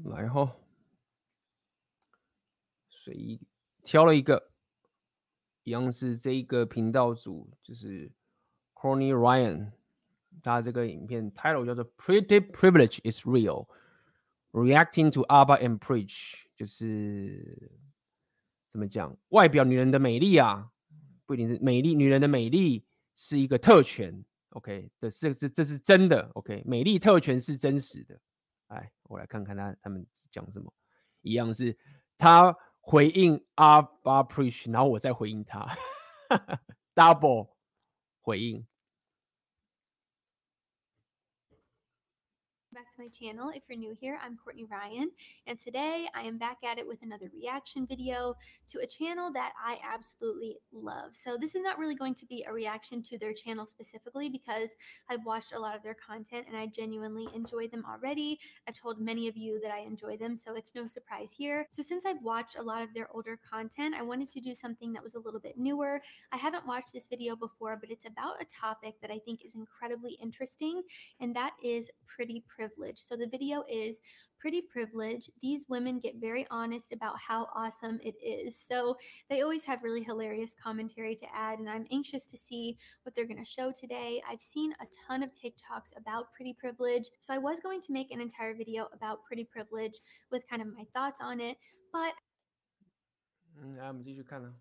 来哈，随意挑了一个，一样是这一个频道组，就是 Connie Ryan，他这个影片 title 叫做 Pretty Privilege is Real，Reacting to ABBA and Preach，就是怎么讲，外表女人的美丽啊，不一定是美丽，女人的美丽是一个特权，OK，这是这这是真的，OK，美丽特权是真实的。哎，我来看看他他们讲什么，一样是他回应阿巴 preach，然后我再回应他，double 回应。To my channel. If you're new here, I'm Courtney Ryan, and today I am back at it with another reaction video to a channel that I absolutely love. So this is not really going to be a reaction to their channel specifically because I've watched a lot of their content and I genuinely enjoy them already. I've told many of you that I enjoy them, so it's no surprise here. So since I've watched a lot of their older content, I wanted to do something that was a little bit newer. I haven't watched this video before, but it's about a topic that I think is incredibly interesting, and that is pretty privilege privilege. So the video is pretty privilege. These women get very honest about how awesome it is. So they always have really hilarious commentary to add, and I'm anxious to see what they're going to show today. I've seen a ton of TikToks about pretty privilege, so I was going to make an entire video about pretty privilege with kind of my thoughts on it, but. Um, kind of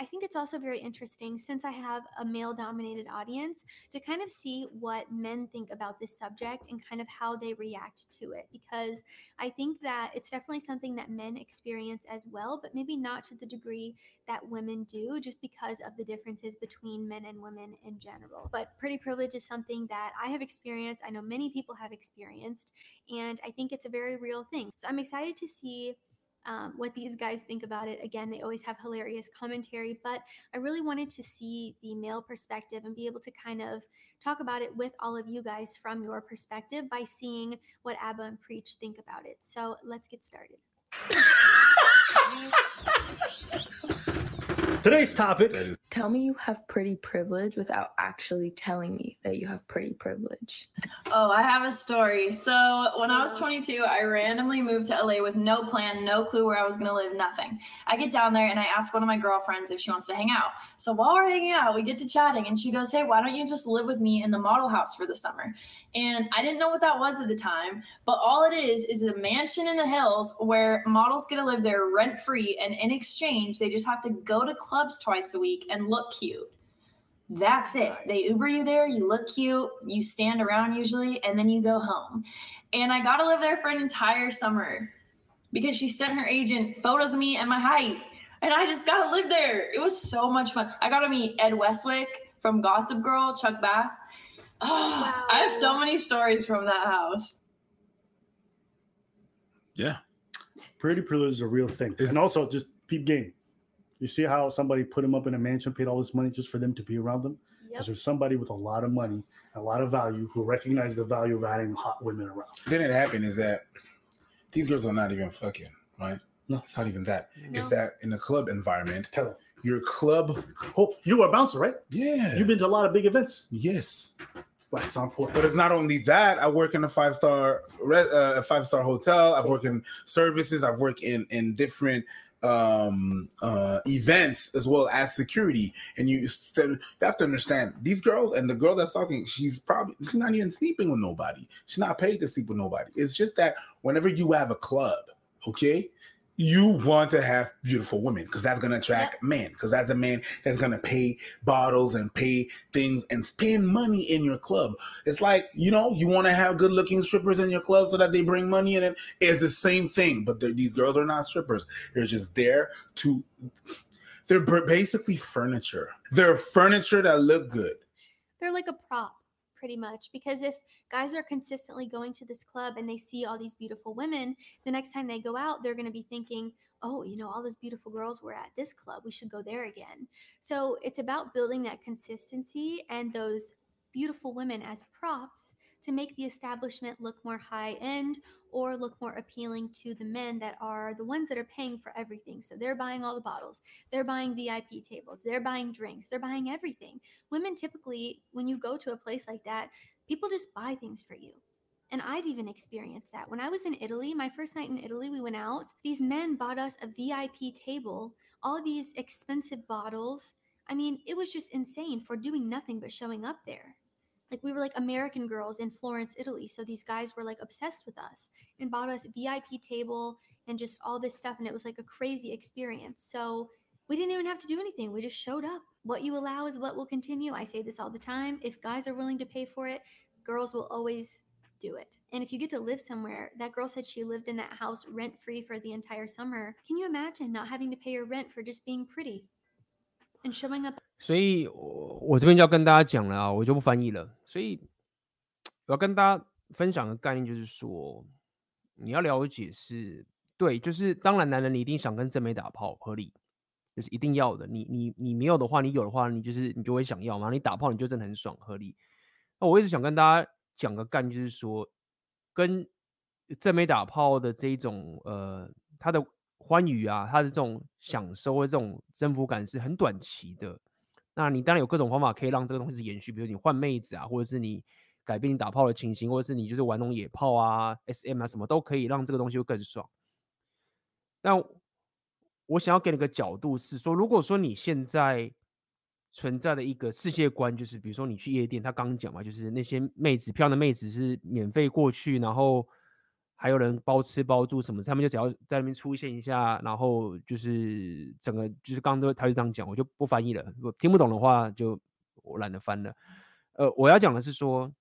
I think it's also very interesting since I have a male dominated audience to kind of see what men think about this subject and kind of how they react to it. Because I think that it's definitely something that men experience as well, but maybe not to the degree that women do, just because of the differences between men and women in general. But pretty privilege is something that I have experienced. I know many people have experienced, and I think it's a very real thing. So I'm excited to see um, what these guys think about it. Again, they always have hilarious commentary, but I really wanted to see the male perspective and be able to kind of talk about it with all of you guys from your perspective by seeing what Abba and Preach think about it. So let's get started. Today's topic Tell me you have pretty privilege without actually telling me that you have pretty privilege. Oh, I have a story. So, when I was 22, I randomly moved to LA with no plan, no clue where I was going to live, nothing. I get down there and I ask one of my girlfriends if she wants to hang out. So, while we're hanging out, we get to chatting and she goes, Hey, why don't you just live with me in the model house for the summer? And I didn't know what that was at the time, but all it is is a mansion in the hills where models get to live there rent free. And in exchange, they just have to go to clubs twice a week and look cute. That's it. They Uber you there, you look cute, you stand around usually, and then you go home. And I got to live there for an entire summer because she sent her agent photos of me and my height. And I just got to live there. It was so much fun. I got to meet Ed Westwick from Gossip Girl, Chuck Bass. Oh, wow. I have so many stories from that house. Yeah. Pretty privilege is a real thing. And also just peep game. You see how somebody put him up in a mansion, paid all this money just for them to be around them? Because yep. there's somebody with a lot of money, a lot of value who recognizes the value of having hot women around. Then it happened is that these girls are not even fucking, right? No. It's not even that. No. It's that in a club environment, Tell your club. Oh, you were a bouncer, right? Yeah. You've been to a lot of big events. Yes. Wax on. But it's not only that. I work in a five star, uh, five star hotel. I've worked in services. I've worked in in different um uh events as well as security and you, you have to understand these girls and the girl that's talking she's probably she's not even sleeping with nobody she's not paid to sleep with nobody it's just that whenever you have a club okay you want to have beautiful women because that's going to attract men because that's a man that's going to pay bottles and pay things and spend money in your club. It's like you know you want to have good looking strippers in your club so that they bring money in it. It's the same thing but these girls are not strippers. They're just there to they're basically furniture. They're furniture that look good. They're like a prop pretty much because if guys are consistently going to this club and they see all these beautiful women the next time they go out they're going to be thinking oh you know all those beautiful girls were at this club. We should go there again. So it's about building that consistency and those beautiful women as props to make the establishment look more high end or look more appealing to the men that are the ones that are paying for everything. So they're buying all the bottles, they're buying VIP tables, they're buying drinks, they're buying everything. Women typically, when you go to a place like that, people just buy things for you. And I'd even experienced that. When I was in Italy, my first night in Italy, we went out. These men bought us a VIP table, all these expensive bottles. I mean, it was just insane for doing nothing but showing up there like we were like American girls in Florence, Italy. So these guys were like obsessed with us and bought us VIP table and just all this stuff. And it was like a crazy experience. So we didn't even have to do anything. We just showed up. What you allow is what will continue. I say this all the time. If guys are willing to pay for it, girls will always do it. And if you get to live somewhere, that girl said she lived in that house rent free for the entire summer. Can you imagine not having to pay your rent for just being pretty? and showing up. 所以，我我这边就要跟大家讲了啊，我就不翻译了。所以，我要跟大家分享的概念就是说，你要了解是对，就是当然，男人你一定想跟正妹打炮，合理，就是一定要的。你你你没有的话，你有的话，你就是你就会想要嘛。你打炮你就真的很爽，合理。那我一直想跟大家讲个概念，就是说，跟正妹打炮的这一种，呃，他的。欢愉啊，他的这种享受或这种征服感是很短期的。那你当然有各种方法可以让这个东西是延续，比如你换妹子啊，或者是你改变你打炮的情形，或者是你就是玩那种野炮啊、SM 啊，什么都可以让这个东西会更爽。但我想要给你个角度是说，如果说你现在存在的一个世界观，就是比如说你去夜店，他刚刚讲嘛，就是那些妹子、漂亮的妹子是免费过去，然后。还有人包吃包住什么，他们就只要在那边出现一下，然后就是整个就是刚刚都他就这样讲，我就不翻译了。我听不懂的话就我懒得翻了。呃，我要讲的是说，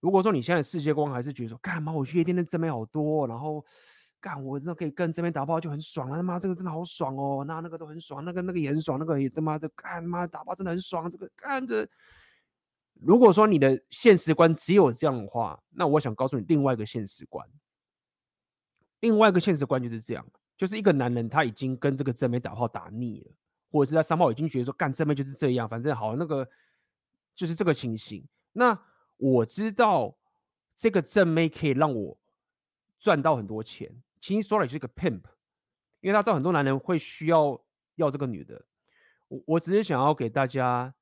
如果说你现在世界观还是觉得说，干嘛我去夜店的正妹好多，然后干我真的可以跟这边打炮就很爽了，他妈这个真的好爽哦，那那个都很爽，那个那个也很爽，那个也他妈的干妈打炮真的很爽，这个看着。如果说你的现实观只有这样的话，那我想告诉你另外一个现实观。另外一个现实观就是这样，就是一个男人他已经跟这个正妹打炮打腻了，或者是他三炮已经觉得说干正妹就是这样，反正好那个就是这个情形。那我知道这个正妹可以让我赚到很多钱，其实说来就是一个 pimp，因为他知道很多男人会需要要这个女的。我我只是想要给大家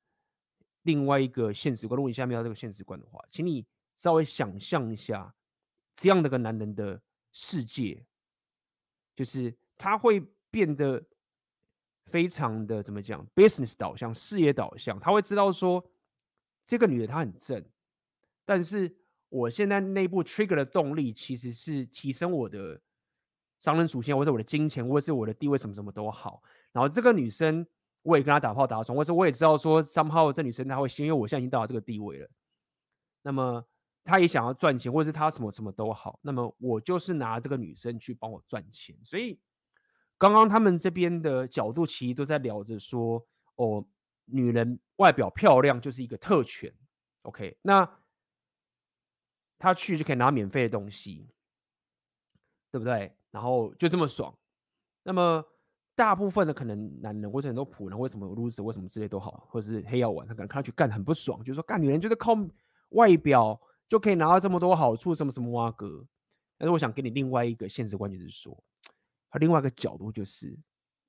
另外一个现实观，如果你下面要这个现实观的话，请你稍微想象一下这样的个男人的。世界就是他会变得非常的怎么讲，business 导向、事业导向。他会知道说，这个女的她很正，但是我现在内部 trigger 的动力其实是提升我的商人属性，或者我的金钱，或者是我的地位，什么什么都好。然后这个女生，我也跟她打炮打床，或者我也知道说 somehow 这女生她会心，因为我现在已经到了这个地位了。那么他也想要赚钱，或者是他什么什么都好，那么我就是拿这个女生去帮我赚钱。所以刚刚他们这边的角度其实都在聊着说，哦，女人外表漂亮就是一个特权。OK，那他去就可以拿免费的东西，对不对？然后就这么爽。那么。大部分的可能男人或者很多普人，为什么 loser，为什么之类都好，或者是黑药丸，他可能看上去干很不爽，就是说干女人就是靠外表就可以拿到这么多好处，什么什么哇哥。但是我想给你另外一个现实观点，就是说，他另外一个角度就是，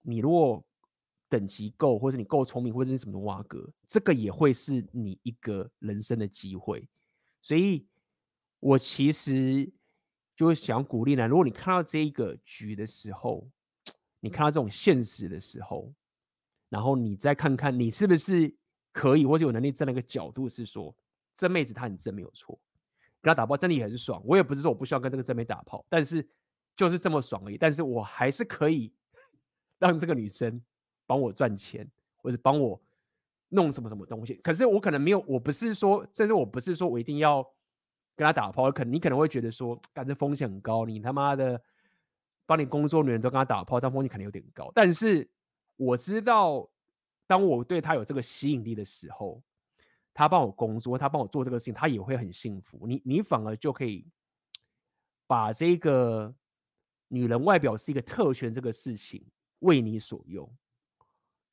你如果等级够，或者你够聪明，或者是什么哇哥，这个也会是你一个人生的机会。所以，我其实就想鼓励呢，如果你看到这一个局的时候。你看到这种现实的时候，然后你再看看你是不是可以或者有能力站在一个角度，是说这妹子她很正没有错，跟她打炮真的也很爽。我也不是说我不需要跟这个正妹打炮，但是就是这么爽而已。但是我还是可以 让这个女生帮我赚钱，或者帮我弄什么什么东西。可是我可能没有，我不是说，甚至我不是说我一定要跟她打炮。可能你可能会觉得说，感觉风险很高，你他妈的。帮你工作，女人都跟他打炮，这样风险肯定有点高。但是我知道，当我对他有这个吸引力的时候，他帮我工作，他帮我做这个事情，他也会很幸福。你你反而就可以把这个女人外表是一个特权这个事情为你所用。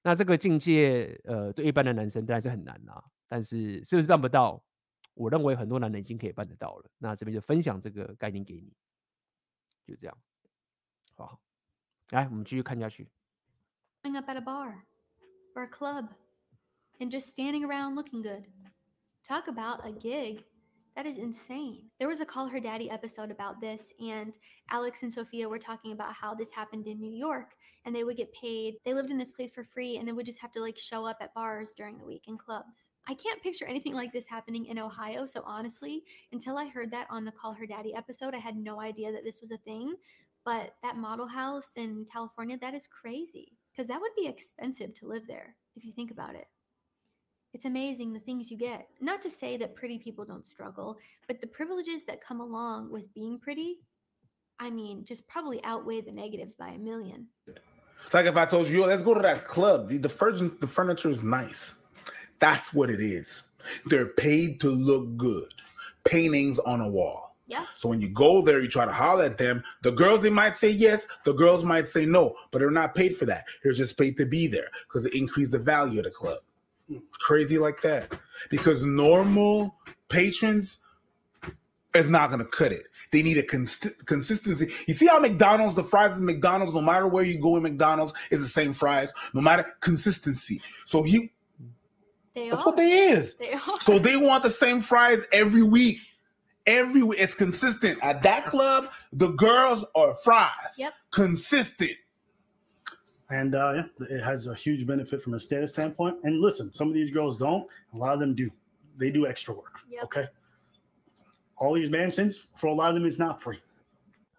那这个境界，呃，对一般的男生当然是很难啦。但是是不是办不到？我认为很多男人已经可以办得到了。那这边就分享这个概念给你，就这样。好，来，我们继续看下去。hang up at a bar or a club and just standing around looking good. Talk about a gig. That is insane. There was a Call Her Daddy episode about this, and Alex and Sophia were talking about how this happened in New York and they would get paid. They lived in this place for free and they would just have to like show up at bars during the week in clubs. I can't picture anything like this happening in Ohio. So, honestly, until I heard that on the Call Her Daddy episode, I had no idea that this was a thing. But that model house in California, that is crazy because that would be expensive to live there if you think about it. It's amazing the things you get. Not to say that pretty people don't struggle, but the privileges that come along with being pretty, I mean, just probably outweigh the negatives by a million. It's like if I told you, let's go to that club. The, the, furniture, the furniture is nice. That's what it is. They're paid to look good. Paintings on a wall yeah. So when you go there, you try to holler at them. The girls, they might say yes. The girls might say no, but they're not paid for that. They're just paid to be there because it increases the value of the club. Crazy like that. Because normal patrons is not going to cut it. They need a cons- consistency. You see how McDonald's, the fries at McDonald's, no matter where you go in McDonald's, is the same fries, no matter consistency. So he, they that's are. what they is. They are. So they want the same fries every week every week, it's consistent at that club. The girls are fries. Yep. Consistent. And uh, yeah, it has a huge benefit from a status standpoint. And listen, some of these girls don't. A lot of them do. They do extra work. Yep. Okay. All these mansions, for a lot of them, is not free.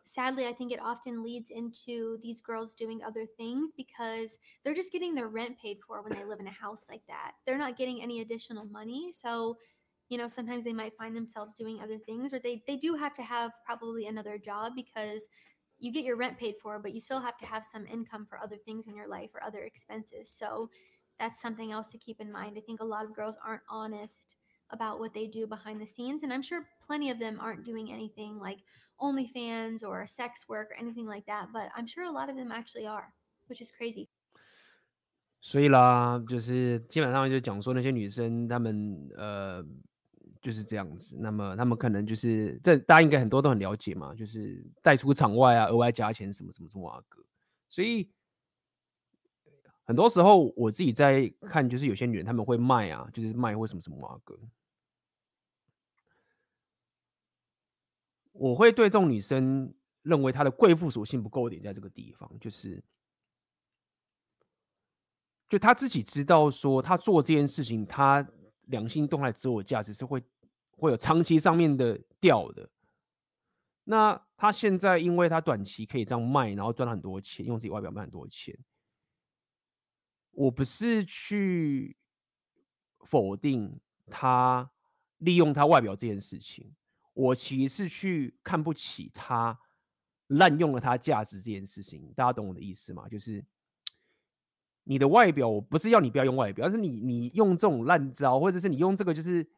Sadly, I think it often leads into these girls doing other things because they're just getting their rent paid for when they live in a house like that. They're not getting any additional money. So you know sometimes they might find themselves doing other things or they they do have to have probably another job because you get your rent paid for but you still have to have some income for other things in your life or other expenses so that's something else to keep in mind i think a lot of girls aren't honest about what they do behind the scenes and i'm sure plenty of them aren't doing anything like onlyfans or sex work or anything like that but i'm sure a lot of them actually are which is crazy 所以啦，就是基本上就讲说那些女生，她们呃 就是这样子，那么他们可能就是这大家应该很多都很了解嘛，就是带出场外啊，额外加钱什么什么什么啊哥，所以很多时候我自己在看，就是有些女人他们会卖啊，就是卖或什么什么啊哥，我会对这种女生认为她的贵妇属性不够点，在这个地方就是。就她自己知道说，她做这件事情，她良心动态自我价值是会。会有长期上面的掉的，那他现在因为他短期可以这样卖，然后赚很多钱，用自己外表卖很多钱。我不是去否定他利用他外表这件事情，我其实是去看不起他滥用了他价值这件事情。大家懂我的意思吗？就是你的外表，我不是要你不要用外表，而是你你用这种烂招，或者是你用这个就是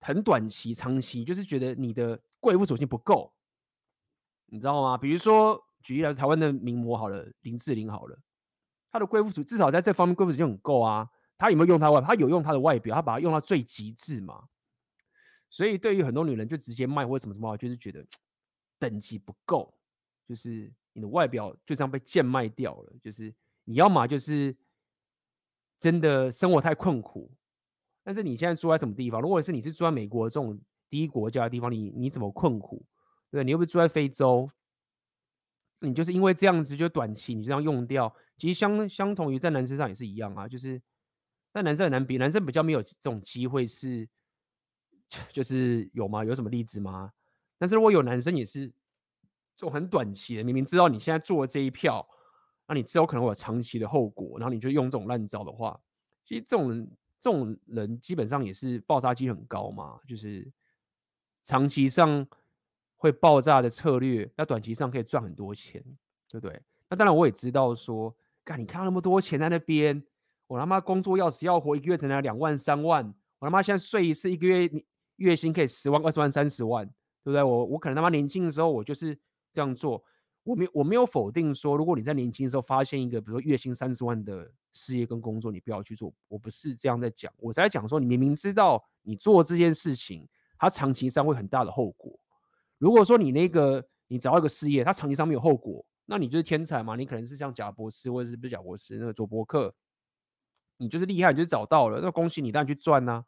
很短期、长期，就是觉得你的贵妇属性不够，你知道吗？比如说举例来说，台湾的名模好了，林志玲好了。她的贵妇属至少在这方面贵妇属性很够啊。她有没有用她外？她有用她的外表，她把它用到最极致嘛。所以对于很多女人就直接卖或什么什么，就是觉得等级不够，就是你的外表就这样被贱卖掉了。就是你要么就是真的生活太困苦，但是你现在住在什么地方？如果是你是住在美国这种第一国家的地方，你你怎么困苦？对，你又不是住在非洲，你就是因为这样子就短期你这样用掉。其实相相同于在男生上也是一样啊，就是但男生很难比，男生比较没有这种机会是，就是有吗？有什么例子吗？但是如果有男生也是这种很短期的，明明知道你现在做的这一票，那你之后可能会有长期的后果，然后你就用这种烂招的话，其实这种人这种人基本上也是爆炸机很高嘛，就是长期上会爆炸的策略，那短期上可以赚很多钱，对不对？那当然我也知道说。干，你看那么多钱在那边，我他妈工作要死要活，一个月才拿两万三万，我他妈现在睡一次，一个月月薪可以十万、二十万、三十万，对不对？我我可能他妈年轻的时候我就是这样做，我没我没有否定说，如果你在年轻的时候发现一个比如说月薪三十万的事业跟工作，你不要去做，我不是这样在讲，我在讲说你明明知道你做这件事情，它长期上会很大的后果。如果说你那个你找到一个事业，它长期上没有后果。那你就是天才嘛？你可能是像贾博士，或者是不是贾博士那个做博客，你就是厉害，你就是找到了，那恭喜你，当然去赚呐。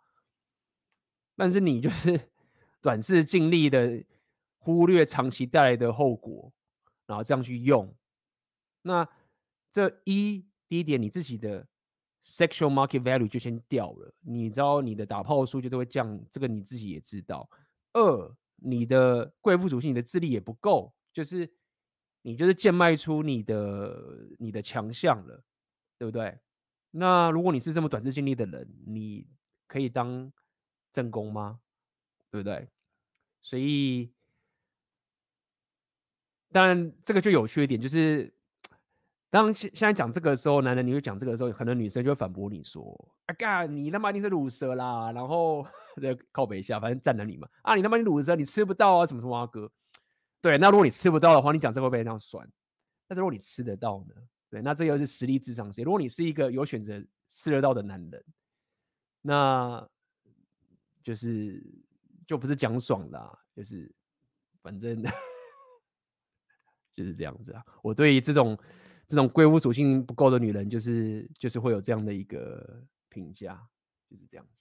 但是你就是 短视尽力的，忽略长期带来的后果，然后这样去用。那这一第一点，你自己的 sexual market value 就先掉了，你知道你的打炮数就都会降，这个你自己也知道。二，你的贵妇属性，你的智力也不够，就是。你就是贱卖出你的你的强项了，对不对？那如果你是这么短视近利的人，你可以当正宫吗？对不对？所以，当然这个就有趣一点，就是当现现在讲这个的时候，男人你会讲这个的时候，可能女生就会反驳你说：“啊干，你他妈一定是鲁蛇啦！”然后 再靠北一下，反正站男你嘛。啊，你他妈你鲁蛇，你吃不到啊，什么什么啊哥。对，那如果你吃不到的话，你讲这个会不会这样酸？但是如果你吃得到呢？对，那这又是实力至上性。如果你是一个有选择吃得到的男人，那就是就不是讲爽啦、就是反正就是这样子啊。我对于这种这种贵妇属性不够的女人，就是就是会有这样的一个评价，就是这样子。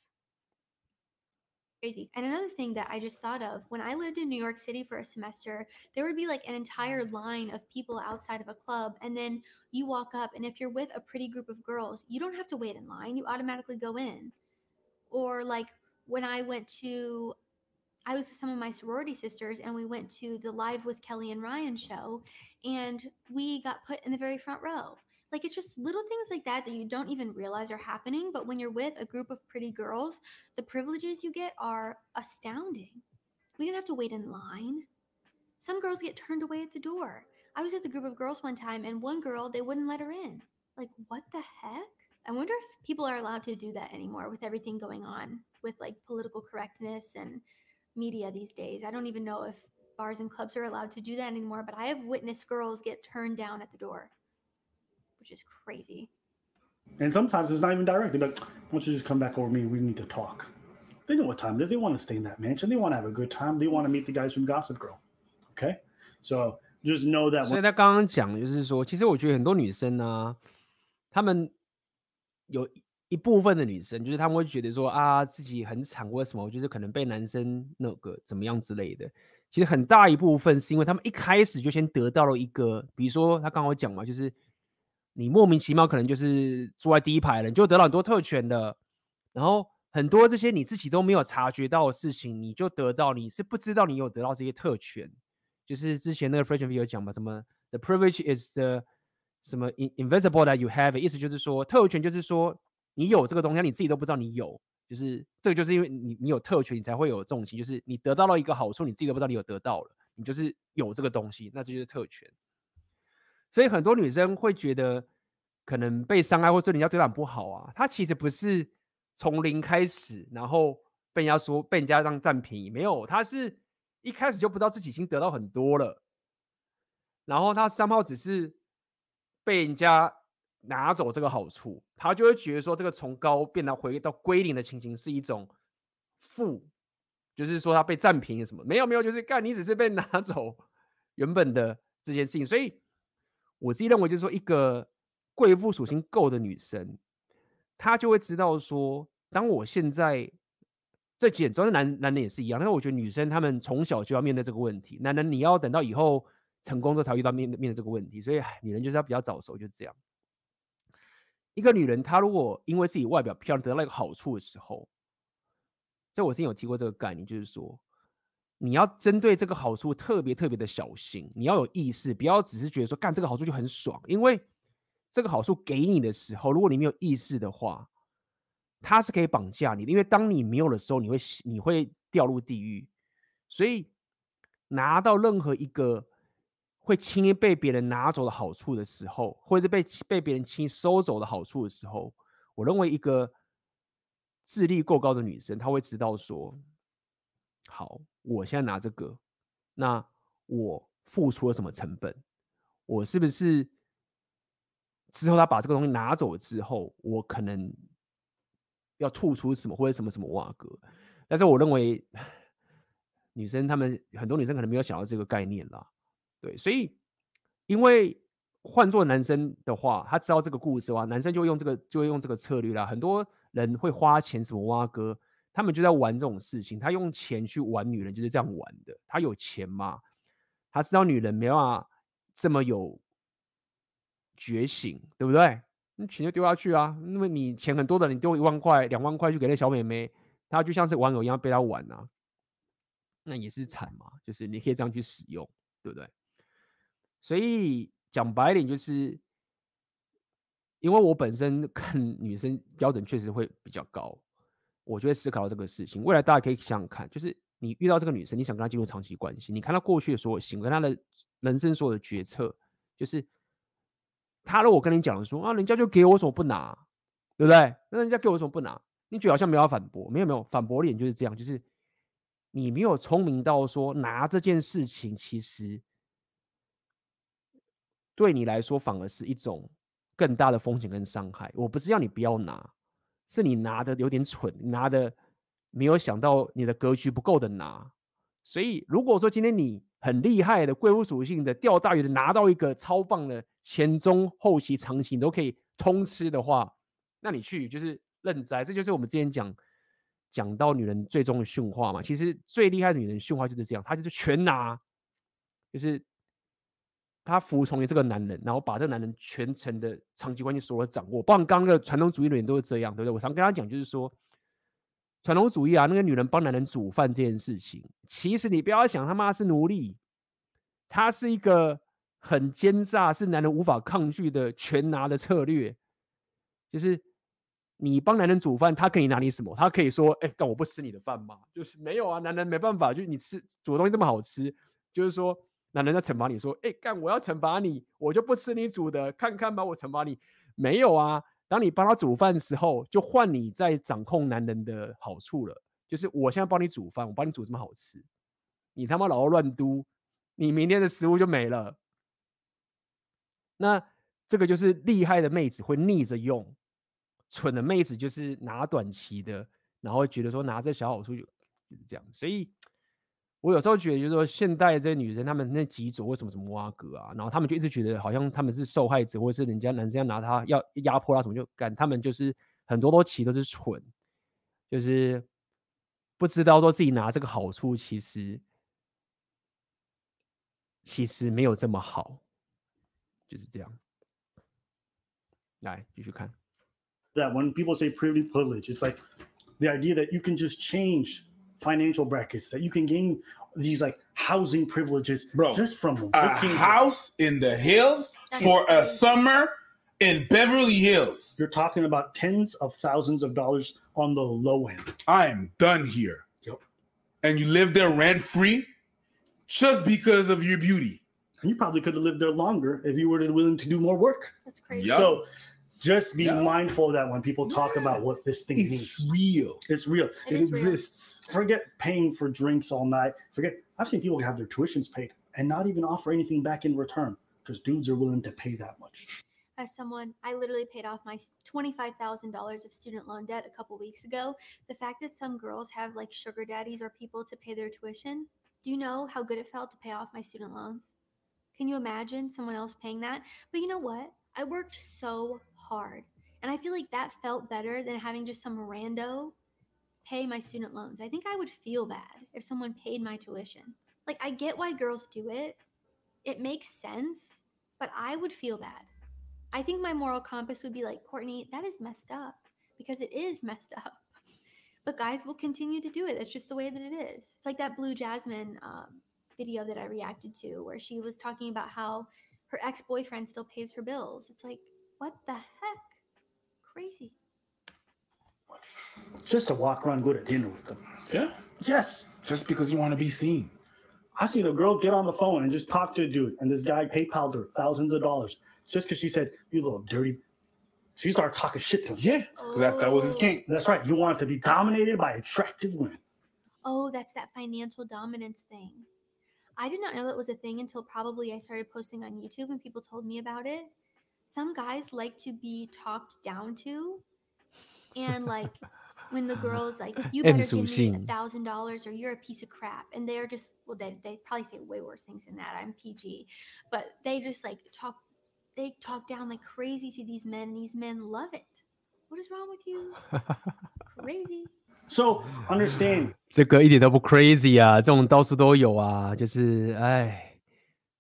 crazy. And another thing that I just thought of when I lived in New York City for a semester, there would be like an entire line of people outside of a club. And then you walk up, and if you're with a pretty group of girls, you don't have to wait in line, you automatically go in. Or like when I went to, I was with some of my sorority sisters, and we went to the Live with Kelly and Ryan show, and we got put in the very front row like it's just little things like that that you don't even realize are happening. But when you're with a group of pretty girls, the privileges you get are astounding. We didn't have to wait in line. Some girls get turned away at the door. I was with a group of girls one time, and one girl, they wouldn't let her in. Like, what the heck? I wonder if people are allowed to do that anymore with everything going on with like political correctness and media these days. I don't even know if bars and clubs are allowed to do that anymore, but I have witnessed girls get turned down at the door which is crazy. And sometimes it's not even direct. They're like, why don't you just come back over me? We need to talk. They know what time it is. They want to stay in that mansion. They want to have a good time. They want to meet the guys from Gossip Girl. Okay? So just know that. 所以他刚刚讲的就是说，其实我觉得很多女生呢、啊，她们有 一部分的女生，就是她们会觉得说啊，自己很惨，为什么？就是可能被男生那个怎么样之类的。其实很大一部分是因为他们一开始就先得到了一个，比如说他刚刚讲嘛，就是。你莫名其妙可能就是坐在第一排了，你就得到很多特权的，然后很多这些你自己都没有察觉到的事情，你就得到，你是不知道你有得到这些特权。就是之前那个 Fresh and Fit 有讲嘛，什么 The privilege is the 什么 invisible that you have，意思就是说特权就是说你有这个东西，你自己都不知道你有，就是这个就是因为你你有特权，你才会有这种情，就是你得到了一个好处，你自己都不知道你有得到了，你就是有这个东西，那这就是特权。所以很多女生会觉得可能被伤害，或者人家对她不好啊，她其实不是从零开始，然后被人家说被人家让占便宜，没有，她是一开始就不知道自己已经得到很多了，然后她三号只是被人家拿走这个好处，他就会觉得说这个从高变到回到归零的情形是一种负，就是说他被占便宜什么，没有没有，就是干你只是被拿 走原本的这件事情，所以。我自己认为，就是说，一个贵妇属性够的女生，她就会知道说，当我现在这简装的男男人也是一样。但是我觉得女生她们从小就要面对这个问题，男人你要等到以后成功之后才遇到面面对这个问题。所以女人就是要比较早熟，就这样。一个女人她如果因为自己外表漂亮得到一个好处的时候，在我之前有提过这个概念，就是说。你要针对这个好处特别特别的小心，你要有意识，不要只是觉得说干这个好处就很爽，因为这个好处给你的时候，如果你没有意识的话，它是可以绑架你的，因为当你没有的时候，你会你会掉入地狱。所以拿到任何一个会轻易被别人拿走的好处的时候，或者被被别人轻易收走的好处的时候，我认为一个智力够高的女生，她会知道说。好，我现在拿这个，那我付出了什么成本？我是不是之后他把这个东西拿走了之后，我可能要吐出什么或者什么什么瓦格？但是我认为 女生她们很多女生可能没有想到这个概念啦，对，所以因为换做男生的话，他知道这个故事的话，男生就用这个就会用这个策略啦。很多人会花钱什么挖哥。他们就在玩这种事情，他用钱去玩女人，就是这样玩的。他有钱嘛？他知道女人没办法这么有觉醒，对不对？那钱就丢下去啊。那么你钱很多的，你丢一万块、两万块去给那小妹妹，她就像是玩偶一样被她玩啊，那也是惨嘛。就是你可以这样去使用，对不对？所以讲白一点，就是因为我本身看女生标准确实会比较高。我就会思考这个事情。未来大家可以想想看，就是你遇到这个女生，你想跟她进入长期关系，你看她过去的所有行为，她的人生所有的决策，就是她如果跟你讲说啊，人家就给我，什么不拿？对不对？那人家给我，什么不拿？你觉得好像没有反驳，没有没有反驳点就是这样，就是你没有聪明到说拿这件事情，其实对你来说反而是一种更大的风险跟伤害。我不是要你不要拿。是你拿的有点蠢，拿的没有想到你的格局不够的拿，所以如果说今天你很厉害的贵妇属性的钓大鱼的拿到一个超棒的前中后期长期你都可以通吃的话，那你去就是认栽，这就是我们之前讲讲到女人最终的驯化嘛。其实最厉害的女人驯化就是这样，她就是全拿，就是。他服从于这个男人，然后把这个男人全程的长期关系所有掌握。包括刚刚的传统主义的人都是这样，对不对？我常跟他讲，就是说，传统主义啊，那个女人帮男人煮饭这件事情，其实你不要想他妈是奴隶，他是一个很奸诈，是男人无法抗拒的全拿的策略。就是你帮男人煮饭，他可以拿你什么？他可以说：“哎，干我不吃你的饭吗？”就是没有啊，男人没办法，就是你吃煮的东西这么好吃，就是说。那人家惩罚你说：“哎，干！我要惩罚你，我就不吃你煮的，看看吧，我惩罚你。”没有啊，当你帮他煮饭的时候，就换你在掌控男人的好处了。就是我现在帮你煮饭，我帮你煮这么好吃，你他妈老要乱嘟，你明天的食物就没了。那这个就是厉害的妹子会逆着用，蠢的妹子就是拿短期的，然后觉得说拿这小好处就就是这样，所以。我有时候觉得，就是说，现代这些女生，她们那几组为什么什么挖格啊？然后她们就一直觉得，好像她们是受害者，或者是人家男生要拿她要压迫她什么就干。她们就是很多都其实都是蠢，就是不知道说自己拿这个好处，其实其实没有这么好，就是这样。来继续看。That when people say privilege, it's like the idea that you can just change. Financial brackets that you can gain these like housing privileges, Bro, just from a working house in the hills for a summer in Beverly Hills. You're talking about tens of thousands of dollars on the low end. I am done here. Yep. And you live there rent free just because of your beauty. And you probably could have lived there longer if you were willing to do more work. That's crazy. Yup. So just be Yeah. mindful of that when people talk about what this thing It's means. real. It's real. It is real. It exists. Forget paying for drinks all night. Forget. I've seen people have their tuitions paid and not even offer anything back in return because dudes are willing to pay that much. as someone i literally paid off my $25000 of student loan debt a couple weeks ago the fact that some girls have like sugar daddies or people to pay their tuition do you know how good it felt to pay off my student loans can you imagine someone else paying that but you know what i worked so hard and i feel like that felt better than having just some rando pay my student loans i think i would feel bad if someone paid my tuition like i get why girls do it it makes sense but i would feel bad I think my moral compass would be like, Courtney, that is messed up because it is messed up. But guys will continue to do it. That's just the way that it is. It's like that Blue Jasmine um, video that I reacted to where she was talking about how her ex boyfriend still pays her bills. It's like, what the heck? Crazy. Just to walk around, go to dinner with them. Yeah. Yes. Just because you want to be seen. I seen a girl get on the phone and just talk to a dude, and this guy PayPal'd her thousands of dollars just because she said, "You little dirty." She started talking shit to him. Yeah, 'cause that, that was his oh. king. That's right. You wanted to be dominated by attractive women. Oh, that's that financial dominance thing. I did not know that was a thing until probably I started posting on YouTube and people told me about it Some guys like to be talked down to. And like when the girl is like, you better give me a 属性。 thousand dollars or you're a piece of crap. And they're just well, they they probably say way worse things than that. I'm PG. But they just like talk they talk down like crazy to these men and these men love it. What is wrong with you? Crazy. So understand, 这个一点都不 crazy 啊，这种到处都有啊，就是哎，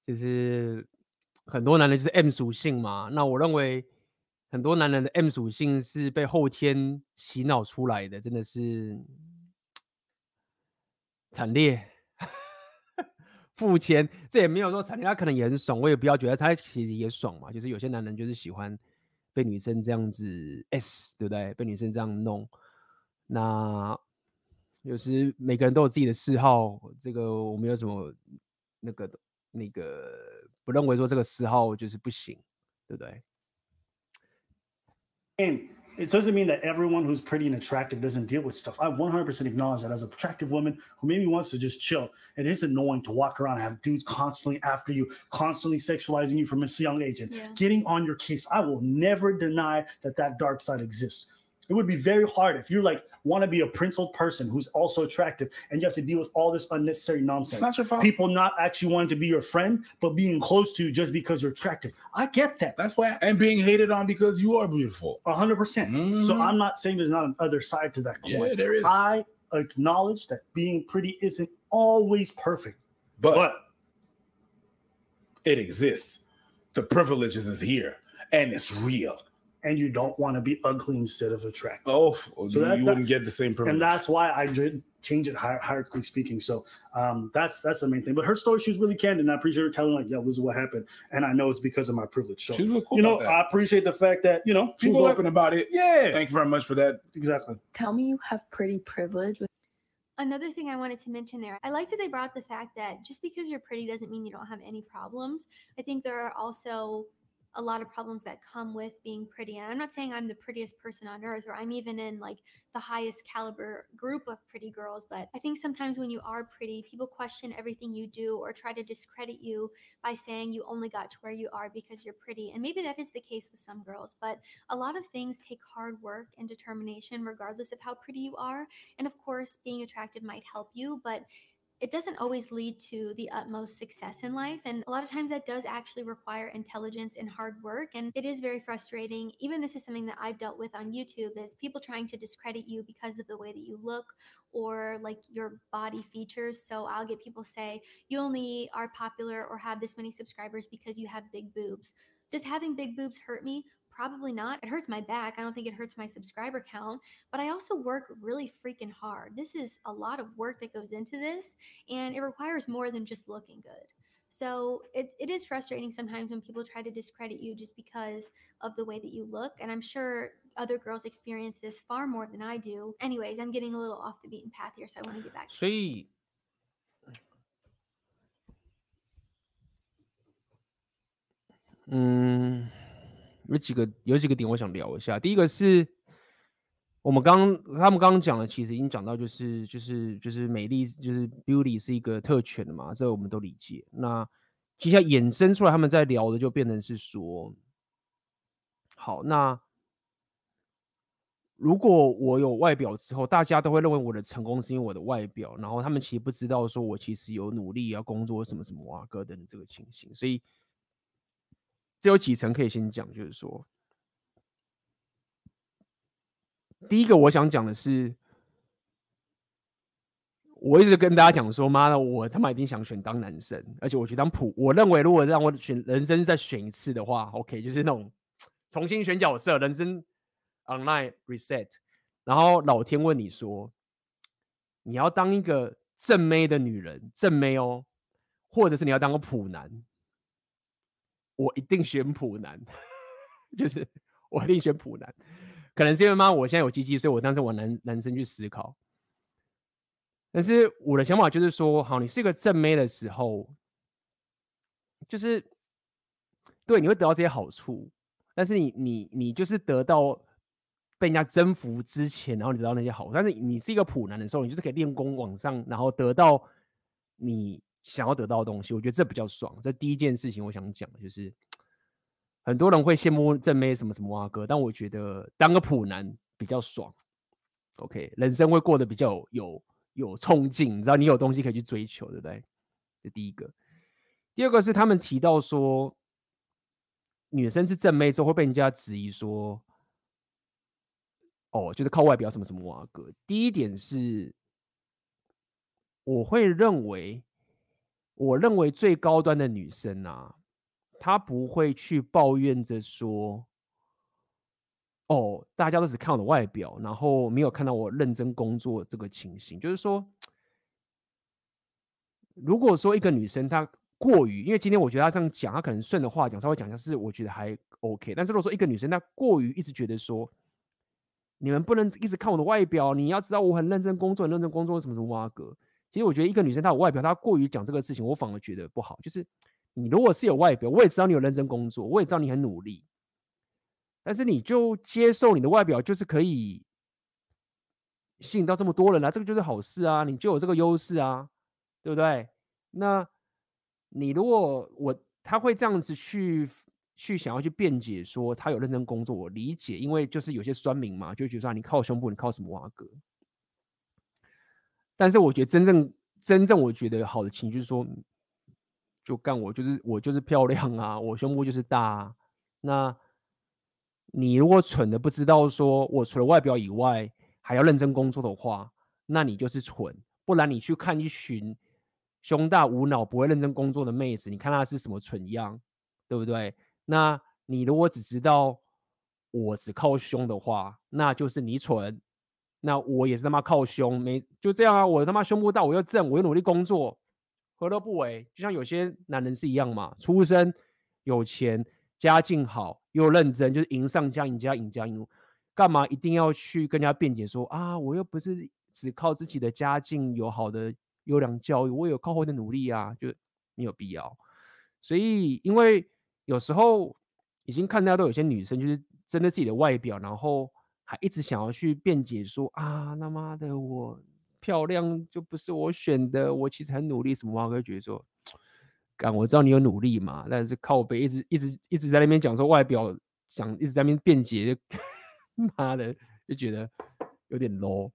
就是 很多男人就是 M 属性嘛。那我认为很多男人的 M 属性是被后天洗脑出来的，真的是惨烈。付钱，这也没有说惨烈，他可能也很爽，我也不要觉得他其实也爽嘛。就是有些男人就是喜欢被女生这样子 S，对不对？被女生这样弄。那有时每个人都有自己的嗜好，这个我没有什么那个那个不认为说这个嗜好就是不行，对不对？ and it doesn't mean that everyone who's pretty and attractive doesn't deal with stuff. I 100% acknowledge that as an attractive woman who maybe wants to just chill, it is annoying to walk around and have dudes constantly after you, constantly sexualizing you from a young age and Yeah. getting on your case. I will never deny that that dark side exists. It would be very hard if you like want to be a principled person who's also attractive and you have to deal with all this unnecessary nonsense. not your fault. People not actually wanting to be your friend, but being close to you just because you're attractive. I get that. That's why, and being hated on because you are beautiful. Hundred percent. So Mhm. I'm not saying there's not an other side to that coin. Yeah, there is. I acknowledge that being pretty isn't always perfect. But, it exists. The privileges is here, and it's real. And you don't want to be ugly instead of attractive. Oh, So you, that- you wouldn't get the same privilege. And that's why I did change it hier- hierarchically speaking. So um, that's that's the main thing. But her story, she was really candid. And I appreciate her telling like, "Yo, this is what happened," and I know it's because of my privilege. So She's really cool you know, that. I appreciate the fact that you know She was people open about it. Yeah, Thank you very much for that. exactly. Tell me you have pretty privilege with Another thing I wanted to mention there, I liked that they brought up the fact that just because you're pretty doesn't mean you don't have any problems. I think there are also a lot of problems that come with being pretty. And I'm not saying I'm the prettiest person on earth or I'm even in like the highest caliber group of pretty girls, but I think sometimes when you are pretty, people question everything you do or try to discredit you by saying you only got to where you are because you're pretty. And maybe that is the case with some girls, but a lot of things take hard work and determination regardless of how pretty you are. And of course, being attractive might help you, but it doesn't always lead to the utmost success in life. And a lot of times that does actually require intelligence and hard work. And it is very frustrating. Even this is something that I've dealt with on YouTube is people trying to discredit you because of the way that you look or like your body features. So I'll get people say, you only are popular or have this many subscribers because you have big boobs. Does having big boobs hurt me? Probably not. It hurts my back. I don't think it hurts my subscriber count, but I also work really freaking hard. This is a lot of work that goes into this, and it requires more than just looking good. So it, it is frustrating sometimes when people try to discredit you just because of the way that you look. And I'm sure other girls experience this far more than I do. Anyways, I'm getting a little off the beaten path here, so I want to get back. Sweet. Mm. 有几个有几个点我想聊一下。第一个是我们刚他们刚刚讲的，其实已经讲到，就是就是就是美丽就是 beauty 是一个特权的嘛，这我们都理解。那接下来衍生出来，他们在聊的就变成是说，好，那如果我有外表之后，大家都会认为我的成功是因为我的外表，然后他们其实不知道说我其实有努力要工作什么什么啊，哥等这个情形，所以。这有几层可以先讲，就是说，第一个我想讲的是，我一直跟大家讲说，妈的，我他妈一定想选当男生，而且我觉得当普，我认为如果让我选人生再选一次的话，OK，就是那种重新选角色，人生 online reset，然后老天问你说，你要当一个正妹的女人，正妹哦，或者是你要当个普男。我一定选普男，就是我一定选普男，可能是因为妈我现在有鸡鸡，所以我当时我男男生去思考。但是我的想法就是说，好，你是一个正妹的时候，就是对你会得到这些好处，但是你你你就是得到被人家征服之前，然后你得到那些好处。但是你是一个普男的时候，你就是可以练功往上，然后得到你。想要得到的东西，我觉得这比较爽。这第一件事情，我想讲就是，很多人会羡慕正妹什么什么啊哥，但我觉得当个普男比较爽。OK，人生会过得比较有有有冲劲，你知道你有东西可以去追求，对不对？这第一个。第二个是他们提到说，女生是正妹之后会被人家质疑说，哦，就是靠外表什么什么啊哥。第一点是，我会认为。我认为最高端的女生啊，她不会去抱怨着说：“哦，大家都只看我的外表，然后没有看到我认真工作这个情形。”就是说，如果说一个女生她过于，因为今天我觉得她这样讲，她可能顺着话讲，稍微讲一下是我觉得还 OK。但是如果说一个女生她过于一直觉得说，你们不能一直看我的外表，你要知道我很认真工作，很认真工作为什么什么哇哥。其实我觉得一个女生她有外表，她过于讲这个事情，我反而觉得不好。就是你如果是有外表，我也知道你有认真工作，我也知道你很努力，但是你就接受你的外表就是可以吸引到这么多人啊，这个就是好事啊，你就有这个优势啊，对不对？那你如果我他会这样子去去想要去辩解说他有认真工作，我理解，因为就是有些酸民嘛，就觉得说你靠胸部，你靠什么挖哥？但是我觉得真正真正我觉得好的情绪说，就干我就是我就是漂亮啊，我胸部就是大啊。那你如果蠢的不知道说我除了外表以外还要认真工作的话，那你就是蠢。不然你去看一群胸大无脑不会认真工作的妹子，你看她是什么蠢样，对不对？那你如果只知道我只靠胸的话，那就是你蠢。那我也是他妈靠胸，没就这样啊！我他妈胸部大，我又正，我又努力工作，何乐不为？就像有些男人是一样嘛，出身有钱，家境好，又认真，就是赢上加赢加赢加赢，干嘛一定要去跟人家辩解说啊？我又不是只靠自己的家境有好的优良教育，我有靠后的努力啊，就没有必要。所以，因为有时候已经看到都有些女生就是针对自己的外表，然后。还一直想要去辩解说啊，他妈的我漂亮就不是我选的，我其实很努力什么话，我会觉得说，干我知道你有努力嘛，但是靠背一直一直一直在那边讲说外表，想一直在那边辩解，妈的就觉得有点 low。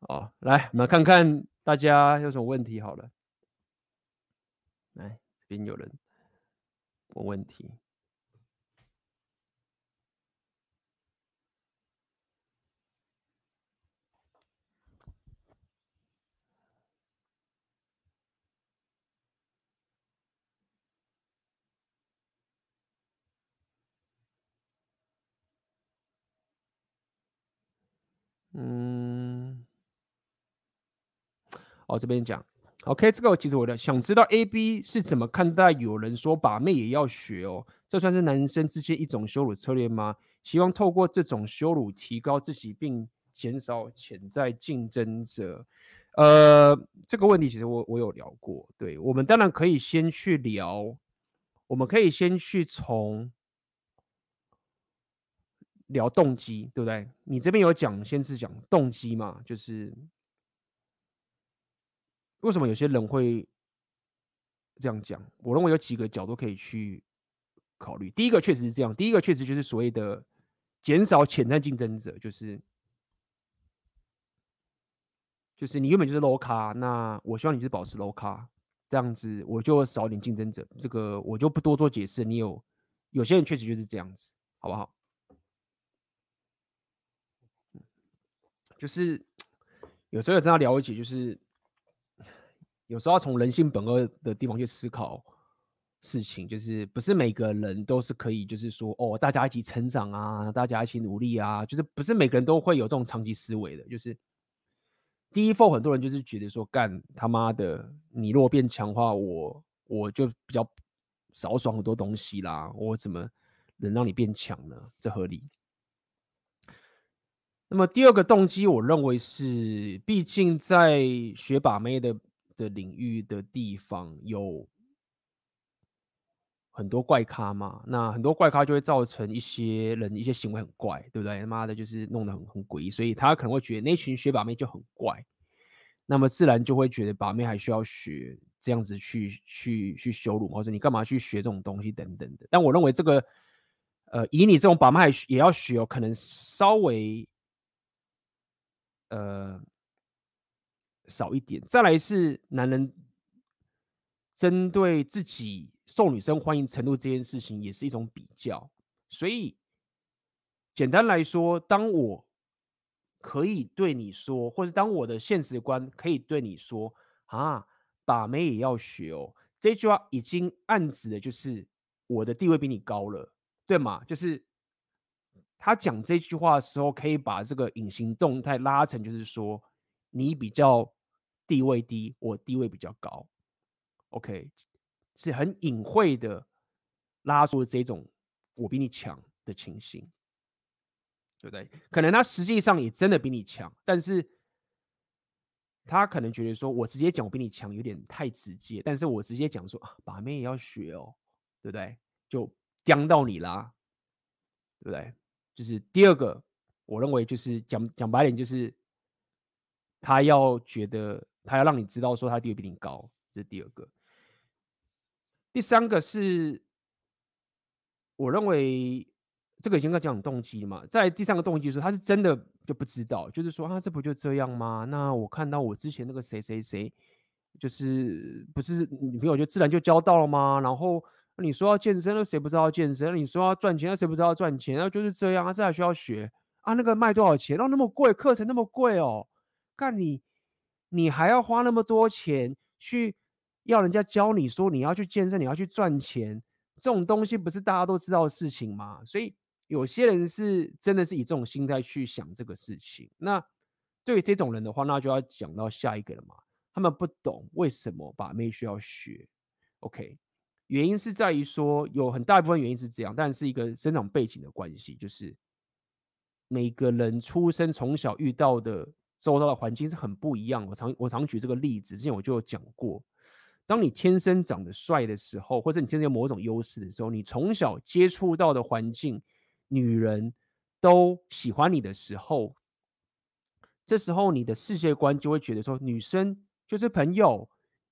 哦，来我们看看大家有什么问题好了，来这边有人问问题。嗯，哦，这边讲，OK，这个其实我的想知道 AB 是怎么看待有人说把妹也要学哦，这算是男生之间一种羞辱策略吗？希望透过这种羞辱提高自己，并减少潜在竞争者。呃，这个问题其实我我有聊过，对，我们当然可以先去聊，我们可以先去从。聊动机，对不对？你这边有讲，先是讲动机嘛，就是为什么有些人会这样讲？我认为有几个角度可以去考虑。第一个确实是这样，第一个确实就是所谓的减少潜在竞争者，就是就是你原本就是 low 卡，那我希望你是保持 low 卡，这样子我就少点竞争者。这个我就不多做解释。你有有些人确实就是这样子，好不好？就是有时候也真要了解，就是有时候要从人性本恶的地方去思考事情，就是不是每个人都是可以，就是说哦，大家一起成长啊，大家一起努力啊，就是不是每个人都会有这种长期思维的。就是第一步，很多人就是觉得说，干他妈的，你若变强化，我我就比较少爽很多东西啦，我怎么能让你变强呢？这合理。那么第二个动机，我认为是，毕竟在学把妹的的领域的地方有很多怪咖嘛，那很多怪咖就会造成一些人一些行为很怪，对不对？他妈的，就是弄得很很诡异，所以他可能会觉得那群学把妹就很怪，那么自然就会觉得把妹还需要学这样子去去去羞辱，或者你干嘛去学这种东西等等的。但我认为这个，呃，以你这种把妹也要学哦，可能稍微。呃，少一点。再来是男人针对自己受女生欢迎程度这件事情，也是一种比较。所以简单来说，当我可以对你说，或者当我的现实观可以对你说啊，把妹也要学哦，这句话已经暗指的就是我的地位比你高了，对吗？就是。他讲这句话的时候，可以把这个隐形动态拉成，就是说你比较地位低，我地位比较高。OK，是很隐晦的拉出这种我比你强的情形，对不对？可能他实际上也真的比你强，但是他可能觉得说我直接讲我比你强有点太直接，但是我直接讲说啊，把妹也要学哦，对不对？就刁到你啦，对不对？就是第二个，我认为就是讲讲白点，就是他要觉得他要让你知道说他地位比你高，这是第二个。第三个是，我认为这个已经在讲动机了嘛，在第三个动机是他是真的就不知道，就是说啊，这不就这样吗？那我看到我之前那个谁谁谁，就是不是女朋友就自然就交到了吗？然后。你说要健身，那谁不知道健身？你说要赚钱，那谁不知道赚钱？那就是这样啊，这还需要学啊？那个卖多少钱？哦，那么贵，课程那么贵哦。干你，你还要花那么多钱去要人家教你说你要去健身，你要去赚钱，这种东西不是大家都知道的事情吗？所以有些人是真的是以这种心态去想这个事情。那对于这种人的话，那就要讲到下一个了嘛。他们不懂为什么把妹需要学。OK。原因是在于说，有很大一部分原因是这样，但是一个生长背景的关系，就是每个人出生从小遇到的周遭的环境是很不一样。我常我常举这个例子，之前我就有讲过，当你天生长得帅的时候，或者你天生有某种优势的时候，你从小接触到的环境，女人都喜欢你的时候，这时候你的世界观就会觉得说，女生就是朋友。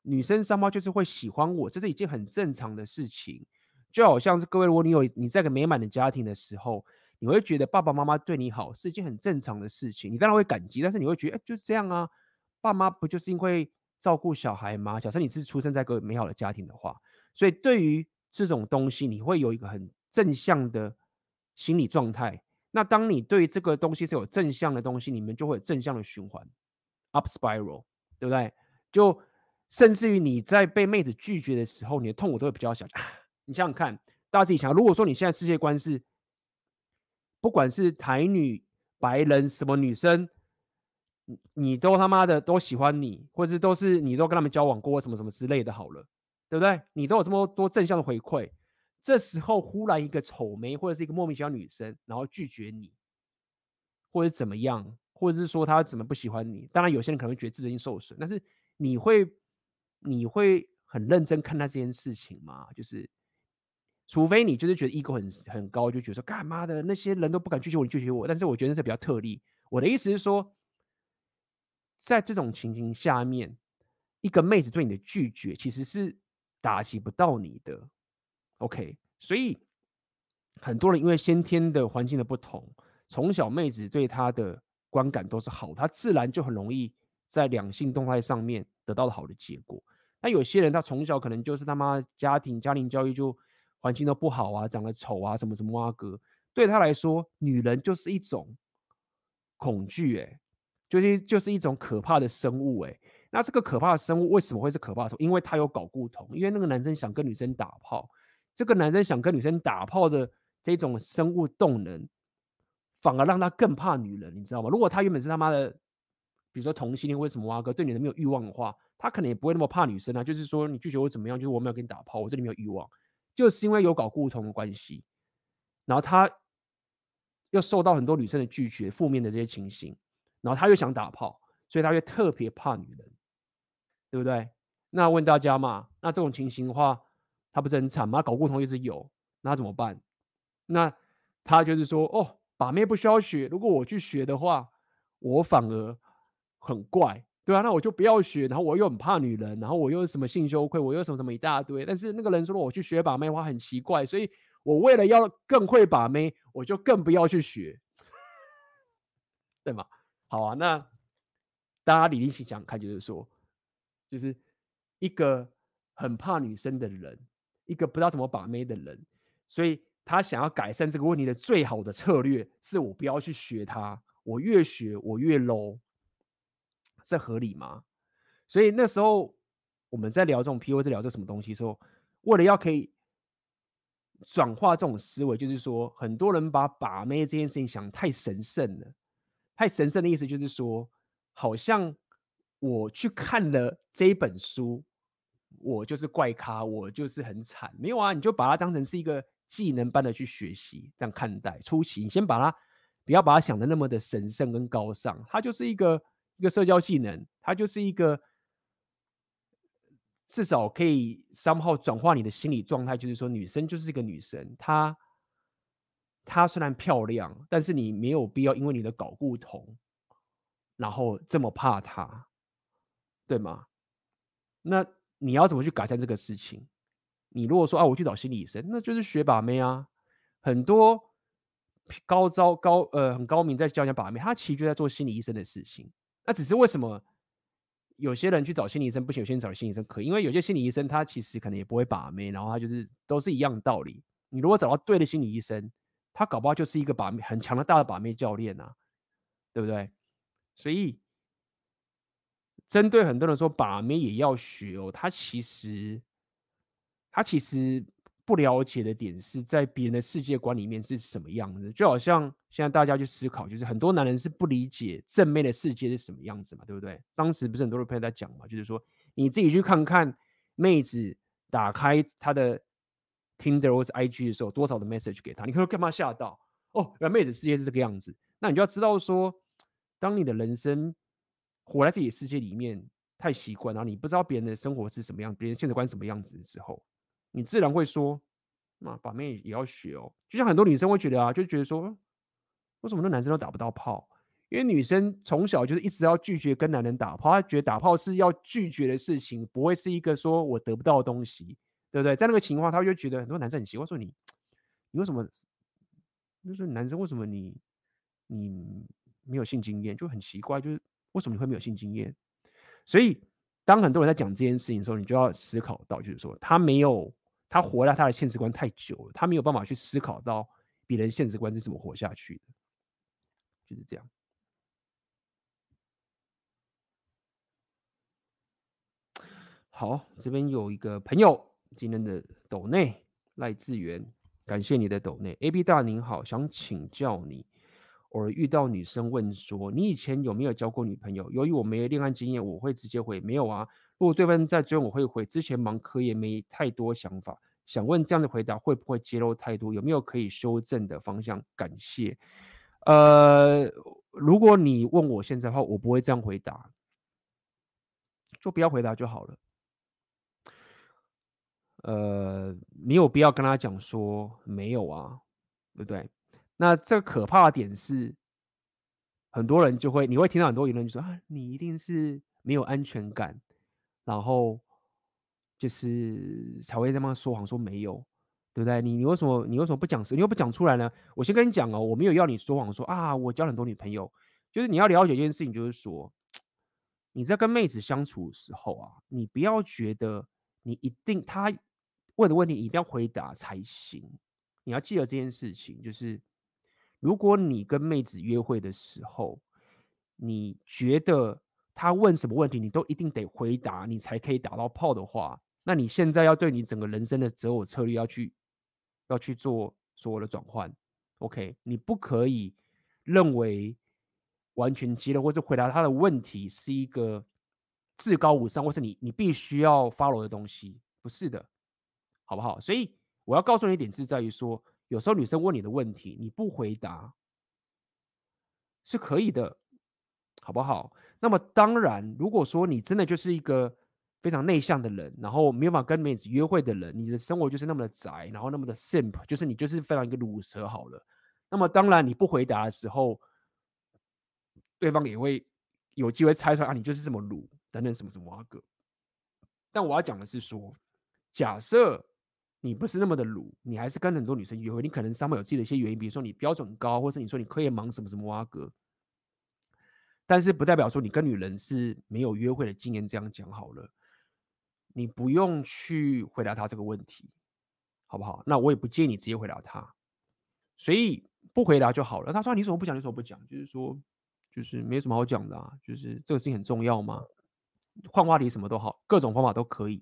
女生三猫就是会喜欢我，这是一件很正常的事情。就好像是各位，如果你有你在个美满的家庭的时候，你会觉得爸爸妈妈对你好是一件很正常的事情。你当然会感激，但是你会觉得，哎，就是这样啊，爸妈不就是因为照顾小孩吗？假设你是出生在个美好的家庭的话，所以对于这种东西，你会有一个很正向的心理状态。那当你对这个东西是有正向的东西，你们就会有正向的循环，up spiral，对不对？就甚至于你在被妹子拒绝的时候，你的痛苦都会比较小。你想想看，大家自己想，如果说你现在世界观是，不管是台女、白人什么女生，你你都他妈的都喜欢你，或者是都是你都跟他们交往过什么什么之类的，好了，对不对？你都有这么多正向的回馈，这时候忽然一个丑眉或者是一个莫名其妙女生，然后拒绝你，或者怎么样，或者是说他怎么不喜欢你？当然有些人可能会觉得自尊心受损，但是你会你会很认真看待这件事情吗？就是。除非你就是觉得 ego 很很高，就觉得说干嘛的那些人都不敢拒绝我，你拒绝我。但是我觉得这是比较特例。我的意思是说，在这种情形下面，一个妹子对你的拒绝其实是打击不到你的。OK，所以很多人因为先天的环境的不同，从小妹子对他的观感都是好，他自然就很容易在两性动态上面得到了好的结果。那有些人他从小可能就是他妈家庭家庭教育就。环境都不好啊，长得丑啊，什么什么啊哥，对他来说，女人就是一种恐惧，哎，就是就是一种可怕的生物，哎，那这个可怕的生物为什么会是可怕的生物？因为他有睾固酮，因为那个男生想跟女生打炮，这个男生想跟女生打炮的这种生物动能，反而让他更怕女人，你知道吗？如果他原本是他妈的，比如说同性恋，为什么啊哥对女人没有欲望的话，他可能也不会那么怕女生啊。就是说你拒绝我怎么样？就是我没有跟你打炮，我对你没有欲望。就是因为有搞固酮的关系，然后他又受到很多女生的拒绝，负面的这些情形，然后他又想打炮，所以他又特别怕女人，对不对？那问大家嘛，那这种情形的话，他不是很惨吗？搞固同一直有，那怎么办？那他就是说，哦，把妹不需要学，如果我去学的话，我反而很怪。对啊，那我就不要学，然后我又很怕女人，然后我又什么性羞愧，我又什么什么一大堆。但是那个人说我去学把妹的话很奇怪，所以我为了要更会把妹，我就更不要去学，对吗？好啊，那大家理性想看，就是说，就是一个很怕女生的人，一个不知道怎么把妹的人，所以他想要改善这个问题的最好的策略是我不要去学他，我越学我越 low。这合理吗？所以那时候我们在聊这种 PUA，在聊这什么东西的时候，为了要可以转化这种思维，就是说很多人把把妹这件事情想太神圣了。太神圣的意思就是说，好像我去看了这一本书，我就是怪咖，我就是很惨。没有啊，你就把它当成是一个技能般的去学习，这样看待。初期你先把它不要把它想的那么的神圣跟高尚，它就是一个。一个社交技能，它就是一个至少可以 somehow 转化你的心理状态。就是说，女生就是一个女生，她她虽然漂亮，但是你没有必要因为你的睾固酮，然后这么怕她，对吗？那你要怎么去改善这个事情？你如果说啊，我去找心理医生，那就是学把妹啊。很多高招高呃很高明在教人家把妹，他其实就在做心理医生的事情。那只是为什么有些人去找心理医生不行，有些人找心理医生可以？因为有些心理医生他其实可能也不会把妹，然后他就是都是一样的道理。你如果找到对的心理医生，他搞不好就是一个把妹很强的大的把妹教练啊，对不对？所以针对很多人说把妹也要学哦，他其实他其实。不了解的点是在别人的世界观里面是什么样子，就好像现在大家去思考，就是很多男人是不理解正妹的世界是什么样子嘛，对不对？当时不是很多的朋友在讲嘛，就是说你自己去看看妹子打开她的 Tinder 或者 IG 的时候，多少的 message 给她，你可能干嘛吓到？哦，原来妹子世界是这个样子，那你就要知道说，当你的人生活在自己的世界里面太习惯，然后你不知道别人的生活是什么样，别人现实观什么样子的时候。你自然会说，那把妹也要学哦。就像很多女生会觉得啊，就觉得说，为什么那男生都打不到炮？因为女生从小就是一直要拒绝跟男人打炮，她觉得打炮是要拒绝的事情，不会是一个说我得不到的东西，对不对？在那个情况，她就觉得很多男生很奇怪，说你，你为什么？就是男生为什么你你没有性经验，就很奇怪，就是为什么你会没有性经验？所以当很多人在讲这件事情的时候，你就要思考到，就是说他没有。他活在他的现实观太久了，他没有办法去思考到别人现实观是怎么活下去的，就是这样。好，这边有一个朋友今天的抖内赖志源，感谢你的抖内。A B 大您好，想请教你，偶尔遇到女生问说：“你以前有没有交过女朋友？”由于我没有恋爱经验，我会直接回：“没有啊。”如果对方在追问，我会回：“之前忙科研，没太多想法。”想问这样的回答会不会揭露太多？有没有可以修正的方向？感谢。呃，如果你问我现在的话，我不会这样回答，就不要回答就好了。呃，你有必要跟他讲说没有啊，对不对？那这个可怕的点是，很多人就会，你会听到很多言论就说啊，你一定是没有安全感，然后。就是才会这么说谎，说没有，对不对？你你为什么你为什么不讲实？你又不讲出来呢？我先跟你讲哦，我没有要你说谎，说啊，我交很多女朋友。就是你要了解一件事情，就是说你在跟妹子相处的时候啊，你不要觉得你一定她问的问题一定要回答才行。你要记得这件事情，就是如果你跟妹子约会的时候，你觉得他问什么问题你都一定得回答，你才可以打到炮的话。那你现在要对你整个人生的择偶策略要去要去做所有的转换，OK？你不可以认为完全接了或者回答他的问题是一个至高无上，或是你你必须要 follow 的东西，不是的，好不好？所以我要告诉你一点是在于说，有时候女生问你的问题，你不回答是可以的，好不好？那么当然，如果说你真的就是一个。非常内向的人，然后没有办法跟妹子约会的人，你的生活就是那么的宅，然后那么的 simp，就是你就是非常一个卤蛇好了。那么当然你不回答的时候，对方也会有机会猜出来啊，你就是这么卤等等什么什么阿哥。但我要讲的是说，假设你不是那么的卤，你还是跟很多女生约会，你可能上面有自己的一些原因，比如说你标准高，或是你说你课业忙什么什么阿哥。但是不代表说你跟女人是没有约会的经验，这样讲好了。你不用去回答他这个问题，好不好？那我也不建议你直接回答他，所以不回答就好了。他说：“你怎么不讲？你怎么不讲？”就是说，就是没什么好讲的啊。就是这个事情很重要吗？换话题什么都好，各种方法都可以，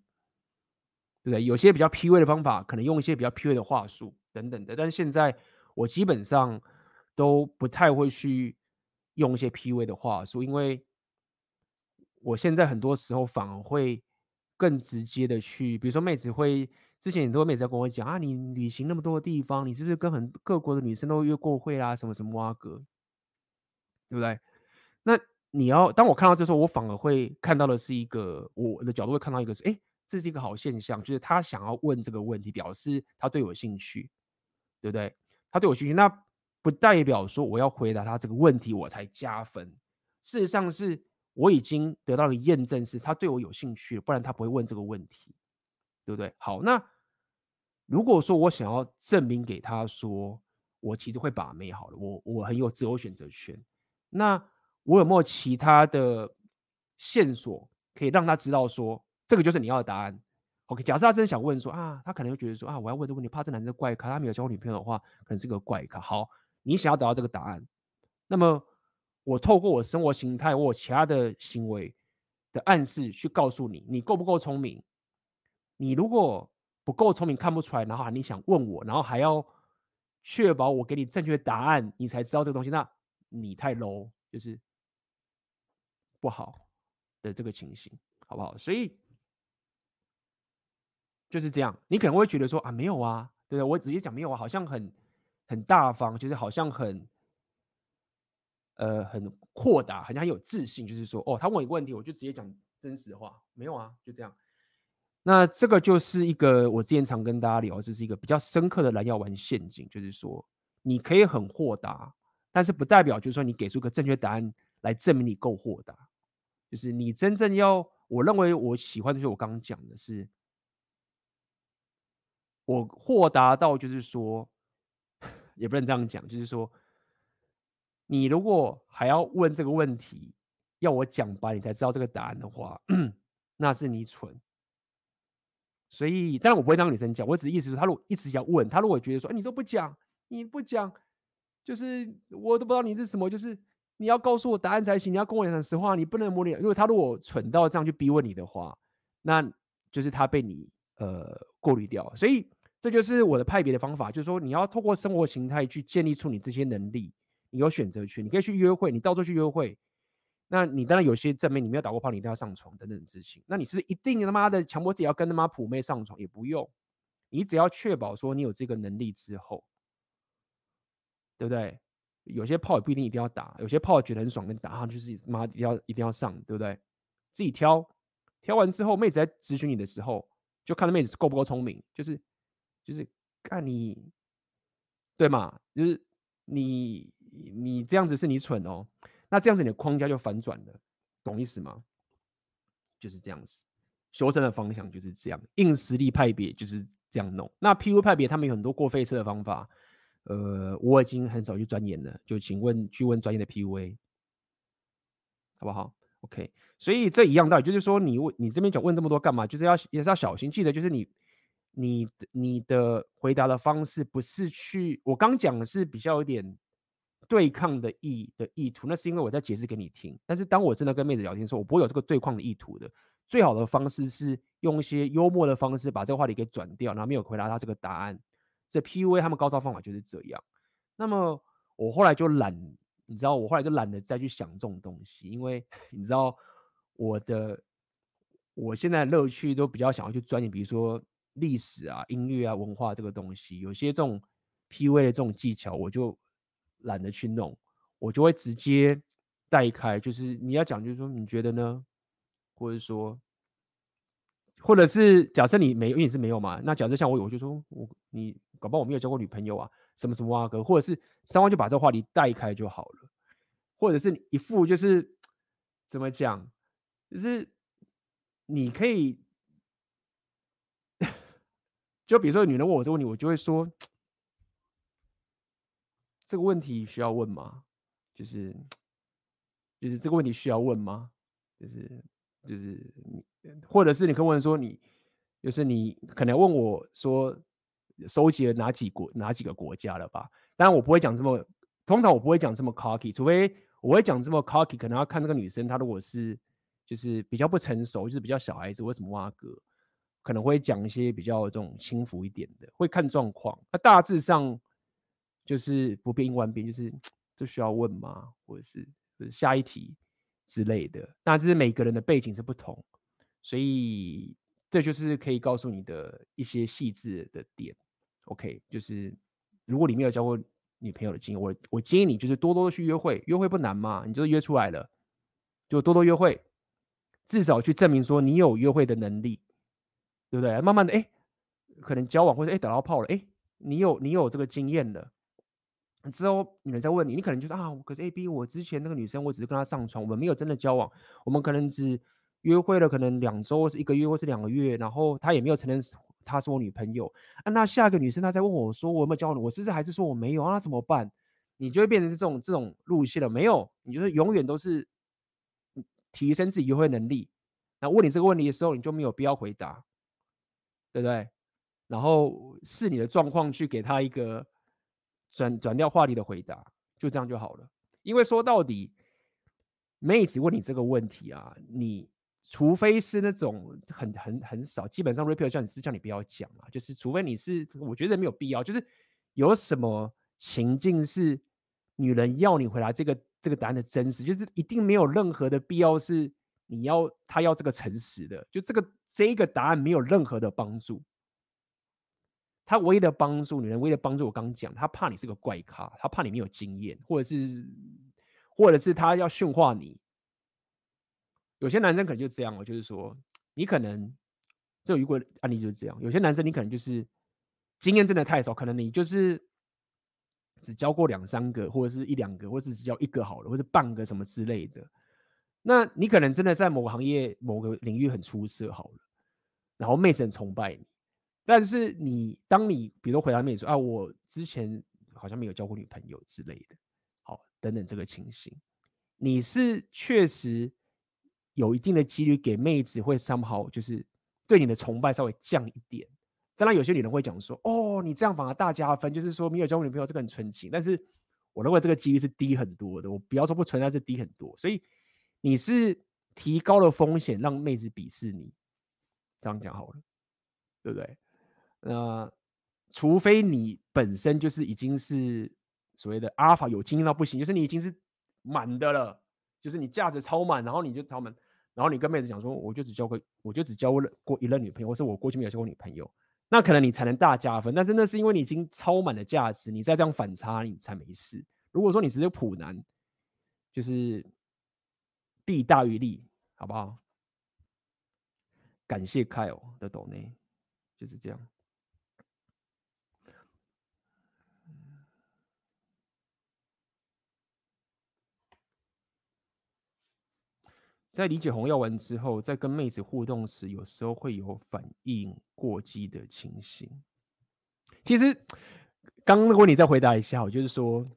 对不对？有些比较 PUA 的方法，可能用一些比较 PUA 的话术等等的。但是现在我基本上都不太会去用一些 PUA 的话术，因为我现在很多时候反而会。更直接的去，比如说妹子会之前很多妹子在跟我讲啊，你旅行那么多的地方，你是不是跟很各国的女生都约过会啦？什么什么哇哥，对不对？那你要当我看到这时候，我反而会看到的是一个我的角度会看到一个是，哎，这是一个好现象，就是他想要问这个问题，表示他对我有兴趣，对不对？他对我兴趣，那不代表说我要回答他这个问题我才加分，事实上是。我已经得到了验证，是他对我有兴趣，不然他不会问这个问题，对不对？好，那如果说我想要证明给他说，我其实会把妹，好了，我我很有自由选择权，那我有没有其他的线索可以让他知道说，这个就是你要的答案？OK，假设他真的想问说啊，他可能会觉得说啊，我要问这个问题，怕这男生怪咖，他没有交女朋友的话，可能是个怪咖。好，你想要得到这个答案，那么。我透过我生活形态，或其他的行为的暗示去告诉你，你够不够聪明？你如果不够聪明，看不出来，然后你想问我，然后还要确保我给你正确答案，你才知道这个东西，那你太 low，就是不好的这个情形，好不好？所以就是这样，你可能会觉得说啊，没有啊，对不对？我直接讲没有啊，好像很很大方，就是好像很。呃，很豁达，好像很有自信，就是说，哦，他问一个问题，我就直接讲真实的话，没有啊，就这样。那这个就是一个我之前常跟大家聊，这是一个比较深刻的蓝药丸陷阱，就是说，你可以很豁达，但是不代表就是说你给出个正确答案来证明你够豁达。就是你真正要，我认为我喜欢的就是我刚刚讲的是，我豁达到就是说，也不能这样讲，就是说。你如果还要问这个问题，要我讲白你才知道这个答案的话，那是你蠢。所以，当然我不会当女生讲，我只是意思是，他如果一直想问，他如果觉得说，哎，你都不讲，你不讲，就是我都不知道你是什么，就是你要告诉我答案才行，你要跟我讲实话，你不能模拟。如果他如果蠢到这样去逼问你的话，那就是他被你呃过滤掉。所以，这就是我的派别的方法，就是说，你要透过生活形态去建立出你这些能力。你有选择权，你可以去约会，你到处去约会。那你当然有些证明，你没有打过炮，你一定要上床等等的事情。那你是，是一定他妈的强迫自己要跟他妈普妹上床，也不用。你只要确保说你有这个能力之后，对不对？有些炮也不一定一定要打，有些炮觉得很爽，跟打上去自己妈一定要一定要上，对不对？自己挑，挑完之后，妹子在咨询你的时候，就看妹子够不够聪明，就是就是看你，对嘛？就是你你这样子是你蠢哦。那这样子你的框架就反转了，懂意思吗？就是这样子，修正的方向就是这样，硬实力派别就是这样弄。那 PU 派别他们有很多过费车的方法，呃，我已经很少去钻研了，就请问去问专业的 PUA，好不好？OK，所以这一样道理，就是说你问你这边讲问这么多干嘛？就是要也是要小心，记得就是你你你的回答的方式不是去，我刚讲的是比较有点。对抗的意的意图，那是因为我在解释给你听。但是当我真的跟妹子聊天的时候，我不会有这个对抗的意图的。最好的方式是用一些幽默的方式把这个话题给转掉，然后没有回答他这个答案。这 PUA 他们高招方法就是这样。那么我后来就懒，你知道，我后来就懒得再去想这种东西，因为你知道我的我现在乐趣都比较想要去钻研，比如说历史啊、音乐啊、文化这个东西。有些这种 PUA 的这种技巧，我就。懒得去弄，我就会直接带开。就是你要讲，就是说你觉得呢？或者说，或者是假设你没，因为你是没有嘛。那假设像我有，我就说我你搞不好我没有交过女朋友啊，什么什么啊哥，或者是三万就把这个话题带开就好了。或者是一副就是 怎么讲，就是你可以，就比如说女人问我这个问题，我就会说。这个问题需要问吗？就是，就是这个问题需要问吗？就是，就是，或者是你可以问说你，就是你可能问我说，收集了哪几国哪几个国家了吧？当然我不会讲这么，通常我不会讲这么 cocky，除非我会讲这么 cocky，可能要看那个女生她如果是就是比较不成熟，就是比较小孩子，为什么挖哥可能会讲一些比较这种轻浮一点的，会看状况。那大致上。就是不变应万变，就是 这需要问吗？或者是下一题之类的。那这是每个人的背景是不同，所以这就是可以告诉你的一些细致的点。OK，就是如果你没有交过女朋友的经验，我我建议你就是多多的去约会，约会不难嘛，你就约出来了，就多多约会，至少去证明说你有约会的能力，对不对？慢慢的，哎，可能交往或者哎打到炮了，哎，你有你有这个经验了。之后女人再问你，你可能就是啊，可是 A B，我之前那个女生，我只是跟她上床，我们没有真的交往，我们可能只约会了，可能两周或是一个月或是两个月，然后她也没有承认她是我女朋友。啊，那下一个女生她再问我说，我有没有交往？我是不是还是说我没有啊？那怎么办？你就会变成是这种这种路线了。没有，你就是永远都是提升自己约会能力。那问你这个问题的时候，你就没有必要回答，对不对？然后视你的状况去给他一个。转转掉话题的回答，就这样就好了。因为说到底，妹子问你这个问题啊，你除非是那种很很很少，基本上 repeat 叫你是叫你不要讲啊，就是除非你是，我觉得没有必要。就是有什么情境是女人要你回答这个这个答案的真实，就是一定没有任何的必要是你要她要这个诚实的，就这个这一个答案没有任何的帮助。他唯一的帮助，女人唯一的帮助，我刚讲，他怕你是个怪咖，他怕你没有经验，或者是，或者是他要驯化你。有些男生可能就这样哦，就是说，你可能，这有一个案例就是这样，有些男生你可能就是经验真的太少，可能你就是只教过两三个，或者是一两个，或者只教一个好了，或者半个什么之类的。那你可能真的在某个行业、某个领域很出色好了，然后妹子很崇拜你。但是你，当你比如回答妹子说啊，我之前好像没有交过女朋友之类的，好，等等这个情形，你是确实有一定的几率给妹子会 somehow 就是对你的崇拜稍微降一点。当然有些女人会讲说，哦，你这样反而大加分，就是说没有交过女朋友这个很纯情。但是我认为这个几率是低很多的，我不要说不存在，是低很多。所以你是提高了风险让妹子鄙视你，这样讲好了，对不对？那除非你本身就是已经是所谓的阿尔法有经验到不行，就是你已经是满的了，就是你价值超满，然后你就超满，然后你跟妹子讲说，我就只交过，我就只交过过一任女朋友，或是我过去没有交过女朋友，那可能你才能大加分。但是那是因为你已经超满的价值，你再这样反差，你才没事。如果说你只是普男，就是弊大于利，好不好？感谢 Kyle 的抖内，就是这样。在理解红药丸之后，在跟妹子互动时，有时候会有反应过激的情形。其实，刚刚如果你再回答一下，我就是说，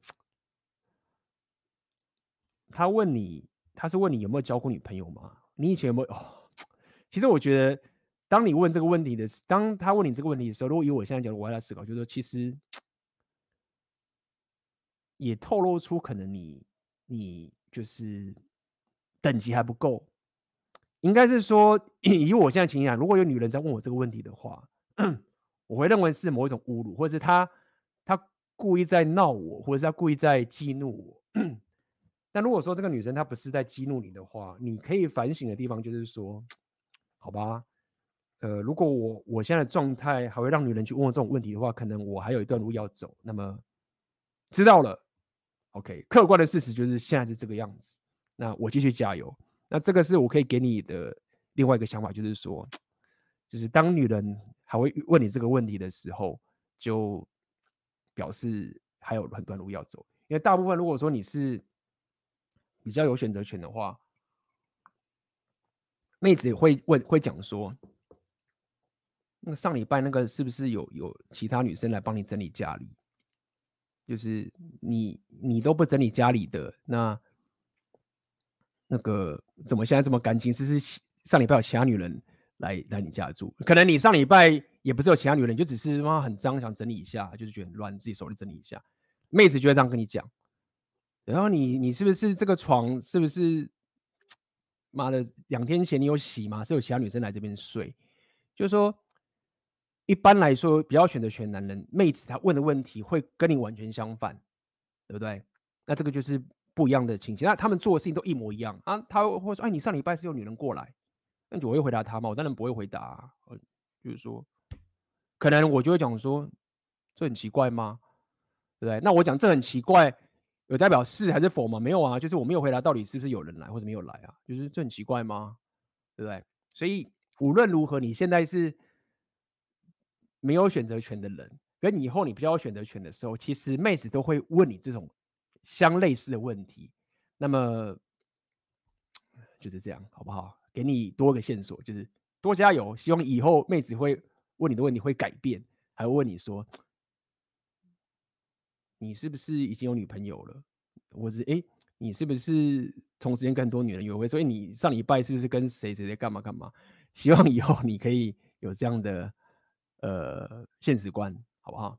他问你，他是问你有没有交过女朋友吗？你以前有没有？哦，其实我觉得，当你问这个问题的，当他问你这个问题的时候，如果以我现在角度，我要来思考，就是说，其实也透露出可能你，你就是。等级还不够，应该是说，以我现在情况，如果有女人在问我这个问题的话，我会认为是某一种侮辱，或者是她她故意在闹我，或者是她故意在激怒我。但如果说这个女生她不是在激怒你的话，你可以反省的地方就是说，好吧，呃，如果我我现在的状态还会让女人去问我这种问题的话，可能我还有一段路要走。那么知道了，OK，客观的事实就是现在是这个样子。那我继续加油。那这个是我可以给你的另外一个想法，就是说，就是当女人还会问你这个问题的时候，就表示还有很段路要走。因为大部分如果说你是比较有选择权的话，妹子会问会讲说，那上礼拜那个是不是有有其他女生来帮你整理家里？就是你你都不整理家里的那。那个怎么现在这么干净？是是上礼拜有其他女人来来你家住？可能你上礼拜也不是有其他女人，就只是妈很脏，想整理一下，就是觉得很乱，自己手里整理一下。妹子就会这样跟你讲。然后你你是不是这个床是不是妈的两天前你有洗吗？是有其他女生来这边睡？就是说，一般来说比较选择选男人，妹子她问的问题会跟你完全相反，对不对？那这个就是。不一样的情形，那他们做的事情都一模一样啊。他会说：“哎，你上礼拜是有女人过来？”那我会回答他吗？我当然不会回答啊。就是说，可能我就会讲说：“这很奇怪吗？”对不对？那我讲这很奇怪，有代表是还是否吗？没有啊，就是我没有回答到底是不是有人来或者没有来啊。就是这很奇怪吗？对不对？所以无论如何，你现在是没有选择权的人，跟以后你比较有选择权的时候，其实妹子都会问你这种。相类似的问题，那么就是这样，好不好？给你多个线索，就是多加油。希望以后妹子会问你的问题会改变，还会问你说，你是不是已经有女朋友了？或是哎，你是不是同时间跟很多女人约会？所以你上礼拜是不是跟谁谁谁干嘛干嘛？希望以后你可以有这样的呃现实观，好不好？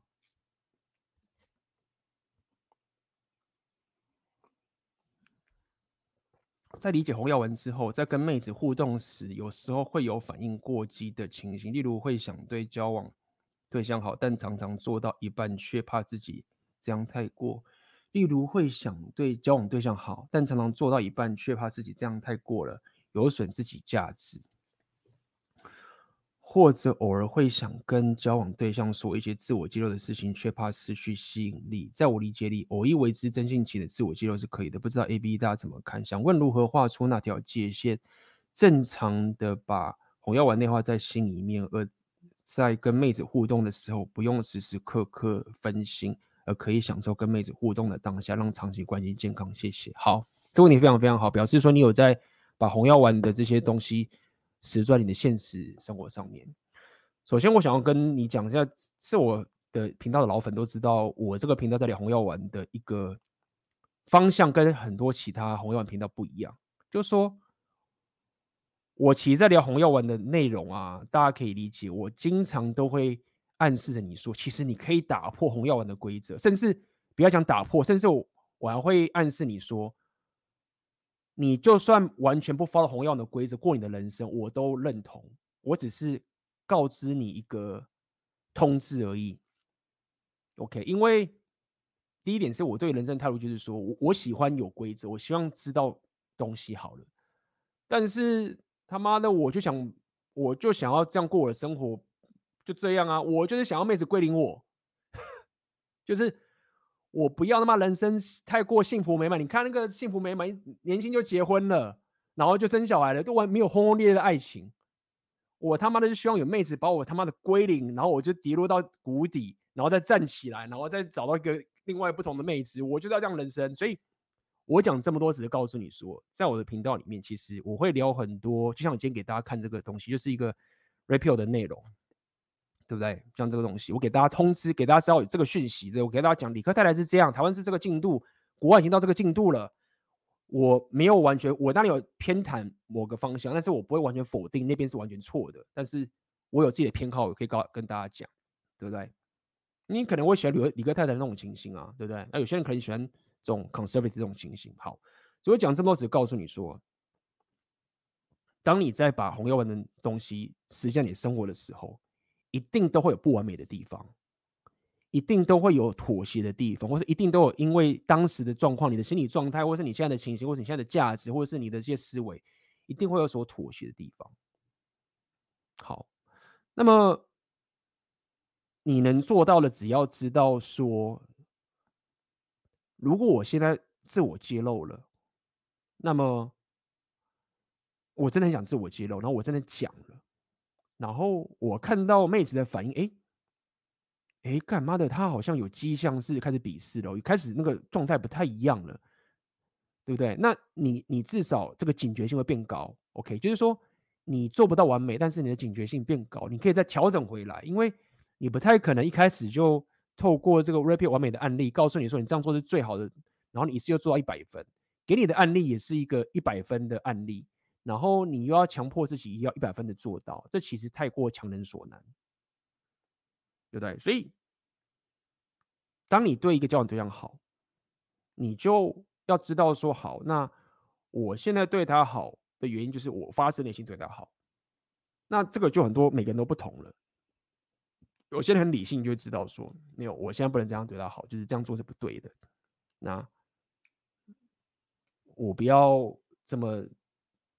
在理解红药丸之后，在跟妹子互动时，有时候会有反应过激的情形，例如会想对交往对象好，但常常做到一半却怕自己这样太过；例如会想对交往对象好，但常常做到一半却怕自己这样太过了，有损自己价值。或者偶尔会想跟交往对象说一些自我揭露的事情，却怕失去吸引力。在我理解里，偶一为之真性情的自我揭露是可以的。不知道 A B 大家怎么看？想问如何画出那条界限，正常的把红药丸内化在心里面，而在跟妹子互动的时候，不用时时刻刻分心，而可以享受跟妹子互动的当下，让长期关系健康。谢谢。好，这个问题非常非常好，表示说你有在把红药丸的这些东西。实在你的现实生活上面，首先我想要跟你讲一下，是我的频道的老粉都知道，我这个频道在聊红药丸的一个方向跟很多其他红药丸频道不一样，就是说，我其实在聊红药丸的内容啊，大家可以理解，我经常都会暗示着你说，其实你可以打破红药丸的规则，甚至不要讲打破，甚至我我还会暗示你说。你就算完全不 follow 红药丸的规则过你的人生，我都认同。我只是告知你一个通知而已。OK，因为第一点是我对人生态度就是说我我喜欢有规则，我希望知道东西好了，但是他妈的我就想我就想要这样过我的生活，就这样啊，我就是想要妹子归零我，就是我不要他妈人生太过幸福美满。你看那个幸福美满，年轻就结婚了，然后就生小孩了，都完没有轰轰烈烈的爱情。我他妈的就希望有妹子把我他妈的归零，然后我就跌落到谷底，然后再站起来，然后再找到一个另外不同的妹子，我就要这样人生。所以，我讲这么多，只是告诉你说，在我的频道里面，其实我会聊很多，就像我今天给大家看这个东西，就是一个 repeal 的内容，对不对？像这个东西，我给大家通知，给大家知道有这个讯息，对，我给大家讲，理科太太是这样，台湾是这个进度，国外已经到这个进度了。我没有完全，我当然有偏袒某个方向，但是我不会完全否定那边是完全错的。但是我有自己的偏好，我可以告跟大家讲，对不对？你可能会喜欢理理科太太那种情形啊，对不对？那有些人可能喜欢这种 conservative 这种情形。好，所以我讲这么多，只告诉你说，当你在把红药丸的东西实现你生活的时候，一定都会有不完美的地方。一定都会有妥协的地方，或是一定都有因为当时的状况、你的心理状态，或是你现在的情形，或是你现在的价值，或者是你的这些思维，一定会有所妥协的地方。好，那么你能做到的，只要知道说，如果我现在自我揭露了，那么我真的很想自我揭露，然后我真的讲，然后我看到妹子的反应，哎。哎，干妈的，他好像有迹象是开始鄙视了，开始那个状态不太一样了，对不对？那你你至少这个警觉性会变高，OK？就是说你做不到完美，但是你的警觉性变高，你可以再调整回来，因为你不太可能一开始就透过这个 repeat 完美的案例告诉你说你这样做是最好的，然后你一次又做到一百分，给你的案例也是一个一百分的案例，然后你又要强迫自己要一百分的做到，这其实太过强人所难。对不对？所以，当你对一个交往对象好，你就要知道说好，那我现在对他好的原因就是我发自内心对他好。那这个就很多每个人都不同了。有些人很理性，就知道说，没有，我现在不能这样对他好，就是这样做是不对的。那我不要这么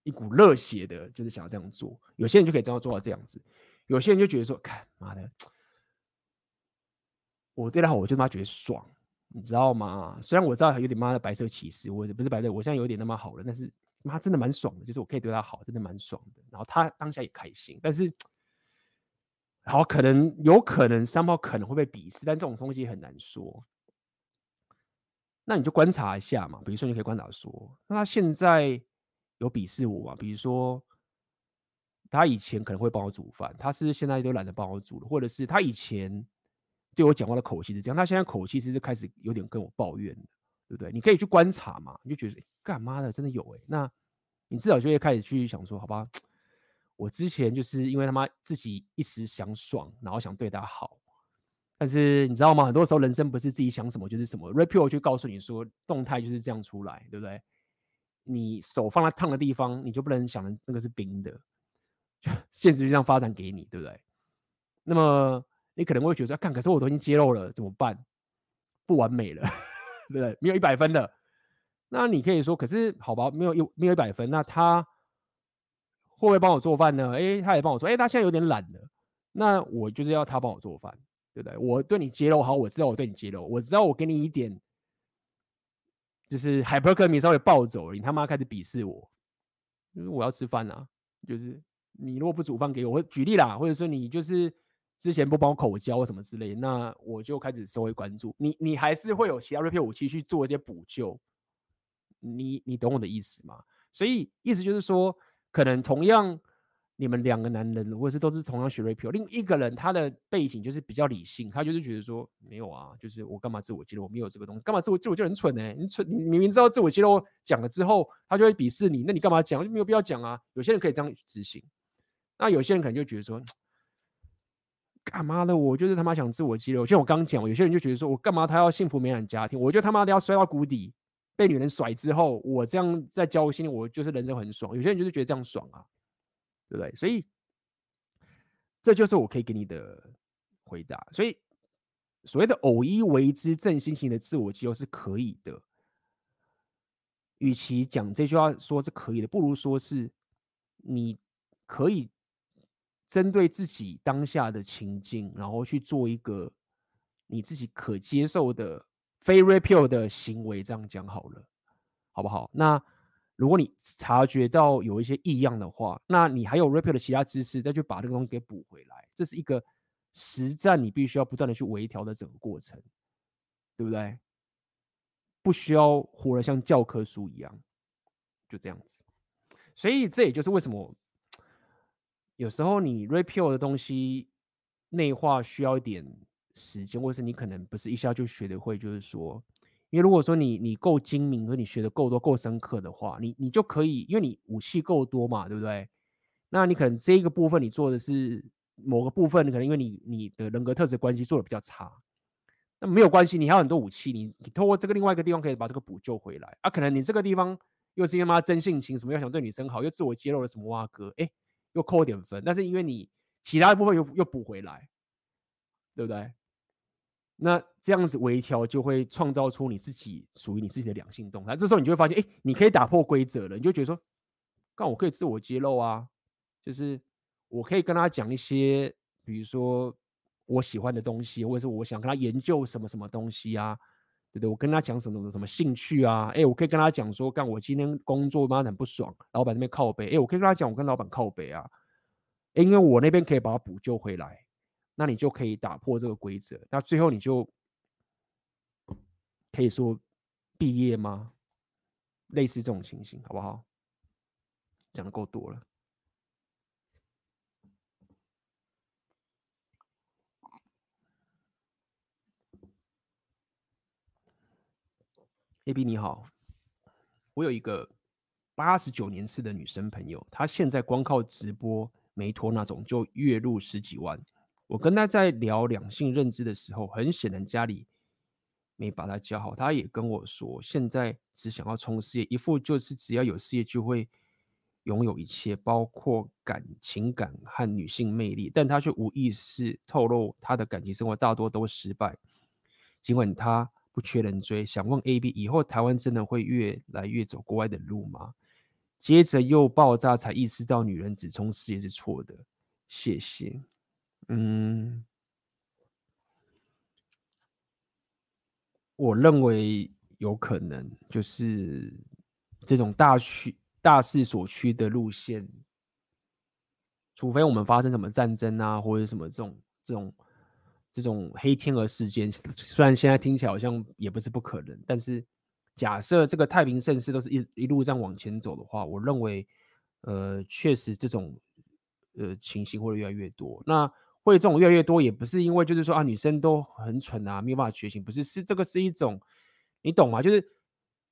一股热血的，就是想要这样做。有些人就可以这样做到这样子，有些人就觉得说，看妈的。我对他好，我就他妈觉得爽，你知道吗？虽然我知道他有点妈的白色歧视，我不是白色，我现在有点那么好了，但是妈真的蛮爽的，就是我可以对他好，真的蛮爽的。然后他当下也开心，但是好可能有可能三炮可能会被鄙视，但这种东西很难说。那你就观察一下嘛，比如说你可以观察说，那他现在有鄙视我吗？比如说他以前可能会帮我煮饭，他是现在都懒得帮我煮了，或者是他以前。对我讲话的口气是这样，他现在口气其实开始有点跟我抱怨了，对不对？你可以去观察嘛，你就觉得干嘛的真的有哎、那你至少就会开始去想说，好吧，我之前就是因为他妈自己一时想爽，然后想对他好，但是你知道吗？很多时候人生不是自己想什么就是什么，Rapio 就告诉你说，动态就是这样出来，对不对？你手放在烫的地方，你就不能想的那个是冰的，现实就这样发展给你，对不对？那么。你可能会觉得，看，可是我都已经揭露了，怎么办？不完美了，对不对？没有一百分的，那你可以说，可是好吧，没有一没有一百分，那他会不会帮我做饭呢？诶，他也帮我说，诶，他现在有点懒了，那我就是要他帮我做饭，对不对？我对你揭露好，我知道我对你揭露，我知道我给你一点，就是 hypergamy 稍微暴走了，你他妈开始鄙视我，因为我要吃饭啊，就是你如果不煮饭给我，我举例啦，或者说你就是。之前不帮我口交什么之类，那我就开始稍微关注你。你还是会有其他 rep 武器去做一些补救，你你懂我的意思吗？所以意思就是说，可能同样你们两个男人，或者是都是同样学 repeal，另一个人他的背景就是比较理性，他就是觉得说没有啊，就是我干嘛自我揭露，我没有这个东西，干嘛自我自我就很蠢呢、你蠢，你明明知道自我揭露讲了之后，他就会鄙视你，那你干嘛讲？就没有必要讲啊。有些人可以这样执行，那有些人可能就觉得说。干嘛的？我就是他妈想自我激流。像我刚讲，有些人就觉得说，我干嘛他要幸福美满家庭？我就他妈的要摔到谷底，被女人甩之后，我这样在交心，我就是人生很爽。有些人就是觉得这样爽啊，对不对？所以这就是我可以给你的回答。所以所谓的偶一为之正心型的自我肌肉是可以的。与其讲这句话说是可以的，不如说是你可以针对自己当下的情境，然后去做一个你自己可接受的非 rapier 的行为。这样讲好了，好不好？那如果你察觉到有一些异样的话，那你还有 rapier 的其他知识，再去把这个东西给补回来。这是一个实战，你必须要不断的去微调的整个过程，对不对？不需要活得像教科书一样，就这样子。所以这也就是为什么有时候你 Rapier 的东西内化需要一点时间，或是你可能不是一下就学得会。就是说，因为如果说你你够精明，和你学的够多、够深刻的话，你你就可以，因为你武器够多嘛，对不对？那你可能这一个部分你做的是某个部分，可能因为你你的人格特质关系做的比较差。那没有关系，你还有很多武器，你你透过这个另外一个地方可以把这个补救回来啊。可能你这个地方又是因为妈真性情，什么又想对女生好，又自我揭露了什么挖哥，哎，又扣点分。但是因为你其他的部分又又补回来，对不对？那这样子微调就会创造出你自己属于你自己的两性动态。这时候你就会发现，哎，你可以打破规则了。你就觉得说，干我可以自我揭露啊，就是我可以跟他讲一些，比如说。我喜欢的东西，或者是我想跟他研究什么什么东西啊，对不对？我跟他讲什么什么兴趣啊？哎，我可以跟他讲说，干我今天工作妈很不爽，老板那边靠北。哎，我可以跟他讲，我跟老板靠北啊。哎因为我那边可以把它补救回来，那你就可以打破这个规则。那最后你就可以说毕业吗？类似这种情形，好不好？讲的够多了。A B 你好，我有一个八十九年次的女生朋友，她现在光靠直播没拖那种就月入十几万。我跟他在聊两性认知的时候，很显然家里没把她教好。他也跟我说，现在只想要冲事业，一副就是只要有事业就会拥有一切，包括感情感和女性魅力。但他却无意识透露，他的感情生活大多都失败，尽管他。不缺人追，想问 A B，以后台湾真的会越来越走国外的路吗？接着又爆炸，才意识到女人只冲事业是错的。谢谢。嗯，我认为有可能，就是这种大趋大势所趋的路线，除非我们发生什么战争啊，或者什么这种这种。这种黑天鹅事件，虽然现在听起来好像也不是不可能，但是假设这个太平盛世都是一一路这样往前走的话，我认为，呃，确实这种呃情形会越来越多。那会这种越来越多，也不是因为就是说啊女生都很蠢啊，没有办法觉醒，不是，是这个是一种，你懂吗？就是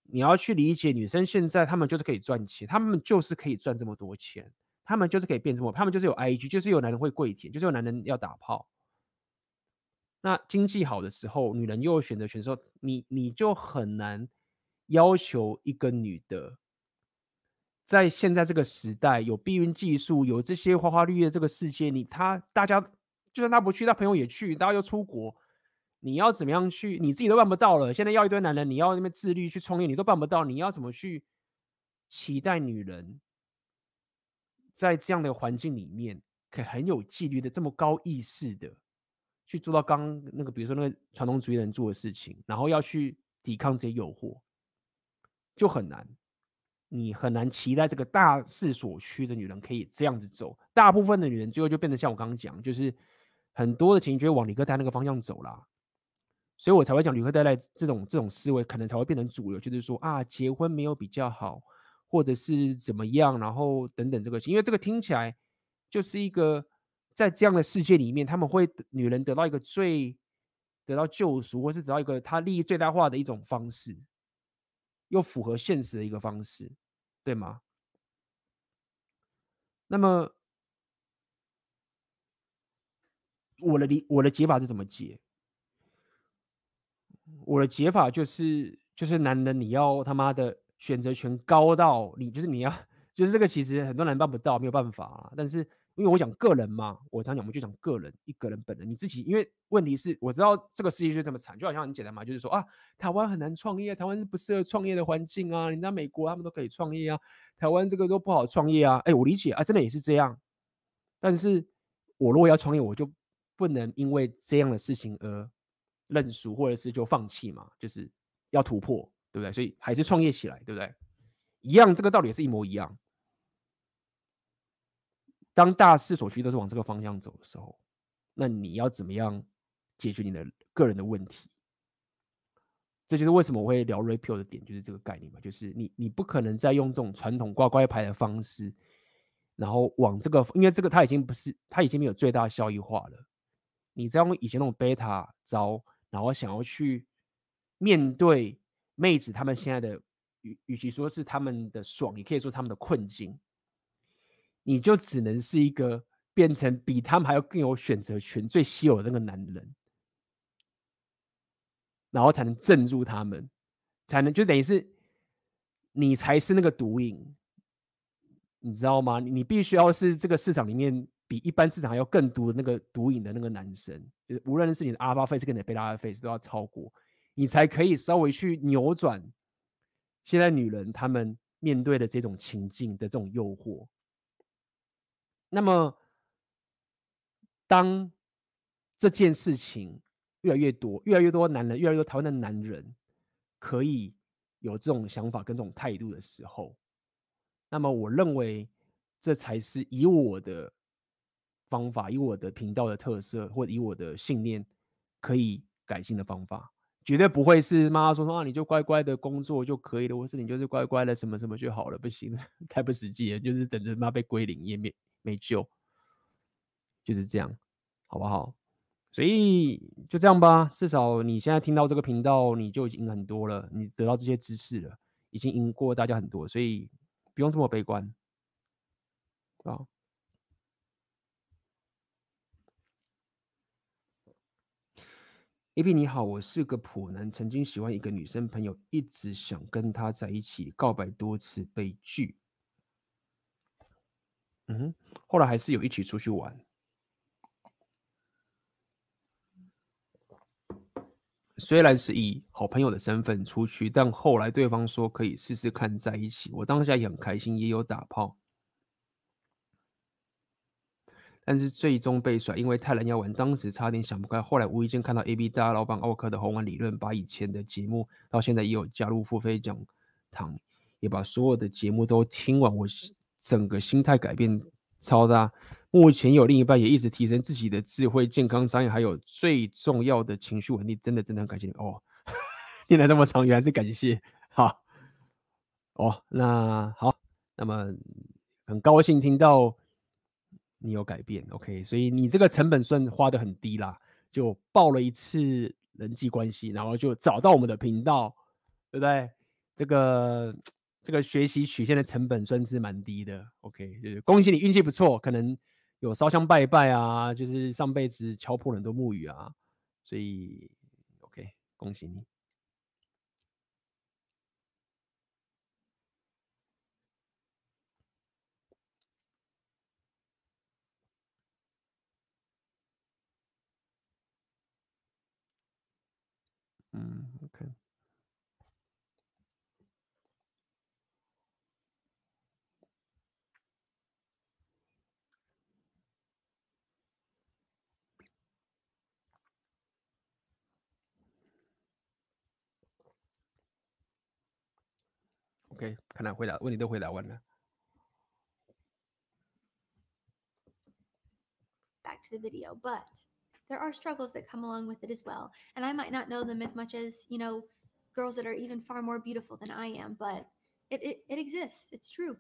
你要去理解女生现在她们就是可以赚钱，她们就是可以赚这么多钱，她们就是可以变这么，她们就是有 IG，就是有男人会跪舔，就是有男人要打炮。那经济好的时候，女人又有选择权的时候，你你就很难要求一个女的，在现在这个时代有避孕技术，有这些花花绿绿的这个世界，你她大家就算他不去，他朋友也去，然后又出国，你要怎么样去？你自己都办不到了。现在要一堆男人，你要那边自律去创业，你都办不到，你要怎么去期待女人在这样的环境里面，可以很有纪律的这么高意识的？去做到刚那个，比如说那个传统主义人做的事情，然后要去抵抗这些诱惑，就很难。你很难期待这个大势所趋的女人可以这样子走。大部分的女人最后就变得像我刚刚讲，就是很多的情绪往理科太太那个方向走啦。所以我才会讲理科太太这种这种思维可能才会变成主流，就是说啊，结婚没有比较好，或者是怎么样，然后等等这个，因为这个听起来就是一个。在这样的世界里面，他们会女人得到一个最得到救赎，或是得到一个她利益最大化的一种方式，又符合现实的一个方式，对吗？那么我的理我的解法是怎么解？我的解法就是就是男人你要他妈的选择权高到你就是你要。就是这个其实很多男人办不到，没有办法啊。但是因为我讲个人嘛，我常讲我们就讲个人，一个人本人你自己。因为问题是我知道这个世界就这么惨，就好像很简单嘛，就是说啊，台湾很难创业，台湾是不适合创业的环境啊。人家美国他们都可以创业啊，台湾这个都不好创业啊。哎，我理解啊，真的也是这样。但是我如果要创业，我就不能因为这样的事情而认输，或者是就放弃嘛，就是要突破，对不对？所以还是创业起来，对不对？一样，这个道理也是一模一样。当大势所趋都是往这个方向走的时候，那你要怎么样解决你的个人的问题？这就是为什么我会聊 repeal 的点，就是这个概念嘛，就是你你不可能再用这种传统乖乖牌的方式，然后往这个，因为这个它已经不是，它已经没有最大效益化了。你再用以前那种贝塔招，然后想要去面对妹子他们现在的。与与其说是他们的爽，也可以说他们的困境，你就只能是一个变成比他们还要更有选择权、最稀有的那个男人，然后才能镇住他们，才能就等于是你才是那个毒瘾，你知道吗？你必须要是这个市场里面比一般市场还要更毒的那个毒瘾的那个男生，就是无论是你的 Alpha Face 跟你的 Beta Face 都要超过，你才可以稍微去扭转。现在女人她们面对的这种情境的这种诱惑，那么当这件事情越来越多，越来越多男人，越来越多台湾的男人可以有这种想法跟这种态度的时候，那么我认为这才是以我的方法，以我的频道的特色，或者以我的信念可以改进的方法。绝对不会是妈妈说说啊，你就乖乖的工作就可以了，或是你就是乖乖的什么什么就好了，不行，太不实际了，就是等着妈被归零也没没救，就是这样，好不好？所以就这样吧，至少你现在听到这个频道，你就已经很多了，你得到这些知识了，已经赢过大家很多，所以不用这么悲观，啊。A B 你好，我是个普男，曾经喜欢一个女生朋友，一直想跟她在一起，告白多次被拒。嗯，后来还是有一起出去玩。虽然是以好朋友的身份出去，但后来对方说可以试试看在一起，我当下也很开心，也有打炮。但是最终被甩，因为太难要玩，当时差点想不开。后来无意间看到 AB 大老板奥克的红丸理论，把以前的节目到现在也有加入付费讲堂，也把所有的节目都听完。我整个心态改变超大。目前有另一半，也一直提升自己的智慧、健康、商业，还有最重要的情绪稳定。真的，真的很感谢你哦！念了这么长，原来是感谢。好，哦，那好，那么很高兴听到。你有改变，OK，所以你这个成本算花得很低啦，就报了一次人际关系，然后就找到我们的频道，对不对？这个这个学习曲线的成本算是蛮低的，OK，就是恭喜你运气不错，可能有烧香拜拜啊，就是上辈子敲破了很多木鱼啊，所以 OK，恭喜你。嗯，OK。OK，看来回答问题都回答完了。Back to the video, but. there are struggles that come along with it as well. And I might not know them as much as, you know, girls that are even far more beautiful than I am, but it, it, it exists. It's true.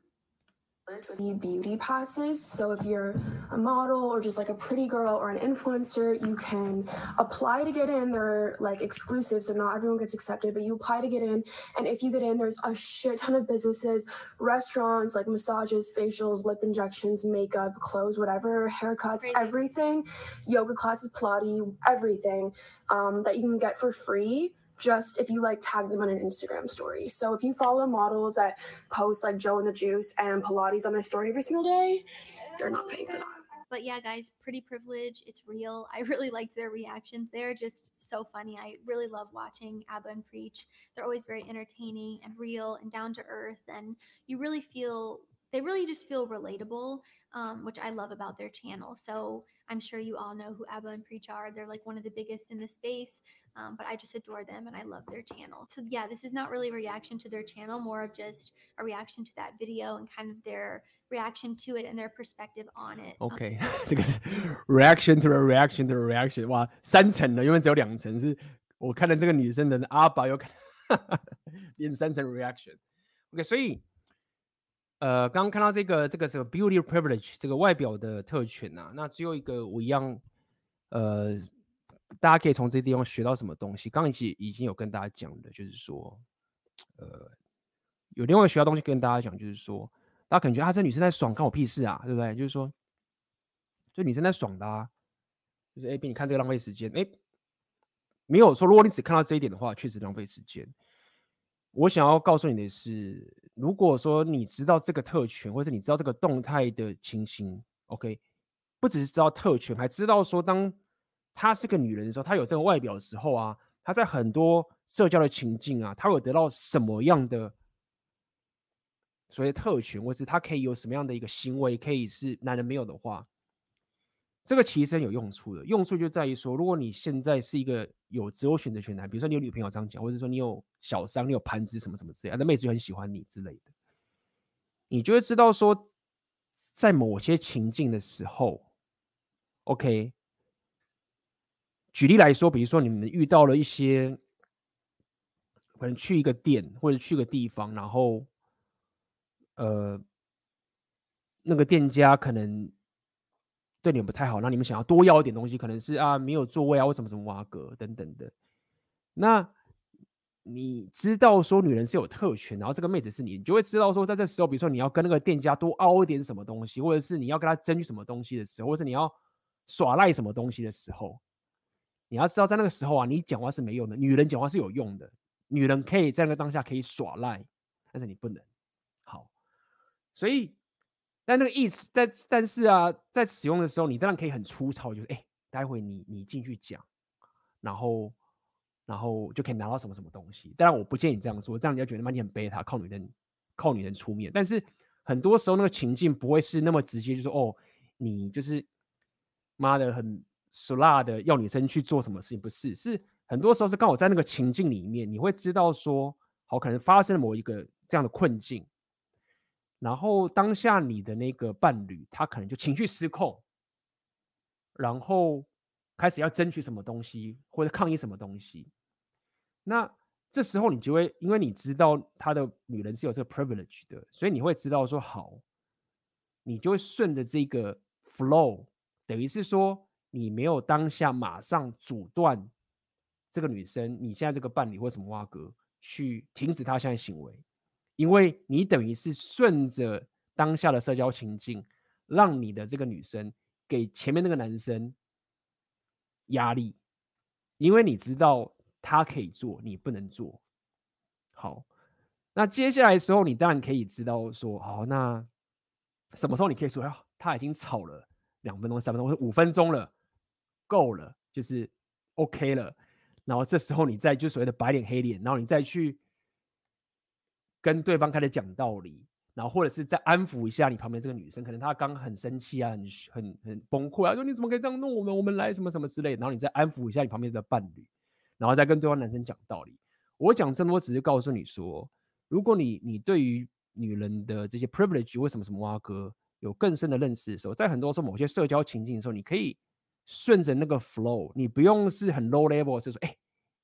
The beauty passes. So if you're a model or just like a pretty girl or an influencer, you can apply to get in. They're like exclusive, so not everyone gets accepted, but you apply to get in. And if you get in, there's a shit ton of businesses, restaurants, like massages, facials, lip injections, makeup, clothes, whatever, haircuts, Crazy. everything, yoga classes, Pilates, everything um, that you can get for free just if you like tag them on an Instagram story. So if you follow models that post like Joe and the Juice and Pilates on their story every single day, they're not paying for that. But yeah, guys, pretty privilege. It's real. I really liked their reactions. They're just so funny. I really love watching Abba and Preach. They're always very entertaining and real and down to earth. And you really feel, they really just feel relatable, um, which I love about their channel. So I'm sure you all know who Abba and Preach are. They're like one of the biggest in the space, um, but I just adore them and I love their channel. So yeah, this is not really a reaction to their channel, more of just a reaction to that video and kind of their reaction to it and their perspective on it. Um, OK，这个是 reaction to a reaction to a reaction，哇，三层的，因为只有两层是我看了这个女生的阿爸有看，变三层 reaction。OK，所以。呃，刚刚看到这个，这个是个 beauty privilege，这个外表的特权呐、啊。那只有一个我一样，呃， 大家可以从这地方学到什么东西？刚刚已经已经有跟大家讲的，就是说，呃，有另外学到东西跟大家讲，就是说，大家可能觉得啊，这女生在爽，关我屁事啊，对不对？就是说，就女生在爽的啊，就是哎，比你看这个浪费时间，哎，没有说，如果你只看到这一点的话，确实浪费时间。我想要告诉你的是。如果说你知道这个特权，或者你知道这个动态的情形，OK，不只是知道特权，还知道说，当她是个女人的时候，她有这个外表的时候啊，她在很多社交的情境啊，她会得到什么样的所谓特权，或是她可以有什么样的一个行为，可以是男人没有的话。这个其实很有用处的，用处就在于说，如果你现在是一个有自由选择权的，比如说你有女朋友这样讲，或者说你有小三，你有盘子什么什么之类的，那妹子就很喜欢你之类的，你就会知道说，在某些情境的时候，OK，举例来说，比如说你们遇到了一些，可能去一个店或者去个地方，然后，呃，那个店家可能。对你们不太好，那你们想要多要一点东西，可能是啊没有座位啊，或什么什么挖格等等的。那你知道说女人是有特权，然后这个妹子是你，你就会知道说在这时候，比如说你要跟那个店家多凹一点什么东西，或者是你要跟他争取什么东西的时候，或者是你要耍赖什么东西的时候，你要知道在那个时候啊，你讲话是没用的，女人讲话是有用的，女人可以在那个当下可以耍赖，但是你不能。好，所以。但那个意思，在但是啊，在使用的时候，你当然可以很粗糙，就是哎，待会你你进去讲，然后然后就可以拿到什么什么东西。当然，我不建议你这样说，这样人家觉得妈你很贝塔，靠女人靠女人出面。但是很多时候那个情境不会是那么直接，就是哦，你就是妈的很俗辣的要女生去做什么事情，不是，是很多时候是刚好在那个情境里面，你会知道说，好，可能发生了某一个这样的困境。然后当下你的那个伴侣，他可能就情绪失控，然后开始要争取什么东西或者抗议什么东西。那这时候你就会，因为你知道他的女人是有这个 privilege 的，所以你会知道说好，你就会顺着这个 flow，等于是说你没有当下马上阻断这个女生，你现在这个伴侣或什么挖格去停止他现在行为。因为你等于是顺着当下的社交情境，让你的这个女生给前面那个男生压力，因为你知道他可以做，你不能做。好，那接下来的时候，你当然可以知道说，好，那什么时候你可以说，哎，他已经吵了两分钟、三分钟或者五分钟了，够了，就是 OK 了。然后这时候你再就所谓的白脸黑脸，然后你再去。跟对方开始讲道理，然后或者是再安抚一下你旁边这个女生，可能她刚很生气啊，很很很崩溃啊，说你怎么可以这样弄我们？我们来什么什么之类，然后你再安抚一下你旁边的伴侣，然后再跟对方男生讲道理。我讲这么多只是告诉你说，如果你你对于女人的这些 privilege 为什么什么挖哥有更深的认识的时候，在很多时候某些社交情境的时候，你可以顺着那个 flow，你不用是很 low level，是说哎，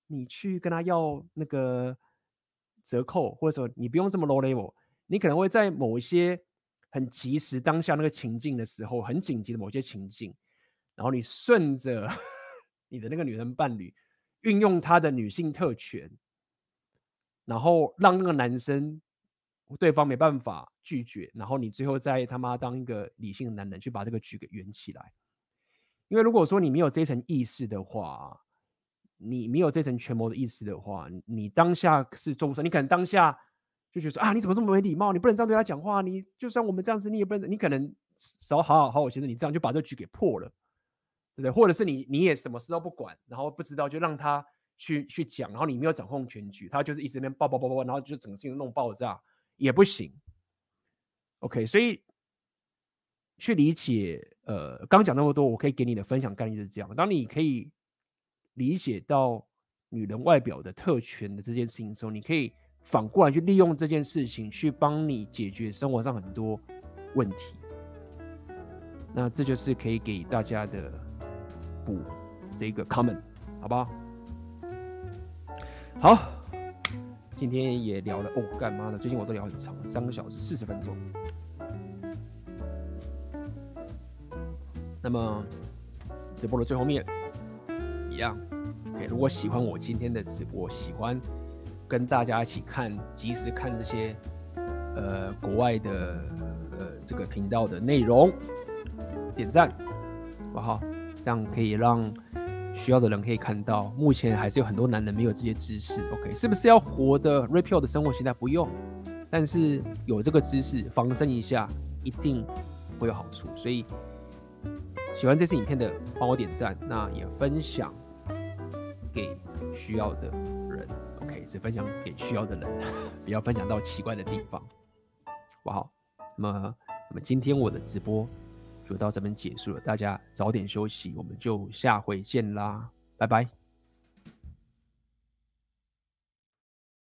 你去跟他要那个。折扣，或者说你不用这么 low level，你可能会在某一些很及时当下那个情境的时候，很紧急的某些情境，然后你顺着 你的那个女人伴侣，运用他的女性特权，然后让那个男生对方没办法拒绝，然后你最后再他妈当一个理性的男人去把这个局给圆起来。因为如果说你没有这一层意识的话，你没有这层权谋的意思的话，你当下是做不成，你可能当下就觉得说啊，你怎么这么没礼貌？你不能这样对他讲话。你就算我们这样子，你也不能，你可能少好好好好先生，你这样就把这局给破了，对不对？或者是你你也什么事都不管，然后不知道就让他去去讲，然后你没有掌控全局，他就是一直那边爆爆爆爆，然后就整个事情弄爆炸也不行。OK，所以去理解，呃，刚讲那么多，我可以给你的分享概念是这样：当你可以。理解到女人外表的特权的这件事情的时候，你可以反过来去利用这件事情去帮你解决生活上很多问题。那这就是可以给大家的补这个 comment，好不好？好，今天也聊了哦，干嘛呢？最近我都聊很长，三个小时四十分钟。那么直播的最后面。一样，OK。如果喜欢我今天的直播，喜欢跟大家一起看，及时看这些呃国外的呃这个频道的内容，点赞，好不好？这样可以让需要的人可以看到。目前还是有很多男人没有这些知识，OK？是不是要活的 rapio 的生活形态？不用，但是有这个知识防身一下，一定会有好处。所以喜欢这次影片的，帮我点赞，那也分享。给需要的人，OK，只分享给需要的人，不要分享到奇怪的地方，好不好？那么，那么今天我的直播就到这边结束了，大家早点休息，我们就下回见啦，拜拜。